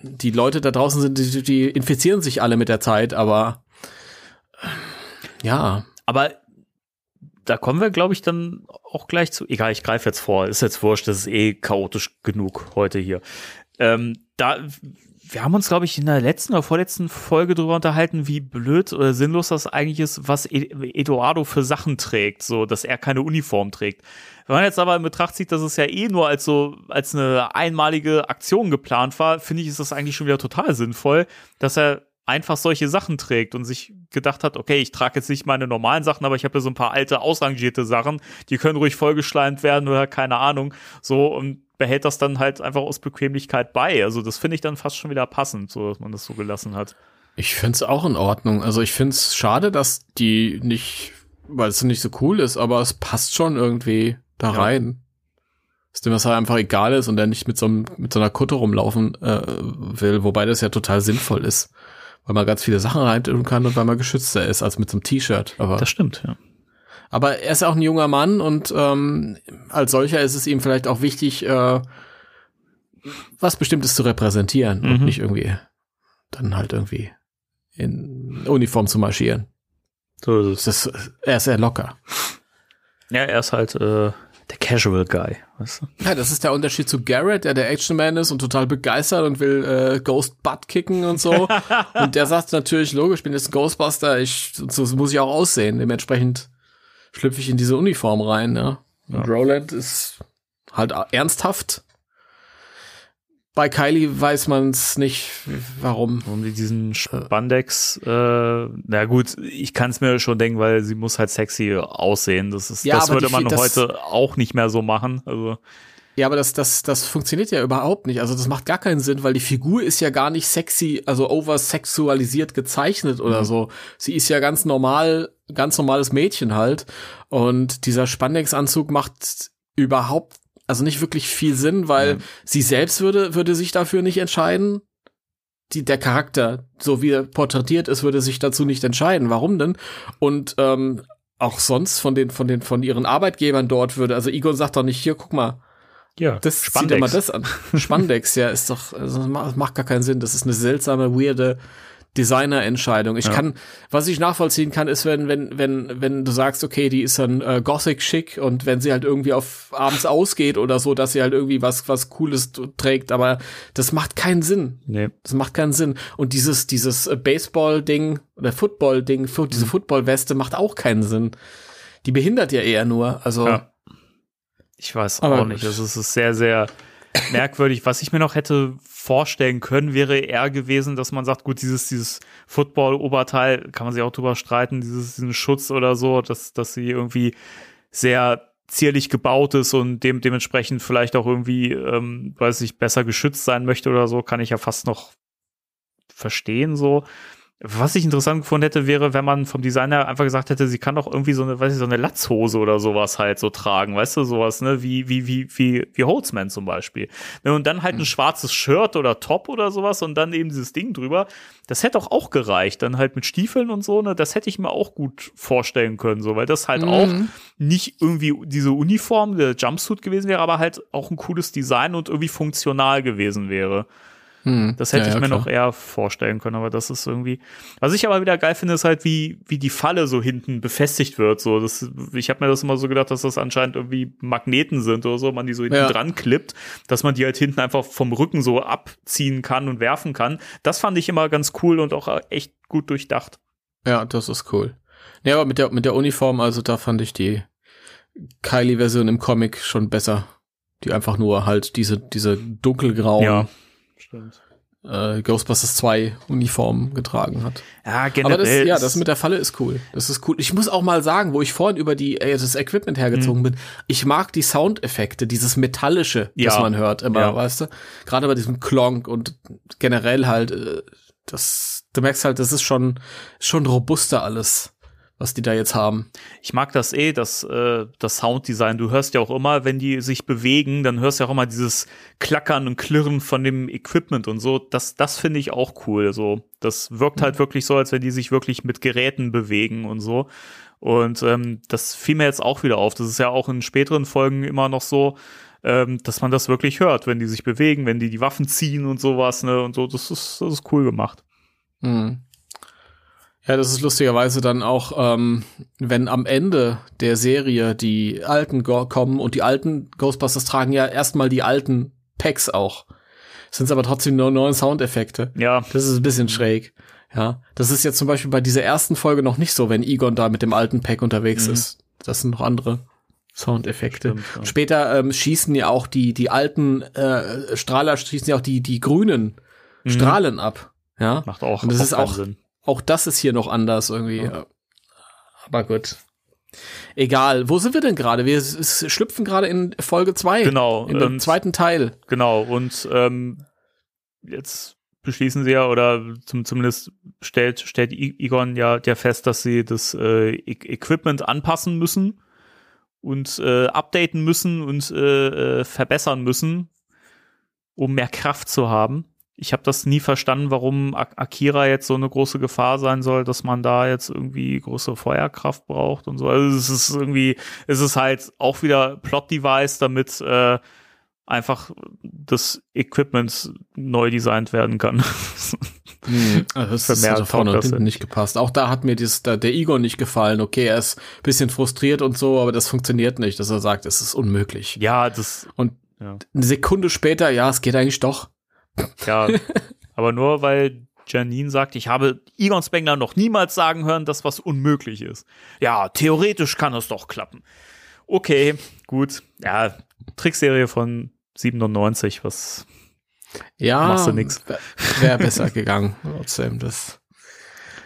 die Leute da draußen sind, die, die infizieren sich alle mit der Zeit, aber ja. Aber da kommen wir, glaube ich, dann auch gleich zu. Egal, ich greife jetzt vor. Ist jetzt wurscht, das ist eh chaotisch genug heute hier. Ähm, da, wir haben uns, glaube ich, in der letzten oder vorletzten Folge darüber unterhalten, wie blöd oder sinnlos das eigentlich ist, was Eduardo für Sachen trägt, so, dass er keine Uniform trägt. Wenn man jetzt aber in Betracht zieht, dass es ja eh nur als so, als eine einmalige Aktion geplant war, finde ich, ist das eigentlich schon wieder total sinnvoll, dass er einfach solche Sachen trägt und sich gedacht hat, okay, ich trage jetzt nicht meine normalen Sachen, aber ich habe ja so ein paar alte, ausrangierte Sachen, die können ruhig vollgeschleimt werden oder keine Ahnung, so und behält das dann halt einfach aus Bequemlichkeit bei. Also das finde ich dann fast schon wieder passend, so dass man das so gelassen hat. Ich finde es auch in Ordnung. Also ich finde es schade, dass die nicht, weil es nicht so cool ist, aber es passt schon irgendwie da ja. rein. Dass dem das halt einfach egal ist und er nicht mit so, einem, mit so einer Kutte rumlaufen äh, will, wobei das ja total sinnvoll ist. Weil man ganz viele Sachen reintun kann und weil man geschützter ist als mit so einem T-Shirt. Aber das stimmt, ja. Aber er ist auch ein junger Mann und ähm, als solcher ist es ihm vielleicht auch wichtig, äh, was Bestimmtes zu repräsentieren mhm. und nicht irgendwie dann halt irgendwie in Uniform zu marschieren. So ist es. Das, er ist sehr locker. Ja, er ist halt äh, der Casual Guy, weißt du? Ja, das ist der Unterschied zu Garrett, der der Action Man ist und total begeistert und will äh, Ghost Butt kicken und so. und der sagt natürlich, logisch, ich bin jetzt ein Ghostbuster, ich, so muss ich auch aussehen. Dementsprechend schlüpfe ich in diese Uniform rein, ne? Und ja. Roland ist halt ernsthaft. bei Kylie weiß man es nicht, warum. Um diesen Spandex, äh, na gut, ich kann es mir schon denken, weil sie muss halt sexy aussehen. Das ist, Ja, das würde die- man das- heute auch nicht mehr so machen. Also, Ja, aber das, das, das funktioniert ja überhaupt nicht. Also das macht gar keinen Sinn, weil die Figur ist ja gar nicht sexy, also oversexualisiert gezeichnet oder so. Sie ist ja ganz normal, ganz normales Mädchen halt. Und dieser Spandex-Anzug macht überhaupt, also nicht wirklich viel Sinn, weil sie selbst würde, würde sich dafür nicht entscheiden. Die, der Charakter, so wie er porträtiert ist, würde sich dazu nicht entscheiden. Warum denn? Und ähm, auch sonst von den, von den, von ihren Arbeitgebern dort würde, also Egon sagt doch nicht, hier, guck mal, ja, das zieht immer das an. Spandex, ja, ist doch, also das macht, gar keinen Sinn. Das ist eine seltsame, weirde Designerentscheidung. Ich Ja. kann, was ich nachvollziehen kann, ist, wenn, wenn, wenn, wenn du sagst, okay, die ist dann äh, Gothic schick und wenn sie halt irgendwie auf abends ausgeht oder so, dass sie halt irgendwie was, was Cooles trägt, aber das macht keinen Sinn. Nee. Das macht keinen Sinn. Und dieses, dieses äh, Baseball-Ding oder Football-Ding, Mhm. diese Football-Weste macht auch keinen Sinn. Die behindert ja eher nur. Also, Ja. Ich weiß Aber auch nicht. Also es ist sehr, sehr merkwürdig. Was ich mir noch hätte vorstellen können, wäre eher gewesen, dass man sagt, gut, dieses, dieses Football-Oberteil, kann man sich auch drüber streiten, dieses, diesen Schutz oder so, dass, dass sie irgendwie sehr zierlich gebaut ist und dem, dementsprechend vielleicht auch irgendwie, ähm, weiß ich, besser geschützt sein möchte oder so, kann ich ja fast noch verstehen, so. Was ich interessant gefunden hätte, wäre, wenn man vom Designer einfach gesagt hätte, sie kann doch irgendwie so eine, weiß ich, so eine Latzhose oder sowas halt so tragen, weißt du, sowas, ne, wie, wie, wie, wie, wie Holtzman zum Beispiel. Ne, und dann halt ein schwarzes Shirt oder Top oder sowas und dann eben dieses Ding drüber. Das hätte auch auch gereicht, dann halt mit Stiefeln und so, ne, das hätte ich mir auch gut vorstellen können, so, weil das halt auch nicht irgendwie diese Uniform, der Jumpsuit gewesen wäre, aber halt auch ein cooles Design und irgendwie funktional gewesen wäre. Hm. Das hätte Ja, ich ja, mir klar. noch eher vorstellen können, aber das ist irgendwie. Was ich aber wieder geil finde, ist halt, wie, wie die Falle so hinten befestigt wird. So, das, ich habe mir das immer so gedacht, dass das anscheinend irgendwie Magneten sind oder so, man die so hinten Ja. dran klippt, dass man die halt hinten einfach vom Rücken so abziehen kann und werfen kann. Das fand ich immer ganz cool und auch echt gut durchdacht. Ja, das ist cool. Ja, aber mit der, mit der Uniform, also da fand ich die Kylie-Version im Comic schon besser. Die einfach nur halt diese, diese dunkelgrauen Stimmt. äh, Ghostbusters 2 Uniform getragen hat. Ja, generell. Aber das, ja, das mit der Falle ist cool. Das ist cool. Ich muss auch mal sagen, wo ich vorhin über die, äh, das Equipment hergezogen bin, ich mag die Soundeffekte, dieses Metallische, das Ja. man hört immer, Ja. weißt du? Gerade bei diesem Klonk und generell halt, äh, das, du merkst halt, das ist schon, schon robuster alles, was die da jetzt haben. Ich mag das eh, das, äh, das Sounddesign. Du hörst ja auch immer, wenn die sich bewegen, dann hörst du ja auch immer dieses Klackern und Klirren von dem Equipment und so. Das, das finde ich auch cool. So, das wirkt halt wirklich so, als wenn die sich wirklich mit Geräten bewegen und so. Und ähm, das fiel mir jetzt auch wieder auf. Das ist ja auch in späteren Folgen immer noch so, ähm, dass man das wirklich hört, wenn die sich bewegen, wenn die die Waffen ziehen und sowas, ne? Und so, das ist, das ist cool gemacht. Mhm. Ja, das ist lustigerweise dann auch, ähm, wenn am Ende der Serie die alten Go kommen und die alten Ghostbusters tragen ja erstmal die alten Packs auch. Sind aber trotzdem nur neue Soundeffekte. Ja, Das ist ein bisschen schräg. Ja, das ist jetzt zum Beispiel bei dieser ersten Folge noch nicht so, wenn Egon da mit dem alten Pack unterwegs Mhm. ist. Das sind noch andere Soundeffekte. Stimmt, ja. Später ähm, schießen ja auch die die alten äh, Strahler schießen ja auch die die grünen Strahlen ab. Ja, Mhm. macht auch, Und das auch ist auch Sinn. Auch das ist hier noch anders irgendwie. Aber gut. Egal. Wo sind wir denn gerade? Wir schlüpfen gerade in Folge 2. Genau, In dem und- zweiten Teil. Genau, und ähm, jetzt beschließen sie ja, oder zum, zumindest stellt, stellt I- Egon ja, ja fest, dass sie das äh, E- Equipment anpassen müssen und äh, updaten müssen und äh, äh, verbessern müssen, um mehr Kraft zu haben. Ich habe das nie verstanden, warum Ak Akira jetzt so eine große Gefahr sein soll, dass man da jetzt irgendwie große Feuerkraft braucht und so. Also es ist irgendwie, es ist halt auch wieder Plot-Device, damit äh, einfach das Equipment neu designt werden kann. Also das ist also vorne und hinten nicht gepasst. Auch da hat mir das, da, der Egon nicht gefallen. Okay, er ist ein bisschen frustriert und so, aber das funktioniert nicht, dass er sagt, es ist unmöglich. ja, das, Und ja. eine Sekunde später, ja, es geht eigentlich doch. Ja, aber nur weil Janine sagt, ich habe Egon Spengler noch niemals sagen hören, dass was unmöglich ist. Ja, theoretisch kann es doch klappen. Okay, gut. Ja, Trickserie von 97, was Ja, Machst du nix. Wäre besser gegangen, trotzdem. Das.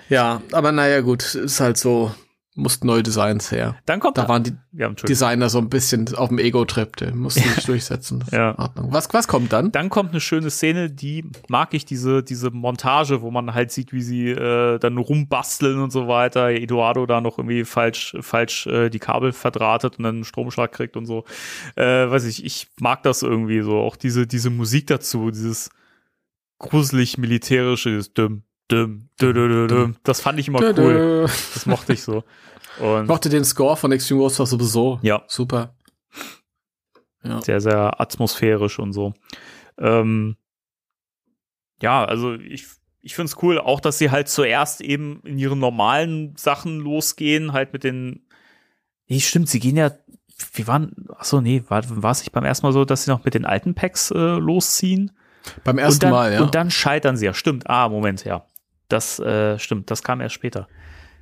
Ja, aber naja, gut, ist halt so, mussten neue Designs her. Dann kommt Da waren die ja. Designer so ein bisschen auf dem Ego-Trip, der musste sich durchsetzen. Ja. Was, was kommt dann? Dann kommt eine schöne Szene, die mag ich, diese, diese Montage, wo man halt sieht, wie sie äh, dann rumbasteln und so weiter. Eduardo da noch irgendwie falsch, falsch äh, die Kabel verdrahtet und dann einen Stromschlag kriegt und so. Äh, weiß ich, ich mag das irgendwie so. Auch diese, diese Musik dazu, dieses gruselig militärische, dieses Düm, Düm, Düm, Düm. Das fand ich immer cool. Das mochte ich so. Ich Und mochte den Score von Extreme Ghostbusters sowieso. Ja. Super. Ja. sehr, sehr atmosphärisch und so. Ähm, ja, also ich, ich finde es cool, auch dass sie halt zuerst eben in ihren normalen Sachen losgehen, halt mit den. Nee, stimmt, sie gehen ja. Wie waren. Achso, nee, war, war es nicht beim ersten Mal so, dass sie noch mit den alten Packs äh, losziehen? Beim ersten dann, Mal, ja. Und dann scheitern sie ja. Stimmt. Ah, Moment, ja. Das äh, stimmt, das kam erst später.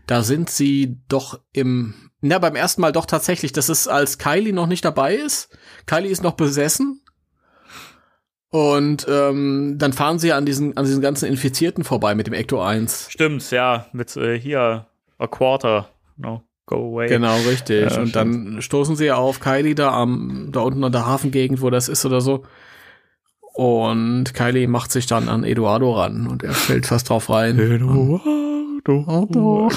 Da sind sie doch im, na, beim ersten Mal doch tatsächlich, das ist, als Kylie noch nicht dabei ist. Kylie ist noch besessen. Und ähm, dann fahren sie an diesen, an diesen ganzen Infizierten vorbei mit dem Ecto 1. Stimmt, ja, mit äh, hier a quarter. No, go away. Genau, richtig. Ja, und dann stoßen sie ja auf Kylie da am, da unten an der Hafengegend, wo das ist oder so. Und Kylie macht sich dann an Eduardo ran und er fällt fast drauf rein. Eduardo.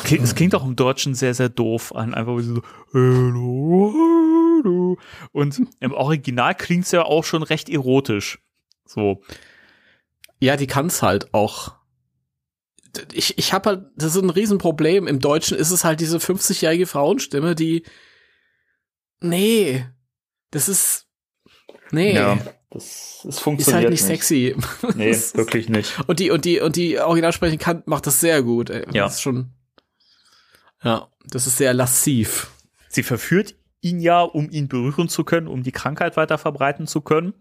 Klingt- Es klingt auch im Deutschen sehr, sehr doof an. Einfach wie so, Eduardo. Und im Original klingt es ja auch schon recht erotisch. So. Ja, die kann's halt auch. Ich, ich habe halt, das ist ein Riesenproblem. Im Deutschen ist es halt diese 50-jährige Frauenstimme, die. Nee. Das ist. Nee. Das, das ist funktioniert halt nicht, sexy. Nee, ist- wirklich nicht. Und die, und die, und die Originalsprecherin kann, macht das sehr gut. Ey. Ja. Das ist schon. Ja, das ist sehr lassiv. Sie verführt ihn ja, um ihn berühren zu können, um die Krankheit weiter verbreiten zu können.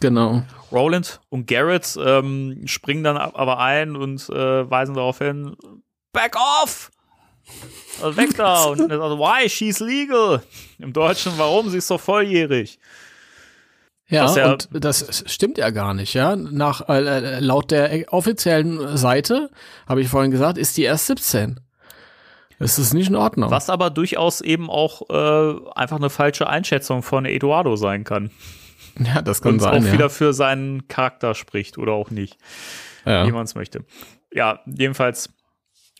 Genau. Roland und Garrett ähm, springen dann ab- aber ein und äh, weisen darauf hin, back off! Also weg da! Und sagt, why? She's legal! Im Deutschen, warum? Sie ist doch volljährig. Ja, ja- und das stimmt ja gar nicht, ja. Nach, äh, laut der offiziellen Seite, habe ich vorhin gesagt, ist die erst 17. Das ist nicht in Ordnung. Was aber durchaus eben auch äh, einfach eine falsche Einschätzung von Eduardo sein kann. Ja, das kann Und sein. auch ja. wieder für seinen Charakter spricht oder auch nicht. ja. wie man es möchte. Ja, jedenfalls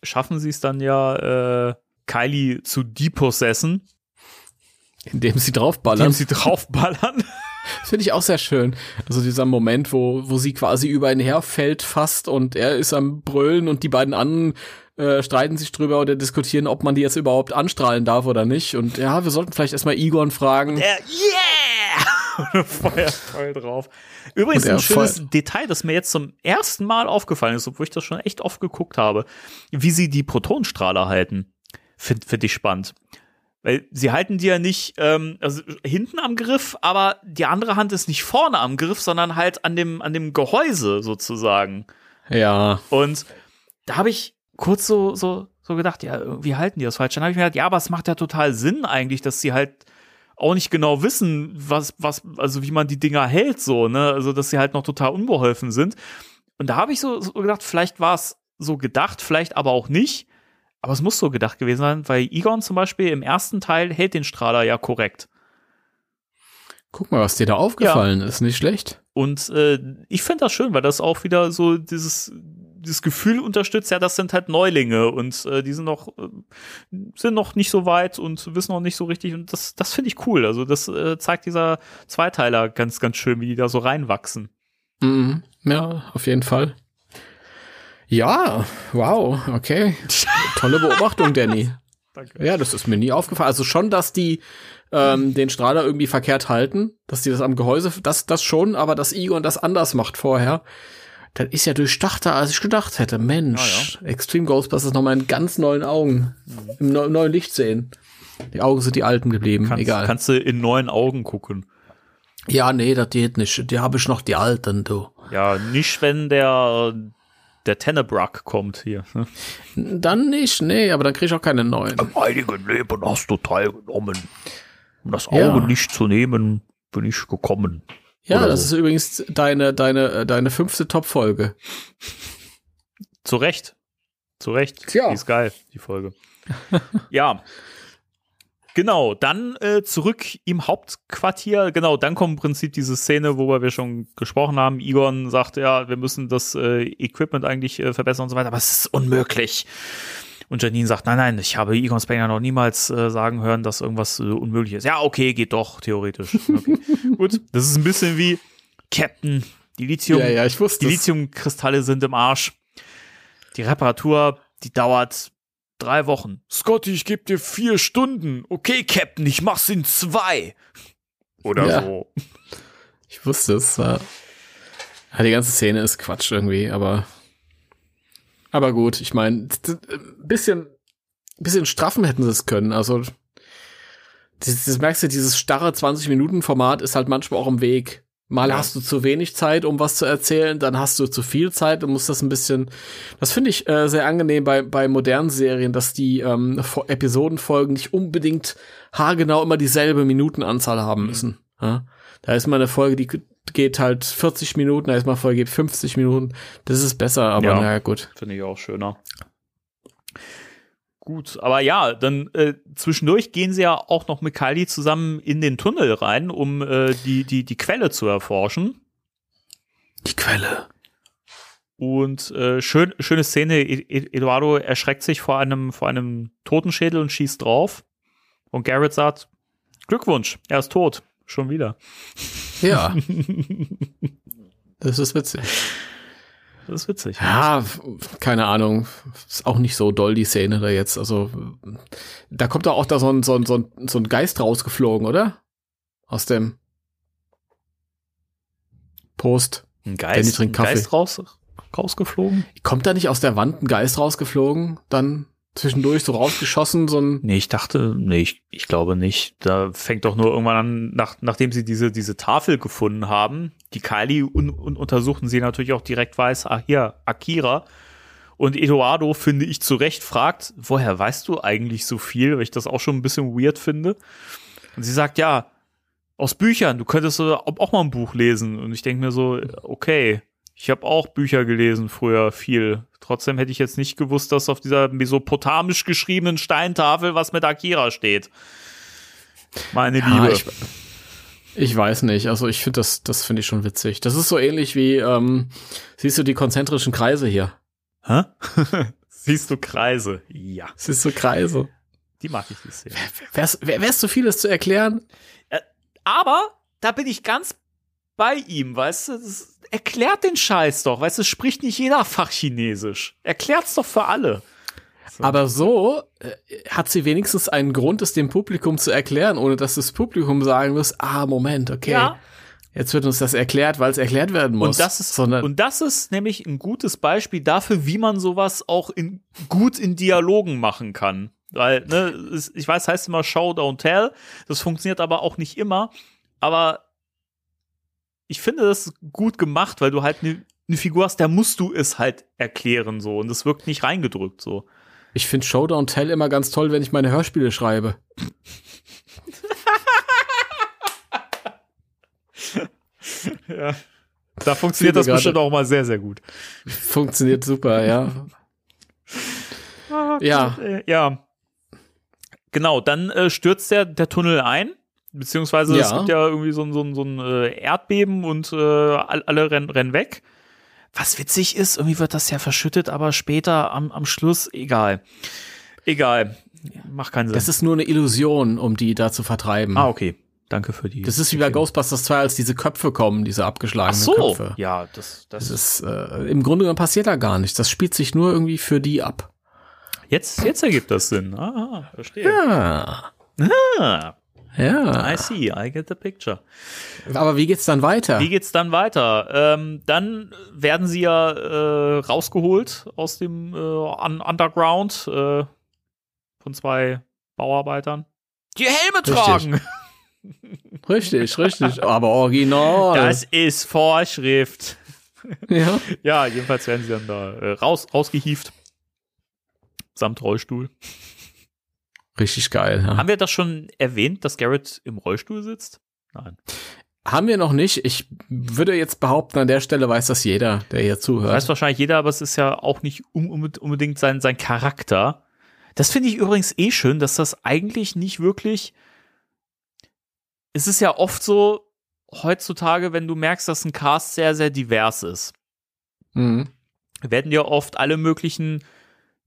schaffen sie es dann ja, äh, Kylie zu depossessen, Indem sie draufballern. indem sie draufballern. Das finde ich auch sehr schön. Also dieser Moment, wo, wo sie quasi über ihn herfällt fast und er ist am Brüllen und die beiden anderen äh, streiten sich drüber oder diskutieren, ob man die jetzt überhaupt anstrahlen darf oder nicht. Und ja, wir sollten vielleicht erstmal Egon fragen. Er, yeah! Feuer voll drauf. Übrigens Und ein schönes voll- Detail, das mir jetzt zum ersten Mal aufgefallen ist, obwohl ich das schon echt oft geguckt habe, wie sie die Protonenstrahler halten. Finde find ich spannend. Weil sie halten die ja nicht ähm, also hinten am Griff, aber die andere Hand ist nicht vorne am Griff, sondern halt an dem, an dem Gehäuse sozusagen. Ja, Und da habe ich kurz so, so, so gedacht, ja, irgendwie halten die das falsch. Dann habe ich mir gedacht, ja, aber es macht ja total Sinn eigentlich, dass sie halt auch nicht genau wissen, was, was, also wie man die Dinger hält, so, ne? Also, dass sie halt noch total unbeholfen sind. Und da habe ich so, so gedacht, vielleicht war es so gedacht, vielleicht aber auch nicht. Aber es muss so gedacht gewesen sein, weil Egon zum Beispiel im ersten Teil hält den Strahler ja korrekt. guck mal, was dir da aufgefallen ist. Nicht schlecht. Und äh, ich finde das schön, weil das auch wieder so dieses, dieses Gefühl unterstützt, ja, das sind halt Neulinge und äh, die sind noch, äh, sind noch nicht so weit und wissen noch nicht so richtig. Und das, das finde ich cool. Also das äh, zeigt dieser Zweiteiler ganz, ganz schön, wie die da so reinwachsen. Mhm. Ja, auf jeden Fall. Ja, wow, okay. Tolle Beobachtung, Danny. Danke. Ja, das ist mir nie aufgefallen. Also schon, dass die ähm, den Strahler irgendwie verkehrt halten, dass die das am Gehäuse, das, das schon, aber dass Egon das anders macht vorher, das ist ja durchdachter, als ich gedacht hätte. Mensch, Extreme Ghostbusters nochmal in ganz neuen Augen, im neu- neuen Licht sehen. Die Augen sind die alten geblieben, Kannst, egal. kannst du in neuen Augen gucken. ja, nee, das geht nicht. Die habe ich noch die alten, du. Ja, nicht, wenn der, der Tennebruck kommt hier. Dann nicht, nee, aber dann krieg ich auch keine neuen. Einigen Leben hast du teilgenommen. Um das Ja. Auge nicht zu nehmen, bin ich gekommen. Ja, Oder das so. ist übrigens deine, deine, äh, deine fünfte Top-Folge. Zu Recht. Zu Recht. Tja. Die ist geil, die Folge. ja. Genau, dann äh, zurück im Hauptquartier. Genau, dann kommt im Prinzip diese Szene, worüber wir schon gesprochen haben. Egon sagt, ja, wir müssen das äh, Equipment eigentlich äh, verbessern und so weiter, aber es ist unmöglich. Und Janine sagt, nein, nein, ich habe Egon Spengler noch niemals äh, sagen hören, dass irgendwas äh, unmöglich ist. Ja, okay, geht doch, theoretisch. Okay. Gut, das ist ein bisschen wie Captain, die Lithium, Ja, ja, ich wusste die. Lithiumkristalle sind im Arsch. Die Reparatur, die dauert drei Wochen. Scotty, ich gebe dir vier Stunden. Okay, Captain, ich mach's in zwei. Oder Ja. so. Ich wusste es. War die ganze Szene ist Quatsch irgendwie, aber aber gut. Ich meine, ein bisschen bisschen straffen hätten sie es können. Also das, das merkst du, dieses starre 20 Minuten Format ist halt manchmal auch im Weg. Mal Ja. hast du zu wenig Zeit, um was zu erzählen, dann hast du zu viel Zeit und musst das ein bisschen. Das finde ich äh, sehr angenehm bei bei modernen Serien, dass die ähm, Fo- Episodenfolgen nicht unbedingt haargenau immer dieselbe Minutenanzahl haben müssen. Ja? Da ist mal eine Folge, die geht halt 40 Minuten, da ist mal eine Folge, die geht 50 Minuten. Das ist besser, aber Ja. naja, gut. Finde ich auch schöner. Gut, aber ja, dann äh, zwischendurch gehen sie ja auch noch mit Kylie zusammen in den Tunnel rein, um äh, die, die, die Quelle zu erforschen. Die Quelle. Und äh, schön, schöne Szene, E- E- Eduardo erschreckt sich vor einem, vor einem Totenschädel und schießt drauf. Und Garrett sagt, Glückwunsch, er ist tot. Schon wieder. Ja. das ist witzig. Das ist witzig. Ja, keine Ahnung. Ist auch nicht so doll, die Szene da jetzt. Also, da kommt doch auch da so ein, so ein, so ein, so ein Geist rausgeflogen, oder? Aus dem Post. Ein Danny Geist, ein trinkt Kaffee. Geist raus, rausgeflogen? Kommt da nicht aus der Wand ein Geist rausgeflogen? Dann zwischendurch so rausgeschossen, so ein. Nee, ich dachte, nee, ich, ich glaube nicht. Da fängt doch nur irgendwann an, nach, nachdem sie diese, diese Tafel gefunden haben, die Kylie un, un, untersuchten sie natürlich auch direkt weiß, ah hier, Akira. Und Eduardo, finde ich, zu Recht fragt, woher weißt du eigentlich so viel, weil ich das auch schon ein bisschen weird finde. Und sie sagt, ja, aus Büchern, du könntest so auch mal ein Buch lesen. Und ich denke mir so, okay, ich habe auch Bücher gelesen früher viel. Trotzdem hätte ich jetzt nicht gewusst, dass auf dieser mesopotamisch geschriebenen Steintafel was mit Akira steht. Meine Ja, Liebe. ich, ich weiß nicht. Also ich finde das, das finde ich schon witzig. Das ist so ähnlich wie, ähm, siehst du die konzentrischen Kreise hier? Hä? Siehst du Kreise? Ja, Siehst du Kreise? die mag ich, die Szene. Wär's, wär, wär's zu vieles zu erklären? Aber da bin ich ganz bei ihm, weißt du? Das erklärt den Scheiß doch, weißt du? Spricht nicht jeder Fachchinesisch. Erklärt's doch für alle. Aber so äh, hat sie wenigstens einen Grund, es dem Publikum zu erklären, ohne dass das Publikum sagen muss, ah, Moment, okay. Ja. Jetzt wird uns das erklärt, weil es erklärt werden muss. Und das ist, sondern und das ist nämlich ein gutes Beispiel dafür, wie man sowas auch in, gut in Dialogen machen kann. Weil, ne, ich weiß, heißt immer Show, don't tell. Das funktioniert aber auch nicht immer. Aber ich finde das gut gemacht, weil du halt eine ne Figur hast, da musst du es halt erklären so. Und es wirkt nicht reingedrückt so. ich finde Showdown Tell immer ganz toll, wenn ich meine Hörspiele schreibe. Ja. Da funktioniert das bestimmt auch mal sehr, sehr gut. Funktioniert super, ja. Ja. Ja. Genau, dann äh, stürzt der, der Tunnel ein. Beziehungsweise es Ja. gibt ja irgendwie so, ein- so, ein- so ein äh, Erdbeben und äh, all- alle rennen, rennen weg. Was witzig ist, irgendwie wird das ja verschüttet, aber später am, am Schluss egal. Egal. Macht keinen Sinn. Das ist nur eine Illusion, um die da zu vertreiben. ah, okay. Danke für die. Das ist wie bei Ghostbusters 2, als diese Köpfe kommen, diese Ach abgeschlagenen so. Köpfe. Ja, das, das, Das ist, äh, im Grunde genommen passiert da gar nichts. Das spielt sich nur irgendwie für die ab. jetzt, jetzt ergibt das Sinn. Ah, verstehe. Ja. Ah, Ja. I see, I get the picture. Aber wie geht's dann weiter? Wie geht's dann weiter? Ähm, dann werden sie ja äh, rausgeholt aus dem äh, Un Underground äh, von zwei Bauarbeitern. Die Helme Richtig. tragen! Richtig, richtig. Aber original. Das ist Vorschrift. ja. Ja, jedenfalls werden sie dann da äh, raus, rausgehieft. Samt Rollstuhl. Richtig geil. Ja. Haben wir das schon erwähnt, dass Garrett im Rollstuhl sitzt? Nein. haben wir noch nicht. Ich würde jetzt behaupten, an der Stelle weiß das jeder, der hier zuhört. Weiß wahrscheinlich jeder, aber es ist ja auch nicht unbedingt sein, sein Charakter. Das finde ich übrigens eh schön, dass das eigentlich nicht wirklich. Es ist ja oft so, heutzutage, wenn du merkst, dass ein Cast sehr, sehr divers ist, mhm. werden ja oft alle möglichen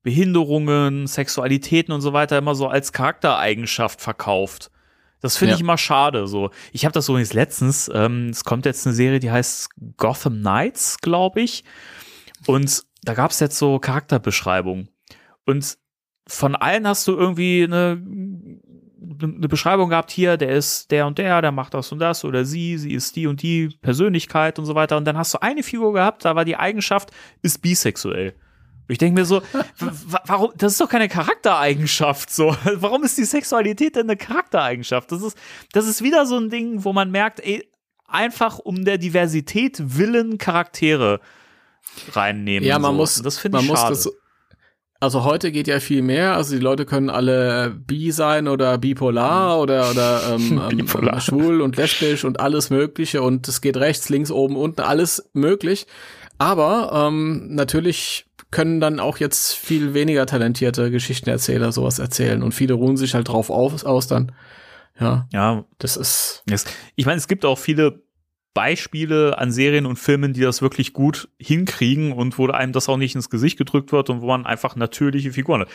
Behinderungen, Sexualitäten und so weiter immer so als Charaktereigenschaft verkauft. Das finde ja. ich immer schade. So, ich habe das übrigens letztens. Ähm, es kommt jetzt eine Serie, die heißt Gotham Knights, glaube ich. Und da gab es jetzt so Charakterbeschreibungen. Und von allen hast du irgendwie eine, eine Beschreibung gehabt hier, der ist der und der, der macht das und das oder sie, sie ist die und die Persönlichkeit und so weiter. Und dann hast du eine Figur gehabt, da war die Eigenschaft, ist bisexuell. Ich denke mir so, warum, das ist doch keine Charaktereigenschaft, so. Warum ist die Sexualität denn eine Charaktereigenschaft? Das ist, das ist wieder so ein Ding, wo man merkt, ey, einfach um der Diversität willen Charaktere reinnehmen. Ja, man so. muss, das finde ich schade. Das, also heute geht ja viel mehr. Also die Leute können alle bi sein oder bipolar oder oder ähm, ähm bipolar. schwul und lesbisch und alles Mögliche und es geht rechts, links, oben, unten, alles möglich. Aber ähm, natürlich können dann auch jetzt viel weniger talentierte Geschichtenerzähler sowas erzählen und viele ruhen sich halt drauf aus, aus dann. Ja, ja, das ist. Ich meine, es gibt auch viele Beispiele an Serien und Filmen, die das wirklich gut hinkriegen und wo einem das auch nicht ins Gesicht gedrückt wird und wo man einfach natürliche Figuren hat.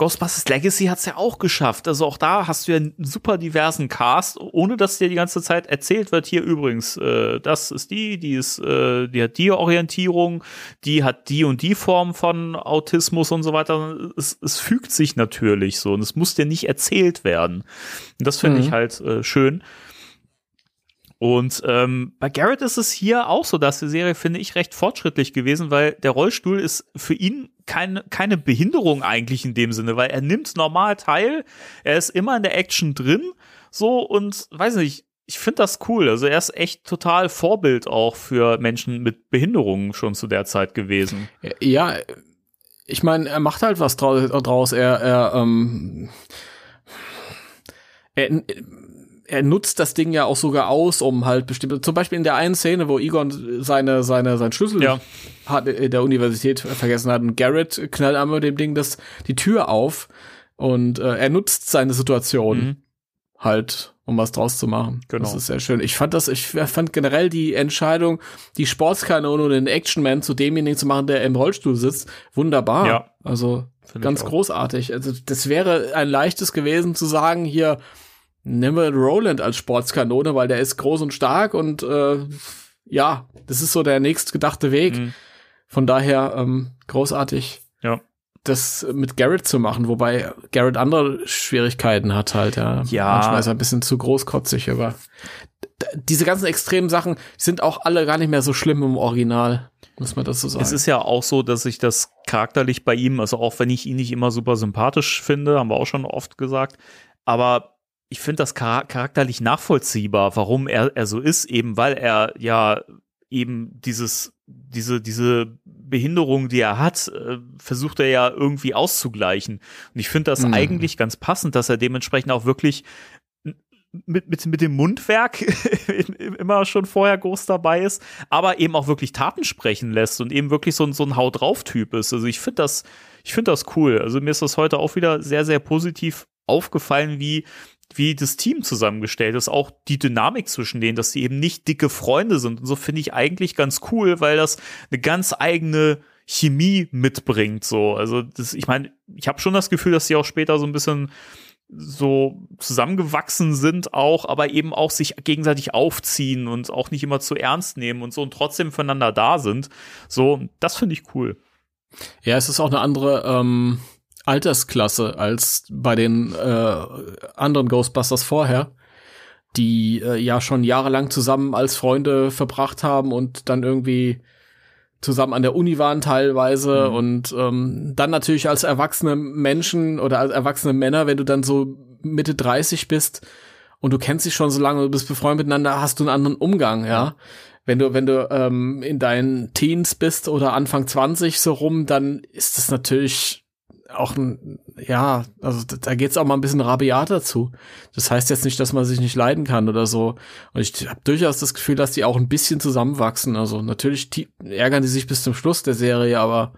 Ghostbusters Legacy hat's ja auch geschafft. Also auch da hast du ja einen super diversen Cast, ohne dass dir die ganze Zeit erzählt wird, hier übrigens, äh, das ist die, die ist, äh, die hat die Orientierung, die hat die und die Form von Autismus und so weiter. Es, es fügt sich natürlich so und es muss dir nicht erzählt werden. Und das finde mhm. ich halt äh, schön. Und ähm, bei Garrett ist es hier auch so, dass die Serie, finde ich, recht fortschrittlich gewesen, weil der Rollstuhl ist für ihn kein, keine Behinderung eigentlich in dem Sinne, weil er nimmt normal teil, er ist immer in der Action drin, so und weiß nicht, ich finde das cool. Also er ist echt total Vorbild auch für Menschen mit Behinderungen schon zu der Zeit gewesen. Ja, ich meine, er macht halt was draus. Er, er, ähm, er er nutzt das Ding ja auch sogar aus, um halt bestimmte, zum Beispiel in der einen Szene, wo Egon seine, seine, sein Schlüssel ja. hat, in der Universität vergessen hat und Garrett knallt einmal dem Ding das, die Tür auf und äh, er nutzt seine Situation mhm. halt, um was draus zu machen. Genau. Das ist sehr schön. Ich fand das, ich fand generell die Entscheidung, die Sportskanone und den Actionman zu demjenigen zu machen, der im Rollstuhl sitzt, wunderbar. Ja. Also ganz großartig. Also das wäre ein leichtes gewesen zu sagen, hier, nehmen wir Roland als Sportskanone, weil der ist groß und stark und äh, ja, das ist so der nächstgedachte Weg. Mhm. Von daher ähm, großartig. Ja. Das mit Garrett zu machen, wobei Garrett andere Schwierigkeiten hat halt, ja. Ja. Manchmal ist er ein bisschen zu großkotzig, aber diese ganzen extremen Sachen sind auch alle gar nicht mehr so schlimm im Original, muss man das so sagen. Es ist ja auch so, dass ich das charakterlich bei ihm, also auch wenn ich ihn nicht immer super sympathisch finde, haben wir auch schon oft gesagt, aber ich finde das charakterlich nachvollziehbar, warum er, er so ist, eben weil er ja eben dieses, diese, diese Behinderung, die er hat, äh, versucht er ja irgendwie auszugleichen. Und ich finde das mhm. eigentlich ganz passend, dass er dementsprechend auch wirklich mit, mit, mit dem Mundwerk immer schon vorher groß dabei ist, aber eben auch wirklich Taten sprechen lässt und eben wirklich so ein, so ein Haut drauf Typ ist. Also ich finde das, ich finde das cool. Also mir ist das heute auch wieder sehr, sehr positiv aufgefallen, wie wie das Team zusammengestellt ist, auch die Dynamik zwischen denen, dass sie eben nicht dicke Freunde sind. Und so finde ich eigentlich ganz cool, weil das eine ganz eigene Chemie mitbringt. So, also das, ich meine, ich habe schon das Gefühl, dass sie auch später so ein bisschen so zusammengewachsen sind auch, aber eben auch sich gegenseitig aufziehen und auch nicht immer zu ernst nehmen und so und trotzdem füreinander da sind. So, das finde ich cool. Ja, es ist auch eine andere ähm, Altersklasse als bei den äh, anderen Ghostbusters vorher, die äh, ja schon jahrelang zusammen als Freunde verbracht haben und dann irgendwie zusammen an der Uni waren teilweise mhm. und ähm, dann natürlich als erwachsene Menschen oder als erwachsene Männer, wenn du dann so Mitte 30 bist und du kennst dich schon so lange, du bist befreundet miteinander, hast du einen anderen Umgang, ja. Wenn du, wenn du ähm, in deinen Teens bist oder Anfang 20 so rum, dann ist das natürlich auch ein, ja, also da geht's auch mal ein bisschen rabiater zu. Das heißt jetzt nicht, dass man sich nicht leiden kann oder so. Und ich habe durchaus das Gefühl, dass die auch ein bisschen zusammenwachsen. Also natürlich ärgern die sich bis zum Schluss der Serie, aber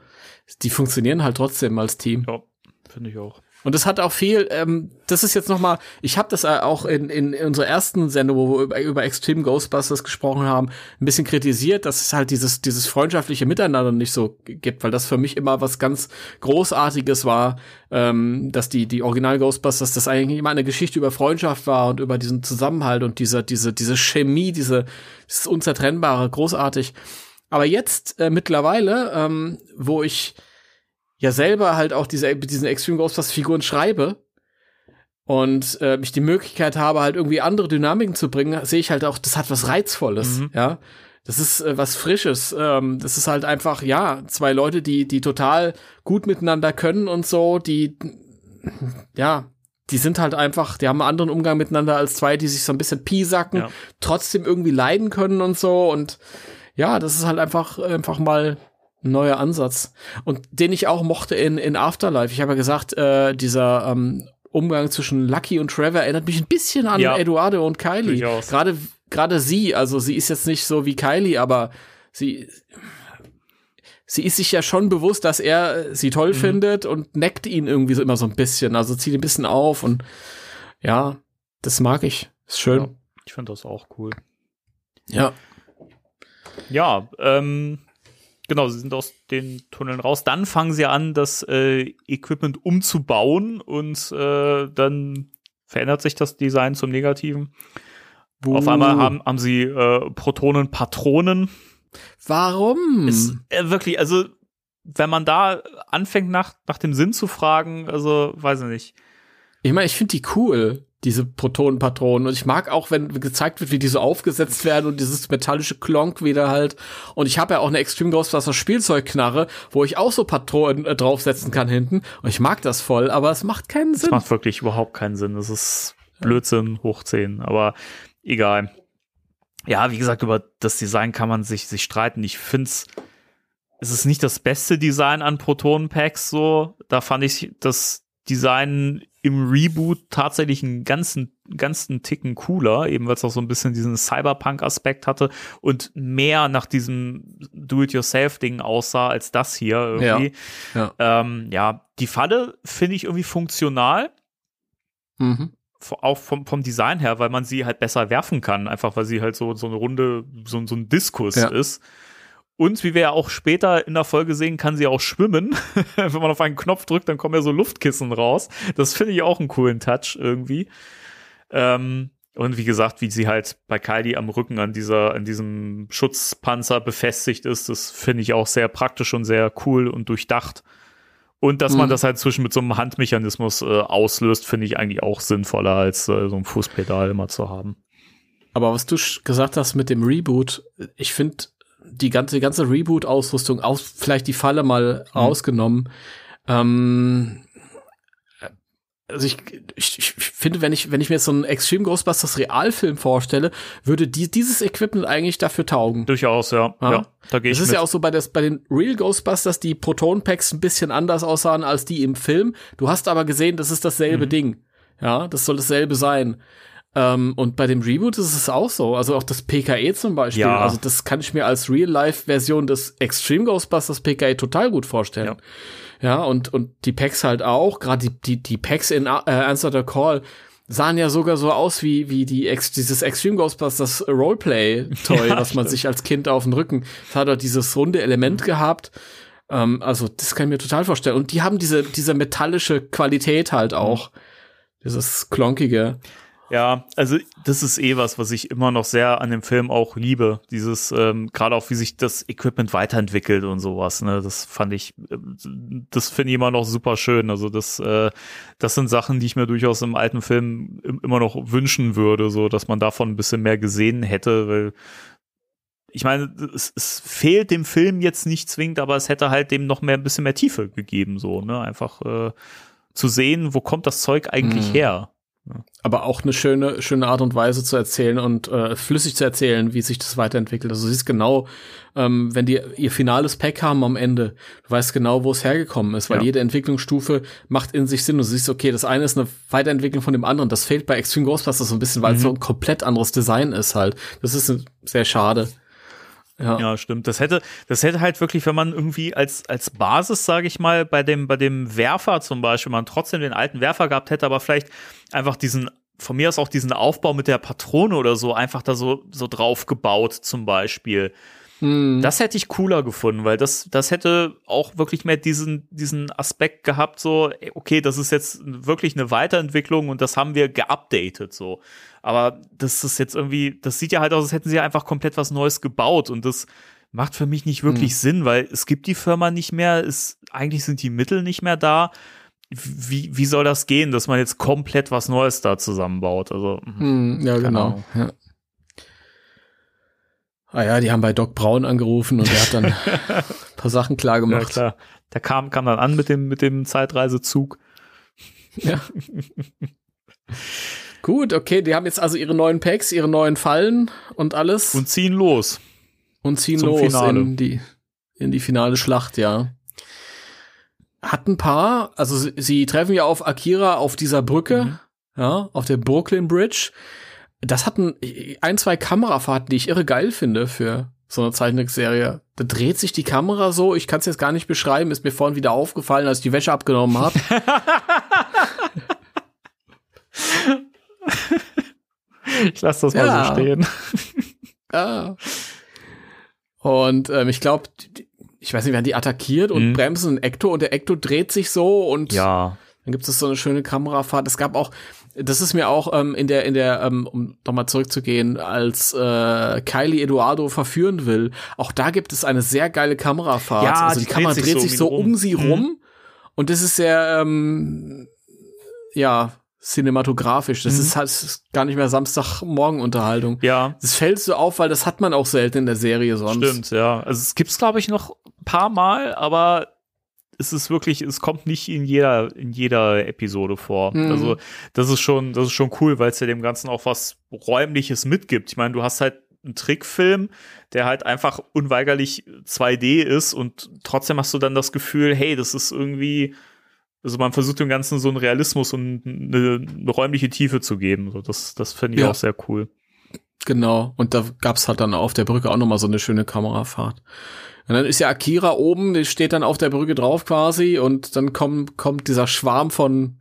die funktionieren halt trotzdem als Team. Ja, finde ich auch. Und es hat auch viel, ähm, das ist jetzt noch mal, ich habe das auch in, in, in unserer ersten Sendung, wo wir über, über Extreme Ghostbusters gesprochen haben, ein bisschen kritisiert, dass es halt dieses, dieses freundschaftliche Miteinander nicht so gibt, weil das für mich immer was ganz Großartiges war, ähm, dass die, die Original Ghostbusters, das eigentlich immer eine Geschichte über Freundschaft war und über diesen Zusammenhalt und diese, diese, diese Chemie, diese, dieses Unzertrennbare, großartig. Aber jetzt äh, mittlerweile, ähm, wo ich ja selber halt auch diese, diesen Extreme Ghostbusters Figuren schreibe und äh, ich die Möglichkeit habe, halt irgendwie andere Dynamiken zu bringen, sehe ich halt auch, das hat was Reizvolles, mhm. ja. Das ist äh, was Frisches. Ähm, das ist halt einfach, ja, zwei Leute, die, die total gut miteinander können und so, die, ja, die sind halt einfach, die haben einen anderen Umgang miteinander als zwei, die sich so ein bisschen piesacken, ja. trotzdem irgendwie leiden können und so. Und ja, das ist halt einfach, einfach mal neuer Ansatz. Und den ich auch mochte in, in Afterlife. Ich habe ja gesagt, äh, dieser ähm, Umgang zwischen Lucky und Trevor erinnert mich ein bisschen an ja. Eduardo und Kylie. Gerade gerade sie, also sie ist jetzt nicht so wie Kylie, aber sie sie ist sich ja schon bewusst, dass er sie toll mhm. findet und neckt ihn irgendwie so immer so ein bisschen, also zieht ein bisschen auf und ja, das mag ich. Ist schön. Ja, ich finde das auch cool. Ja. Ja, ähm, genau, sie sind aus den Tunneln raus. Dann fangen sie an, das äh, Equipment umzubauen und äh, dann verändert sich das Design zum Negativen. Uh. Auf einmal haben, haben sie äh, Protonen-Patronen. Warum? Ist, äh, wirklich, also wenn man da anfängt nach, nach dem Sinn zu fragen, also weiß ich nicht. Ich meine, ich finde die cool diese Protonenpatronen. Und ich mag auch, wenn gezeigt wird, wie die so aufgesetzt werden und dieses metallische Klonk wieder halt. Und ich habe ja auch eine Extreme Ghostbusters Spielzeugknarre, wo ich auch so Patronen äh, draufsetzen kann hinten. Und ich mag das voll, aber es macht keinen Sinn. Es macht wirklich überhaupt keinen Sinn. Das ist Blödsinn hoch 10, aber egal. Ja, wie gesagt, über das Design kann man sich, sich streiten. Ich find's, es ist nicht das beste Design an Protonenpacks so. Da fand ich das Design im Reboot tatsächlich einen ganzen, ganzen Ticken cooler, eben weil es auch so ein bisschen diesen Cyberpunk-Aspekt hatte und mehr nach diesem Do-it-yourself-Ding aussah als das hier irgendwie. Ja, ja. Ähm, ja die Falle finde ich irgendwie funktional. Mhm. Auch vom, vom Design her, weil man sie halt besser werfen kann, einfach weil sie halt so, so eine Runde, so, so ein Diskus ja. ist. Und wie wir ja auch später in der Folge sehen, kann sie auch schwimmen. Wenn man auf einen Knopf drückt, dann kommen ja so Luftkissen raus. Das finde ich auch einen coolen Touch irgendwie. Ähm, und wie gesagt, wie sie halt bei Kylie am Rücken an dieser, an diesem Schutzpanzer befestigt ist, das finde ich auch sehr praktisch und sehr cool und durchdacht. Und dass mhm. man das halt zwischen mit so einem Handmechanismus äh, auslöst, finde ich eigentlich auch sinnvoller, als äh, so ein Fußpedal immer zu haben. Aber was du gesagt hast mit dem Reboot, ich finde, die ganze, ganze Reboot-Ausrüstung, aus, vielleicht die Falle mal mhm. ausgenommen. Ähm, also ich, ich, ich finde, wenn ich, wenn ich mir jetzt so einen Extreme Ghostbusters Realfilm vorstelle, würde die, dieses Equipment eigentlich dafür taugen. Durchaus, ja. ja. ja da gehe ich Das ist mit. ja auch so bei, des, bei den Real Ghostbusters, die Proton Packs ein bisschen anders aussahen als die im Film. Du hast aber gesehen, das ist dasselbe mhm. Ding. Ja, das soll dasselbe sein. Ähm, und bei dem Reboot ist es auch so. Also auch das PKE zum Beispiel. Ja. Also das kann ich mir als Real-Life-Version des Extreme Ghostbusters PKE total gut vorstellen. Ja, ja und, und die Packs halt auch. Gerade die, die, die Packs in äh, Answer the Call sahen ja sogar so aus wie, wie die Ex dieses Extreme Ghostbusters Roleplay-Toy, ja, was man sich als Kind auf den Rücken. Das hat doch dieses runde Element gehabt. Ähm, also das kann ich mir total vorstellen. Und die haben diese, diese metallische Qualität halt auch. Mhm. Dieses klonkige. Ja, also das ist eh was, was ich immer noch sehr an dem Film auch liebe. Dieses, ähm, gerade auch wie sich das Equipment weiterentwickelt und sowas. Ne? Das fand ich, äh, das finde ich immer noch super schön. Also das, äh, das sind Sachen, die ich mir durchaus im alten Film immer noch wünschen würde, so dass man davon ein bisschen mehr gesehen hätte, weil ich meine, es, es fehlt dem Film jetzt nicht zwingend, aber es hätte halt dem noch mehr ein bisschen mehr Tiefe gegeben, so, ne? Einfach äh, zu sehen, wo kommt das Zeug eigentlich mhm. her? Aber auch eine schöne, schöne Art und Weise zu erzählen und äh, flüssig zu erzählen, wie sich das weiterentwickelt. Also du siehst genau, ähm, wenn die ihr finales Pack haben am Ende, du weißt genau, wo es hergekommen ist, weil Ja. jede Entwicklungsstufe macht in sich Sinn. Du siehst, okay, das eine ist eine Weiterentwicklung von dem anderen. Das fehlt bei Extreme Ghostbusters so ein bisschen, weil es so ein komplett anderes Design ist halt. Das ist sehr schade. Ja. Ja, stimmt. Das hätte, das hätte halt wirklich, wenn man irgendwie als, als Basis, sage ich mal, bei dem, bei dem Werfer zum Beispiel, man trotzdem den alten Werfer gehabt hätte, aber vielleicht einfach diesen, von mir aus auch diesen Aufbau mit der Patrone oder so, einfach da so, so drauf gebaut zum Beispiel. Das hätte ich cooler gefunden, weil das, das hätte auch wirklich mehr diesen, diesen Aspekt gehabt, so, okay, das ist jetzt wirklich eine Weiterentwicklung und das haben wir geupdatet, so. Aber das ist jetzt irgendwie, das sieht ja halt aus, als hätten sie einfach komplett was Neues gebaut und das macht für mich nicht wirklich Sinn, weil es gibt die Firma nicht mehr, es, eigentlich sind die Mittel nicht mehr da. Wie, wie soll das gehen, dass man jetzt komplett was Neues da zusammenbaut? Also, Hm, ja, genau. Ja. Ah ja, die haben bei Doc Brown angerufen und er hat dann ein paar Sachen klar ja klar. Der kam, kam dann an mit dem, mit dem Zeitreisezug. Ja. Gut, okay, die haben jetzt also ihre neuen Packs, ihre neuen Fallen und alles und ziehen los. und ziehen zum los Finale. in die in die finale Schlacht, ja. Hat ein paar, also sie, sie treffen ja auf Akira auf dieser Brücke, Mhm. ja, auf der Brooklyn Bridge. Das hatten ein, zwei Kamerafahrten, die ich irre geil finde für so eine Zeichentrickserie. Da dreht sich die Kamera so, ich kann es jetzt gar nicht beschreiben, ist mir vorhin wieder aufgefallen, als ich die Wäsche abgenommen habe. Ich lasse das mal Ja. so stehen. Ah. Und ähm, ich glaube, ich weiß nicht, werden die attackiert und Mhm. bremsen einen Ecto und der Ecto dreht sich so und Ja. dann gibt es so eine schöne Kamerafahrt. Es gab auch, das ist mir auch ähm, in der, in der, ähm, um nochmal zurückzugehen, als äh, Kylie Eduardo verführen will, auch da gibt es eine sehr geile Kamerafahrt. Ja, also die, die dreht Kamera sich dreht so sich um so rum. um sie Mhm. rum und das ist sehr, ähm, ja, cinematografisch. Das Mhm. ist halt gar nicht mehr Samstagmorgen-Unterhaltung. Ja, Das fällt so auf, weil das hat man auch selten in der Serie sonst. stimmt, ja. Also es gibt's glaube ich noch paar Mal, aber es ist wirklich, es kommt nicht in jeder in jeder Episode vor. Mhm. Also das ist schon, das ist schon cool, weil es ja dem Ganzen auch was räumliches mitgibt. Ich meine, du hast halt einen Trickfilm, der halt einfach unweigerlich 2D ist und trotzdem hast du dann das Gefühl, hey, das ist irgendwie also man versucht dem Ganzen so einen Realismus und eine, eine räumliche Tiefe zu geben. So, das, das finde ich Ja. auch sehr cool. Genau. Und da gab's halt dann auf der Brücke auch nochmal so eine schöne Kamerafahrt. Und dann ist ja Akira oben, die steht dann auf der Brücke drauf quasi und dann kommt, kommt dieser Schwarm von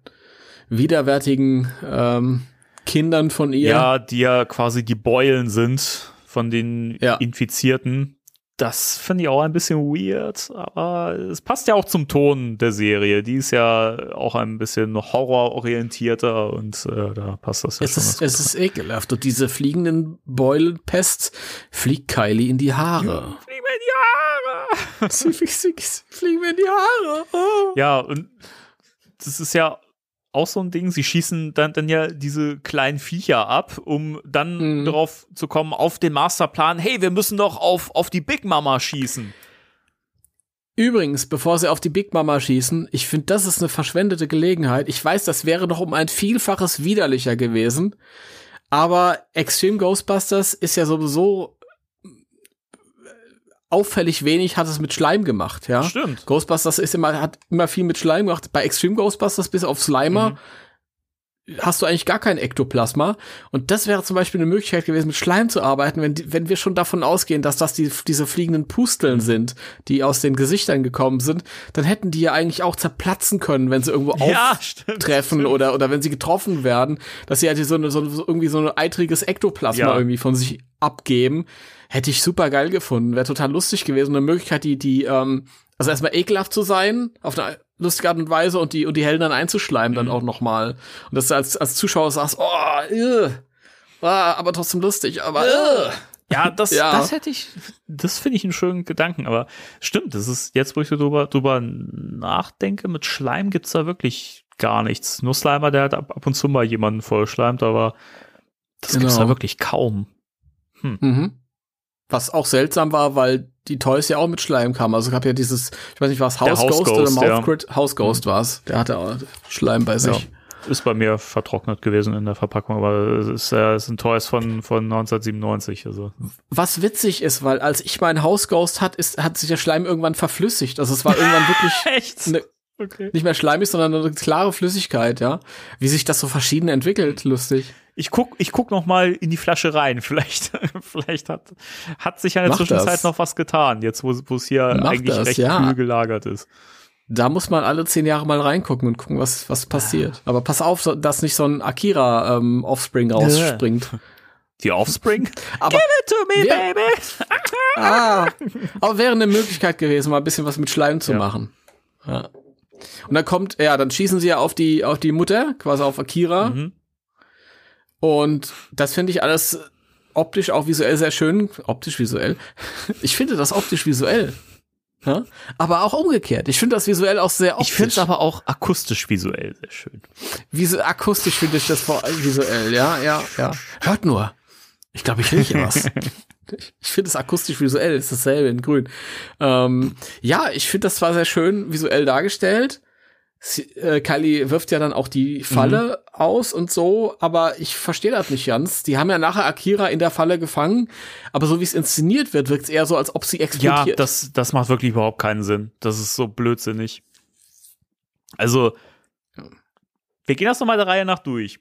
widerwärtigen ähm, Kindern von ihr. Ja, die ja quasi die Beulen sind von den Ja. Infizierten. Das finde ich auch ein bisschen weird, aber es passt ja auch zum Ton der Serie. Die ist ja auch ein bisschen horrororientierter und äh, da passt das ja Es schon. ist, es ist ekelhaft. Und diese fliegenden Beulenpests fliegt Kylie in die Haare. rein. Flieg mir in die Haare! sie, sie, sie fliegen mir in die Haare. Oh. Ja, und das ist ja auch so ein Ding, sie schießen dann, dann ja diese kleinen Viecher ab, um dann Mhm. darauf zu kommen, auf den Masterplan, hey, wir müssen doch auf, auf die Big Mama schießen. Übrigens, bevor sie auf die Big Mama schießen, ich finde, das ist eine verschwendete Gelegenheit. Ich weiß, das wäre noch um ein Vielfaches widerlicher gewesen. Aber Extreme Ghostbusters ist ja sowieso auffällig wenig hat es mit Schleim gemacht, ja. Stimmt. Ghostbusters ist immer, hat immer viel mit Schleim gemacht. Bei Extreme Ghostbusters bis auf Slimer hast du eigentlich gar kein Ektoplasma. Und das wäre zum Beispiel eine Möglichkeit gewesen, mit Schleim zu arbeiten, wenn, wenn wir schon davon ausgehen, dass das die, diese fliegenden Pusteln sind, die aus den Gesichtern gekommen sind, dann hätten die ja eigentlich auch zerplatzen können, wenn sie irgendwo Ja, auftreffen stimmt. oder, oder wenn sie getroffen werden, dass sie halt so, eine, so, so irgendwie so ein eitriges Ektoplasma Ja. irgendwie von sich abgeben. Hätte ich super geil gefunden. Wäre total lustig gewesen. Eine Möglichkeit, die, die, ähm, also erstmal ekelhaft zu sein, auf eine lustige Art und Weise und die, und die Helden dann einzuschleimen dann auch nochmal. Und dass du als, als Zuschauer sagst, oh, äh, ah, aber trotzdem lustig, aber, äh. Ja, das, Ja. das hätte ich, das finde ich einen schönen Gedanken, aber stimmt, das ist jetzt, wo ich so drüber, drüber nachdenke, mit Schleim gibt's da wirklich gar nichts. Nur Slimer, der hat ab, ab und zu mal jemanden vollschleimt, aber das gibt's Genau. da wirklich kaum. Mhm. Was auch seltsam war, weil die Toys ja auch mit Schleim kamen. Also es gab ja dieses, ich weiß nicht, was Der House Ghost House oder Ghost, Mouth ja. Grid? House Ghost war's. Der hatte auch Schleim bei sich. ist bei mir vertrocknet gewesen in der Verpackung, aber es ist, äh, es ein Toys von, von 1997. Also. Was witzig ist, weil als ich mein Hausghost hat, ist, hat sich der Schleim irgendwann verflüssigt. Also es war irgendwann wirklich Echt? ne, Okay. nicht mehr schleimig, sondern eine klare Flüssigkeit, ja. Wie sich das so verschieden entwickelt, lustig. Ich guck, ich guck noch mal in die Flasche rein. Vielleicht, vielleicht hat, hat sich ja in der Mach Zwischenzeit das. noch was getan, jetzt wo, es hier Mach eigentlich das, recht ja. kühl gelagert ist. Da muss man alle zehn Jahre mal reingucken und gucken, was, was passiert. Aber pass auf, dass nicht so ein Akira ähm, Offspring rausspringt. Die Offspring? Aber, to me, Wer- baby! ah, aber wäre eine Möglichkeit gewesen, mal ein bisschen was mit Schleim zu Ja. machen. Ja. Und dann kommt, ja, dann schießen sie ja auf die, auf die Mutter, quasi auf Akira. Mhm. Und das finde ich alles optisch auch visuell sehr schön. Optisch visuell. Ich finde das optisch visuell. Ja? Aber auch umgekehrt. Ich finde das visuell auch sehr optisch. Ich finde es aber auch akustisch visuell sehr schön. Visu akustisch finde ich das vor allem visuell. Ja, ja, ja. Hört nur. Ich glaube, ich rieche was. Ich ich finde es akustisch visuell, ist dasselbe in grün. Ähm, ja, ich finde das zwar sehr schön visuell dargestellt. Sie, äh, Kylie wirft ja dann auch die Falle aus und so, aber ich verstehe das nicht ganz. Die haben ja nachher Akira in der Falle gefangen, aber so wie es inszeniert wird, wirkt es eher so, als ob sie Ja, explodiert. das, das macht wirklich überhaupt keinen Sinn. Das ist so blödsinnig. Also, wir gehen das nochmal der Reihe nach durch.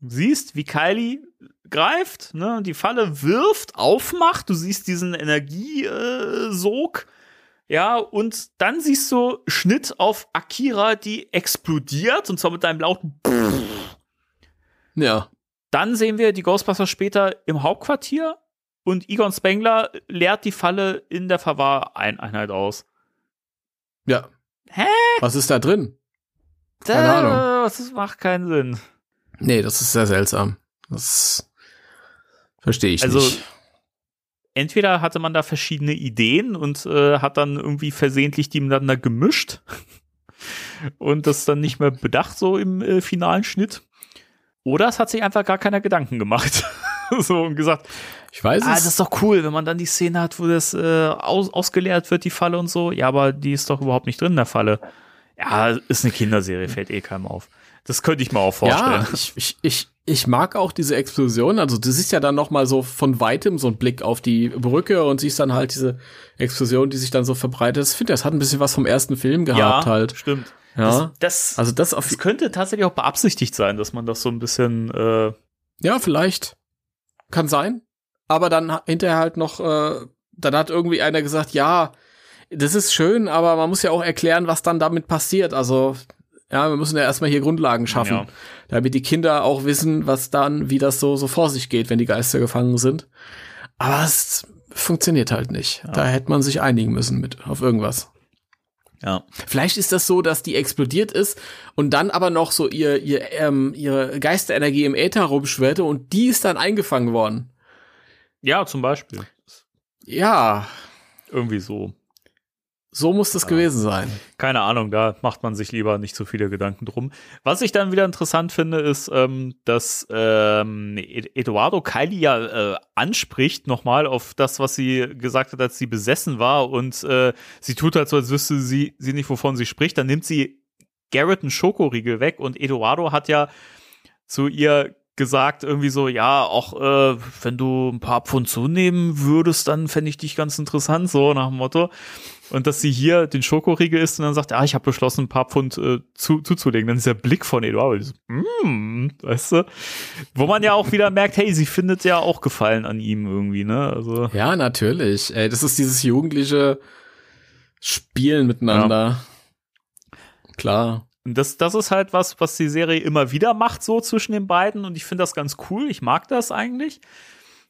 Du siehst, wie Kylie greift, ne, die Falle wirft, aufmacht, du siehst diesen Energiesog, ja, und dann siehst du Schnitt auf Akira, die explodiert, und zwar mit einem lauten ja. Dann sehen wir die Ghostbusters später im Hauptquartier und Egon Spengler leert die Falle in der Verwahreinheit aus. Ja. Hä? Was ist da drin? Keine Ahnung. Das macht keinen Sinn. Nee, das ist sehr seltsam. Das verstehe ich Also, nicht. Entweder hatte man da verschiedene Ideen und äh, hat dann irgendwie versehentlich die miteinander gemischt und das dann nicht mehr bedacht so im äh, finalen Schnitt. Oder es hat sich einfach gar keiner Gedanken gemacht. so und gesagt, Ich weiß Ah, es. das ist doch cool, wenn man dann die Szene hat, wo das äh, aus, ausgeleert wird, die Falle und so. Ja, aber die ist doch überhaupt nicht drin in der Falle. Ja, ist eine Kinderserie, fällt eh keinem auf. Das könnte ich mir auch vorstellen. Ja, ich, ich, ich, ich mag auch diese Explosion. Also du siehst ja dann noch mal so von weitem so einen Blick auf die Brücke und siehst dann halt diese Explosion, die sich dann so verbreitet. Ich finde, das hat ein bisschen was vom ersten Film gehabt halt. stimmt. Ja. Das, das, Also das das könnte tatsächlich auch beabsichtigt sein, dass man das so ein bisschen äh, ja vielleicht kann sein. Aber dann hinterher halt noch, äh, dann hat irgendwie einer gesagt, ja, das ist schön, aber man muss ja auch erklären, was dann damit passiert. Also ja, wir müssen ja erstmal hier Grundlagen schaffen. Ja. damit die Kinder auch wissen, was dann, wie das so, so vor sich geht, wenn die Geister gefangen sind. Aber es funktioniert halt nicht. Da hätte man sich einigen müssen mit, auf irgendwas. ja. Vielleicht ist das so, dass die explodiert ist und dann aber noch so ihr, ihr, ähm, ihre Geisterenergie im Äther rumschwirrte und die ist dann eingefangen worden. ja, zum Beispiel. Ja, Irgendwie so. So muss das gewesen sein. Keine Ahnung, da macht man sich lieber nicht so viele Gedanken drum. Was ich dann wieder interessant finde, ist, ähm, dass ähm, Ed- Eduardo Kylie ja äh, anspricht nochmal auf das, was sie gesagt hat, als sie besessen war und äh, sie tut halt so, als wüsste sie, sie nicht, wovon sie spricht. Dann nimmt sie Garrett einen Schokoriegel weg und Eduardo hat ja zu ihr gesagt, irgendwie so, ja, auch äh, wenn du ein paar Pfund zunehmen würdest, dann fände ich dich ganz interessant, so nach dem Motto. Und dass sie hier den Schokoriegel isst und dann sagt, ah, ich habe beschlossen, ein paar Pfund äh, zu, zuzulegen. Dann ist der Blick von Eduardo, so, mm, weißt du? Wo man ja auch wieder merkt, hey, sie findet ja auch Gefallen an ihm irgendwie, ne? Also, Ja, natürlich. Ey, das ist dieses jugendliche Spielen miteinander. Klar. Und das, das ist halt was, was die Serie immer wieder macht, so zwischen den beiden. Und ich finde das ganz cool. Ich mag das eigentlich.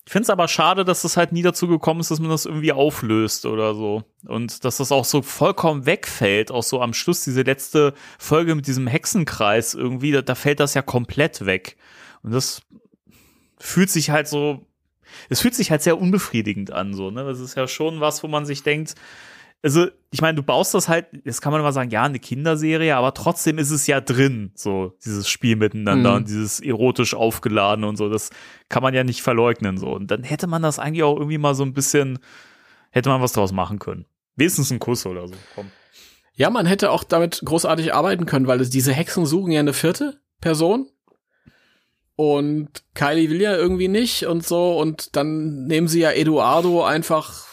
Ich finde es aber schade, dass es halt nie dazu gekommen ist, dass man das irgendwie auflöst oder so. Und dass das auch so vollkommen wegfällt. Auch so am Schluss, diese letzte Folge mit diesem Hexenkreis irgendwie, da, da fällt das ja komplett weg. Und das fühlt sich halt so, es fühlt sich halt sehr unbefriedigend an, so, ne? Das ist ja schon was, wo man sich denkt, also, ich meine, du baust das halt, jetzt kann man immer sagen, ja, eine Kinderserie, aber trotzdem ist es ja drin, so, dieses Spiel miteinander Mhm. und dieses erotisch aufgeladen und so, das kann man ja nicht verleugnen, so. Und dann hätte man das eigentlich auch irgendwie mal so ein bisschen, hätte man was draus machen können. Wenigstens ein Kuss oder so, komm. Ja, man hätte auch damit großartig arbeiten können, weil es, diese Hexen suchen ja eine vierte. Person. Und Kylie will ja irgendwie nicht und so. Und dann nehmen sie ja Eduardo einfach,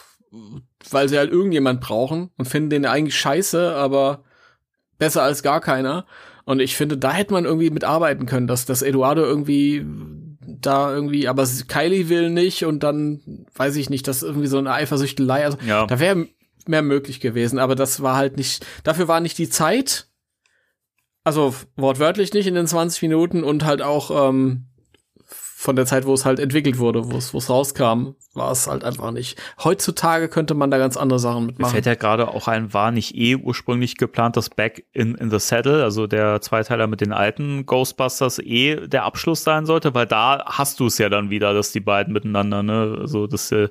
weil sie halt irgendjemand brauchen und finden den eigentlich scheiße, aber besser als gar keiner. Und ich finde, da hätte man irgendwie mitarbeiten können, dass, dass Eduardo irgendwie da irgendwie, aber Kylie will nicht und dann weiß ich nicht, dass irgendwie so eine Eifersüchtelei, also Ja. da wäre mehr möglich gewesen, aber das war halt nicht, dafür war nicht die Zeit, also wortwörtlich nicht in den 20 Minuten und halt auch ähm, von der Zeit, wo es halt entwickelt wurde, wo es wo es rauskam, war es halt einfach nicht. Heutzutage könnte man da ganz andere Sachen Mir mitmachen. fällt ja gerade auch ein, war nicht eh ursprünglich geplant, dass Back in, in the Saddle, also der Zweiteiler mit den alten Ghostbusters, eh der Abschluss sein sollte, weil da hast du es ja dann wieder, dass die beiden miteinander, ne, also das, äh,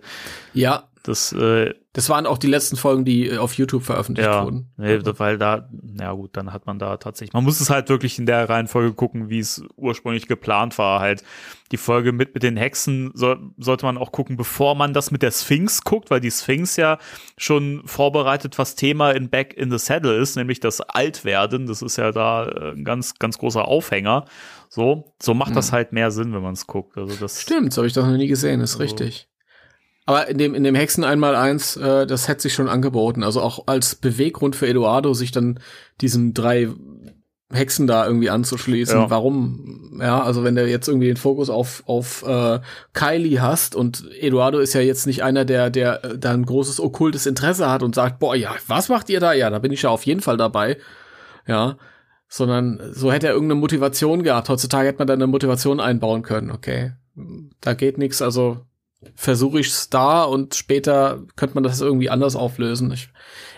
Ja, das, äh, das waren auch die letzten Folgen, die äh, auf YouTube veröffentlicht ja, wurden. nee, weil da, ja gut, dann hat man da tatsächlich, man muss es halt wirklich in der Reihenfolge gucken, wie es ursprünglich geplant war, halt die Folge mit, mit den Hexen soll, sollte man auch gucken, bevor man das mit der Sphinx guckt, weil die Sphinx ja schon vorbereitet, was Thema in Back in the Saddle ist, nämlich das Altwerden. Das ist ja da äh, ein ganz, ganz großer Aufhänger. So, so macht das halt mehr Sinn, wenn man es guckt. Also das Stimmt, habe ich das noch nie gesehen, ist Also- richtig. Aber in dem, in dem Hexen einmal eins, äh, das hätte sich schon angeboten. Also auch als Beweggrund für Eduardo, sich dann diesen drei Hexen da irgendwie anzuschließen. Ja. Warum? Ja, also wenn du jetzt irgendwie den Fokus auf, auf äh, Kylie hast und Eduardo ist ja jetzt nicht einer, der, der äh, da ein großes okkultes Interesse hat und sagt, boah, ja, was macht ihr da? Ja, da bin ich ja auf jeden Fall dabei. Ja. Sondern so hätte er irgendeine Motivation gehabt. Heutzutage hätte man da eine Motivation einbauen können, okay. Da geht nichts, also versuche ich's da und später könnte man das irgendwie anders auflösen. Ich,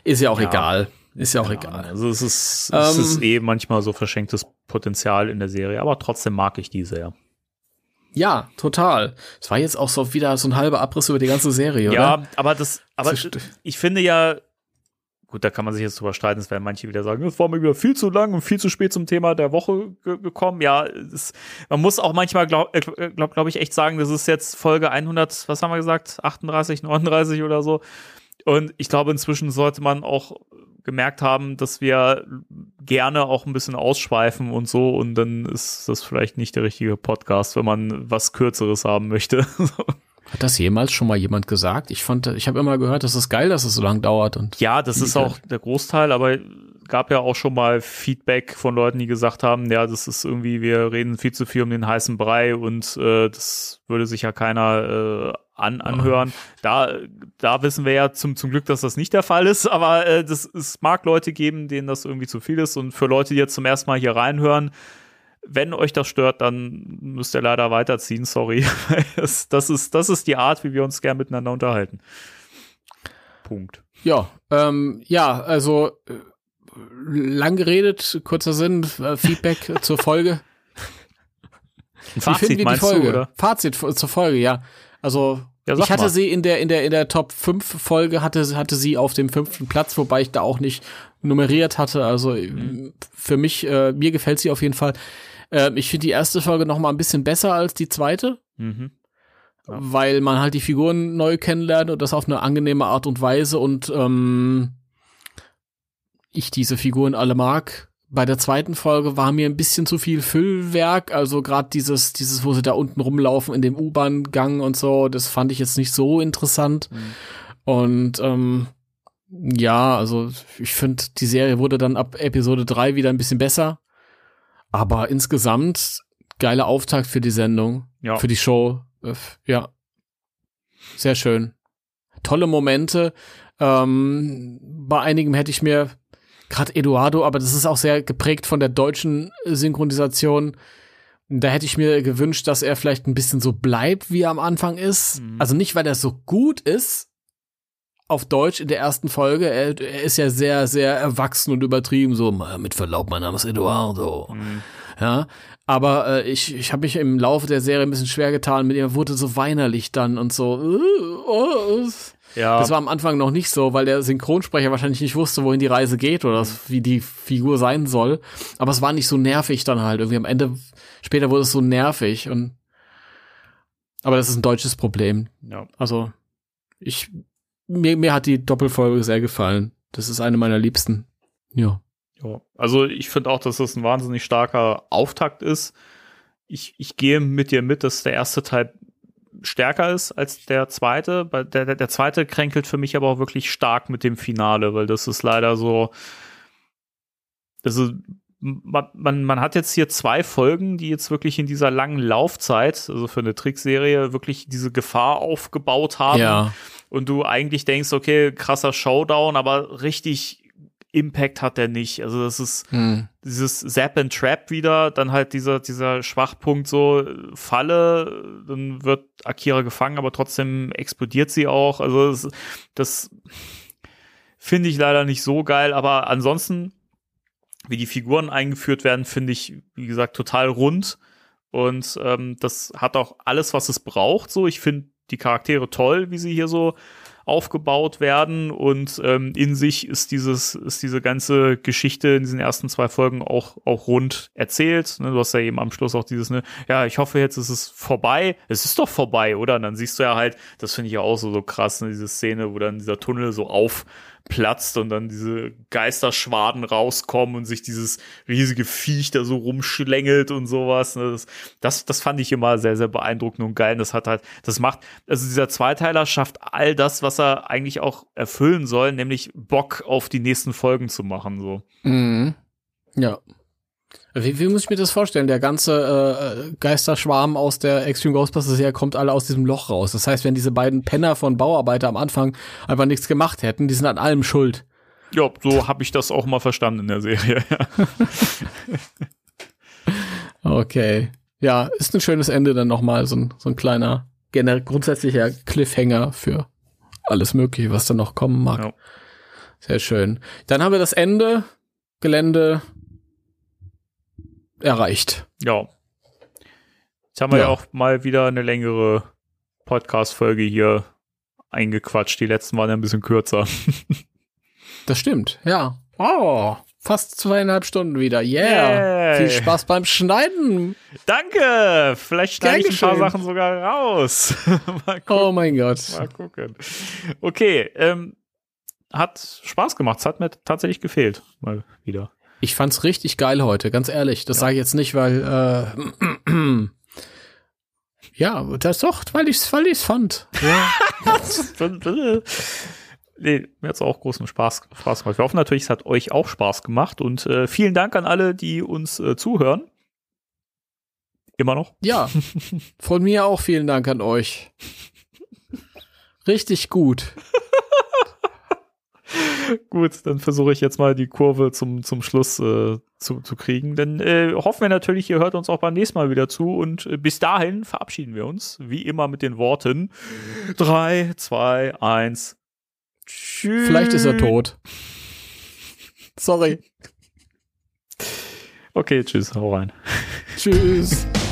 ist ja auch Ja. egal. Ist ja auch Ja, egal. Also es ist, es Ähm, ist eh manchmal so verschenktes Potenzial in der Serie, aber trotzdem mag ich die sehr. Ja, total. Es war jetzt auch so wieder so ein halber Abriss über die ganze Serie, oder? Ja, aber das, aber ich finde ja, gut, da kann man sich jetzt drüber streiten, es werden manche wieder sagen, es war mir wieder viel zu lang und viel zu spät zum Thema der Woche ge gekommen. Ja, es, man muss auch manchmal, glaube äh, glaub, glaub ich, echt sagen, das ist jetzt Folge 100, was haben wir gesagt, 38, 39 oder so. Und ich glaube, inzwischen sollte man auch gemerkt haben, dass wir gerne auch ein bisschen ausschweifen und so und dann ist das vielleicht nicht der richtige Podcast, wenn man was Kürzeres haben möchte. Hat das jemals schon mal jemand gesagt? Ich fand, ich habe immer gehört, das ist geil, dass es so lang dauert und Ja, das ist auch der Großteil, aber gab ja auch schon mal Feedback von Leuten, die gesagt haben, ja, das ist irgendwie, wir reden viel zu viel um den heißen Brei und äh, das würde sich ja keiner äh, an, anhören. Da, da wissen wir ja zum, zum Glück, dass das nicht der Fall ist, aber äh, das, es mag Leute geben, denen das irgendwie zu viel ist und für Leute, die jetzt zum ersten Mal hier reinhören, wenn euch das stört, dann müsst ihr leider weiterziehen, sorry. das, das, ist, das ist die Art, wie wir uns gern miteinander unterhalten. Punkt. Ja, ähm, ja, also äh, lang geredet, kurzer Sinn, äh, Feedback zur Folge. Wie finden Fazit wir die Folge? du, oder? Fazit zur Folge, ja. Also Ja, ich hatte mal. sie in der in der in der Top 5 Folge hatte hatte sie auf dem fünften Platz, wobei ich da auch nicht nummeriert hatte. Also Mhm. für mich äh, mir gefällt sie auf jeden Fall. Ähm, ich finde die erste Folge noch mal ein bisschen besser als die zweite, Mhm. weil man halt die Figuren neu kennenlernt und das auf eine angenehme Art und Weise und ähm, ich diese Figuren alle mag. Bei der zweiten Folge war mir ein bisschen zu viel Füllwerk, also gerade dieses, dieses, wo sie da unten rumlaufen in dem U-Bahn-Gang und so, das fand ich jetzt nicht so interessant. Und ähm, ja, also ich finde, die Serie wurde dann ab Episode 3 wieder ein bisschen besser. Aber insgesamt geiler Auftakt für die Sendung, Ja. für die Show. Äh, Ja. Sehr schön. Tolle Momente. Ähm, bei einigen hätte ich mir gerade Eduardo, aber das ist auch sehr geprägt von der deutschen Synchronisation. Da hätte ich mir gewünscht, dass er vielleicht ein bisschen so bleibt, wie er am Anfang ist. Mhm. Also nicht, weil er so gut ist auf Deutsch in der ersten Folge. Er, er ist ja sehr, sehr erwachsen und übertrieben. So, mit Verlaub, mein Name ist Eduardo. Mhm. Ja, aber äh, ich, ich habe mich im Laufe der Serie ein bisschen schwer getan. Mit ihr wurde so weinerlich dann und so. äh, oh, Ja, das war am Anfang noch nicht so, weil der Synchronsprecher wahrscheinlich nicht wusste, wohin die Reise geht oder wie die Figur sein soll. Aber es war nicht so nervig dann halt. Irgendwie am Ende, später wurde es so nervig und aber das ist ein deutsches Problem. ja. Also ich mir, mir hat die Doppelfolge sehr gefallen. Das ist eine meiner liebsten. Ja. Ja, also ich finde auch, dass das ein wahnsinnig starker Auftakt ist. Ich, ich gehe mit dir mit, dass der erste Teil stärker ist als der zweite. Der, der, der zweite kränkelt für mich aber auch wirklich stark mit dem Finale, weil das ist leider so. Also man, man, man hat jetzt hier zwei Folgen, die jetzt wirklich in dieser langen Laufzeit, also für eine Trickserie, wirklich diese Gefahr aufgebaut haben. Ja. Und du eigentlich denkst, okay, krasser Showdown, aber richtig Impact hat der nicht. Also das ist hm. dieses Zap and Trap wieder, dann halt dieser, dieser Schwachpunkt so, Falle, dann wird Akira gefangen, aber trotzdem explodiert sie auch. Also das, das finde ich leider nicht so geil, aber ansonsten, wie die Figuren eingeführt werden, finde ich, wie gesagt, total rund. Und ähm, das hat auch alles, was es braucht. So, ich finde die Charaktere toll, wie sie hier so aufgebaut werden und ähm, in sich ist dieses ist diese ganze Geschichte in diesen ersten zwei Folgen auch auch rund erzählt. Ne? Du hast ja eben am Schluss auch dieses ne, ja ich hoffe jetzt ist es vorbei. Es ist doch vorbei, oder? Und dann siehst du ja halt, das finde ich ja auch so so krass, ne? diese Szene, wo dann dieser Tunnel so auf platzt und dann diese Geisterschwaden rauskommen und sich dieses riesige Viech da so rumschlängelt und sowas. Ne? Das, das, das fand ich immer sehr, sehr beeindruckend und geil. Und das hat halt, das macht, also dieser Zweiteiler schafft all das, was er eigentlich auch erfüllen soll, nämlich Bock auf die nächsten Folgen zu machen, so. Mhm. Ja. Wie, wie muss ich mir das vorstellen? Der ganze äh, Geisterschwarm aus der Extreme Ghostbusters Serie kommt alle aus diesem Loch raus. Das heißt, wenn diese beiden Penner von Bauarbeiter am Anfang einfach nichts gemacht hätten, die sind an allem schuld. Ja, so habe ich das auch mal verstanden in der Serie. okay. Ja, ist ein schönes Ende dann nochmal, so ein, so ein kleiner, grundsätzlicher Cliffhanger für alles Mögliche, was dann noch kommen mag. Ja. Sehr schön. Dann haben wir das Ende, Gelände, erreicht. Ja. Jetzt haben wir ja, ja auch mal wieder eine längere Podcast-Folge hier eingequatscht. Die letzten waren ja ein bisschen kürzer. das stimmt, ja. Oh, fast zweieinhalb Stunden wieder. Yeah. yeah. Viel Spaß beim Schneiden. Danke. Vielleicht schneide ich ein paar Sachen sogar raus. oh mein Gott. Mal gucken. Okay, ähm, hat Spaß gemacht. Es hat mir tatsächlich gefehlt. Mal wieder. Ich fand's richtig geil heute, ganz ehrlich. Das ja. sage ich jetzt nicht, weil äh, ja, das doch, weil ich's, weil ich's fand. Ja. nee, mir hat's auch großen Spaß, Spaß gemacht. Wir hoffen natürlich, es hat euch auch Spaß gemacht und äh, vielen Dank an alle, die uns äh, zuhören. Immer noch? Ja. Von mir auch vielen Dank an euch. Richtig gut. Gut, dann versuche ich jetzt mal die Kurve zum, zum Schluss äh, zu, zu kriegen. Dann äh, hoffen wir natürlich, ihr hört uns auch beim nächsten Mal wieder zu. Und äh, bis dahin verabschieden wir uns, wie immer mit den Worten 3, 2, 1. Tschüss. Vielleicht ist er tot. Sorry. Okay, tschüss, hau rein. Tschüss.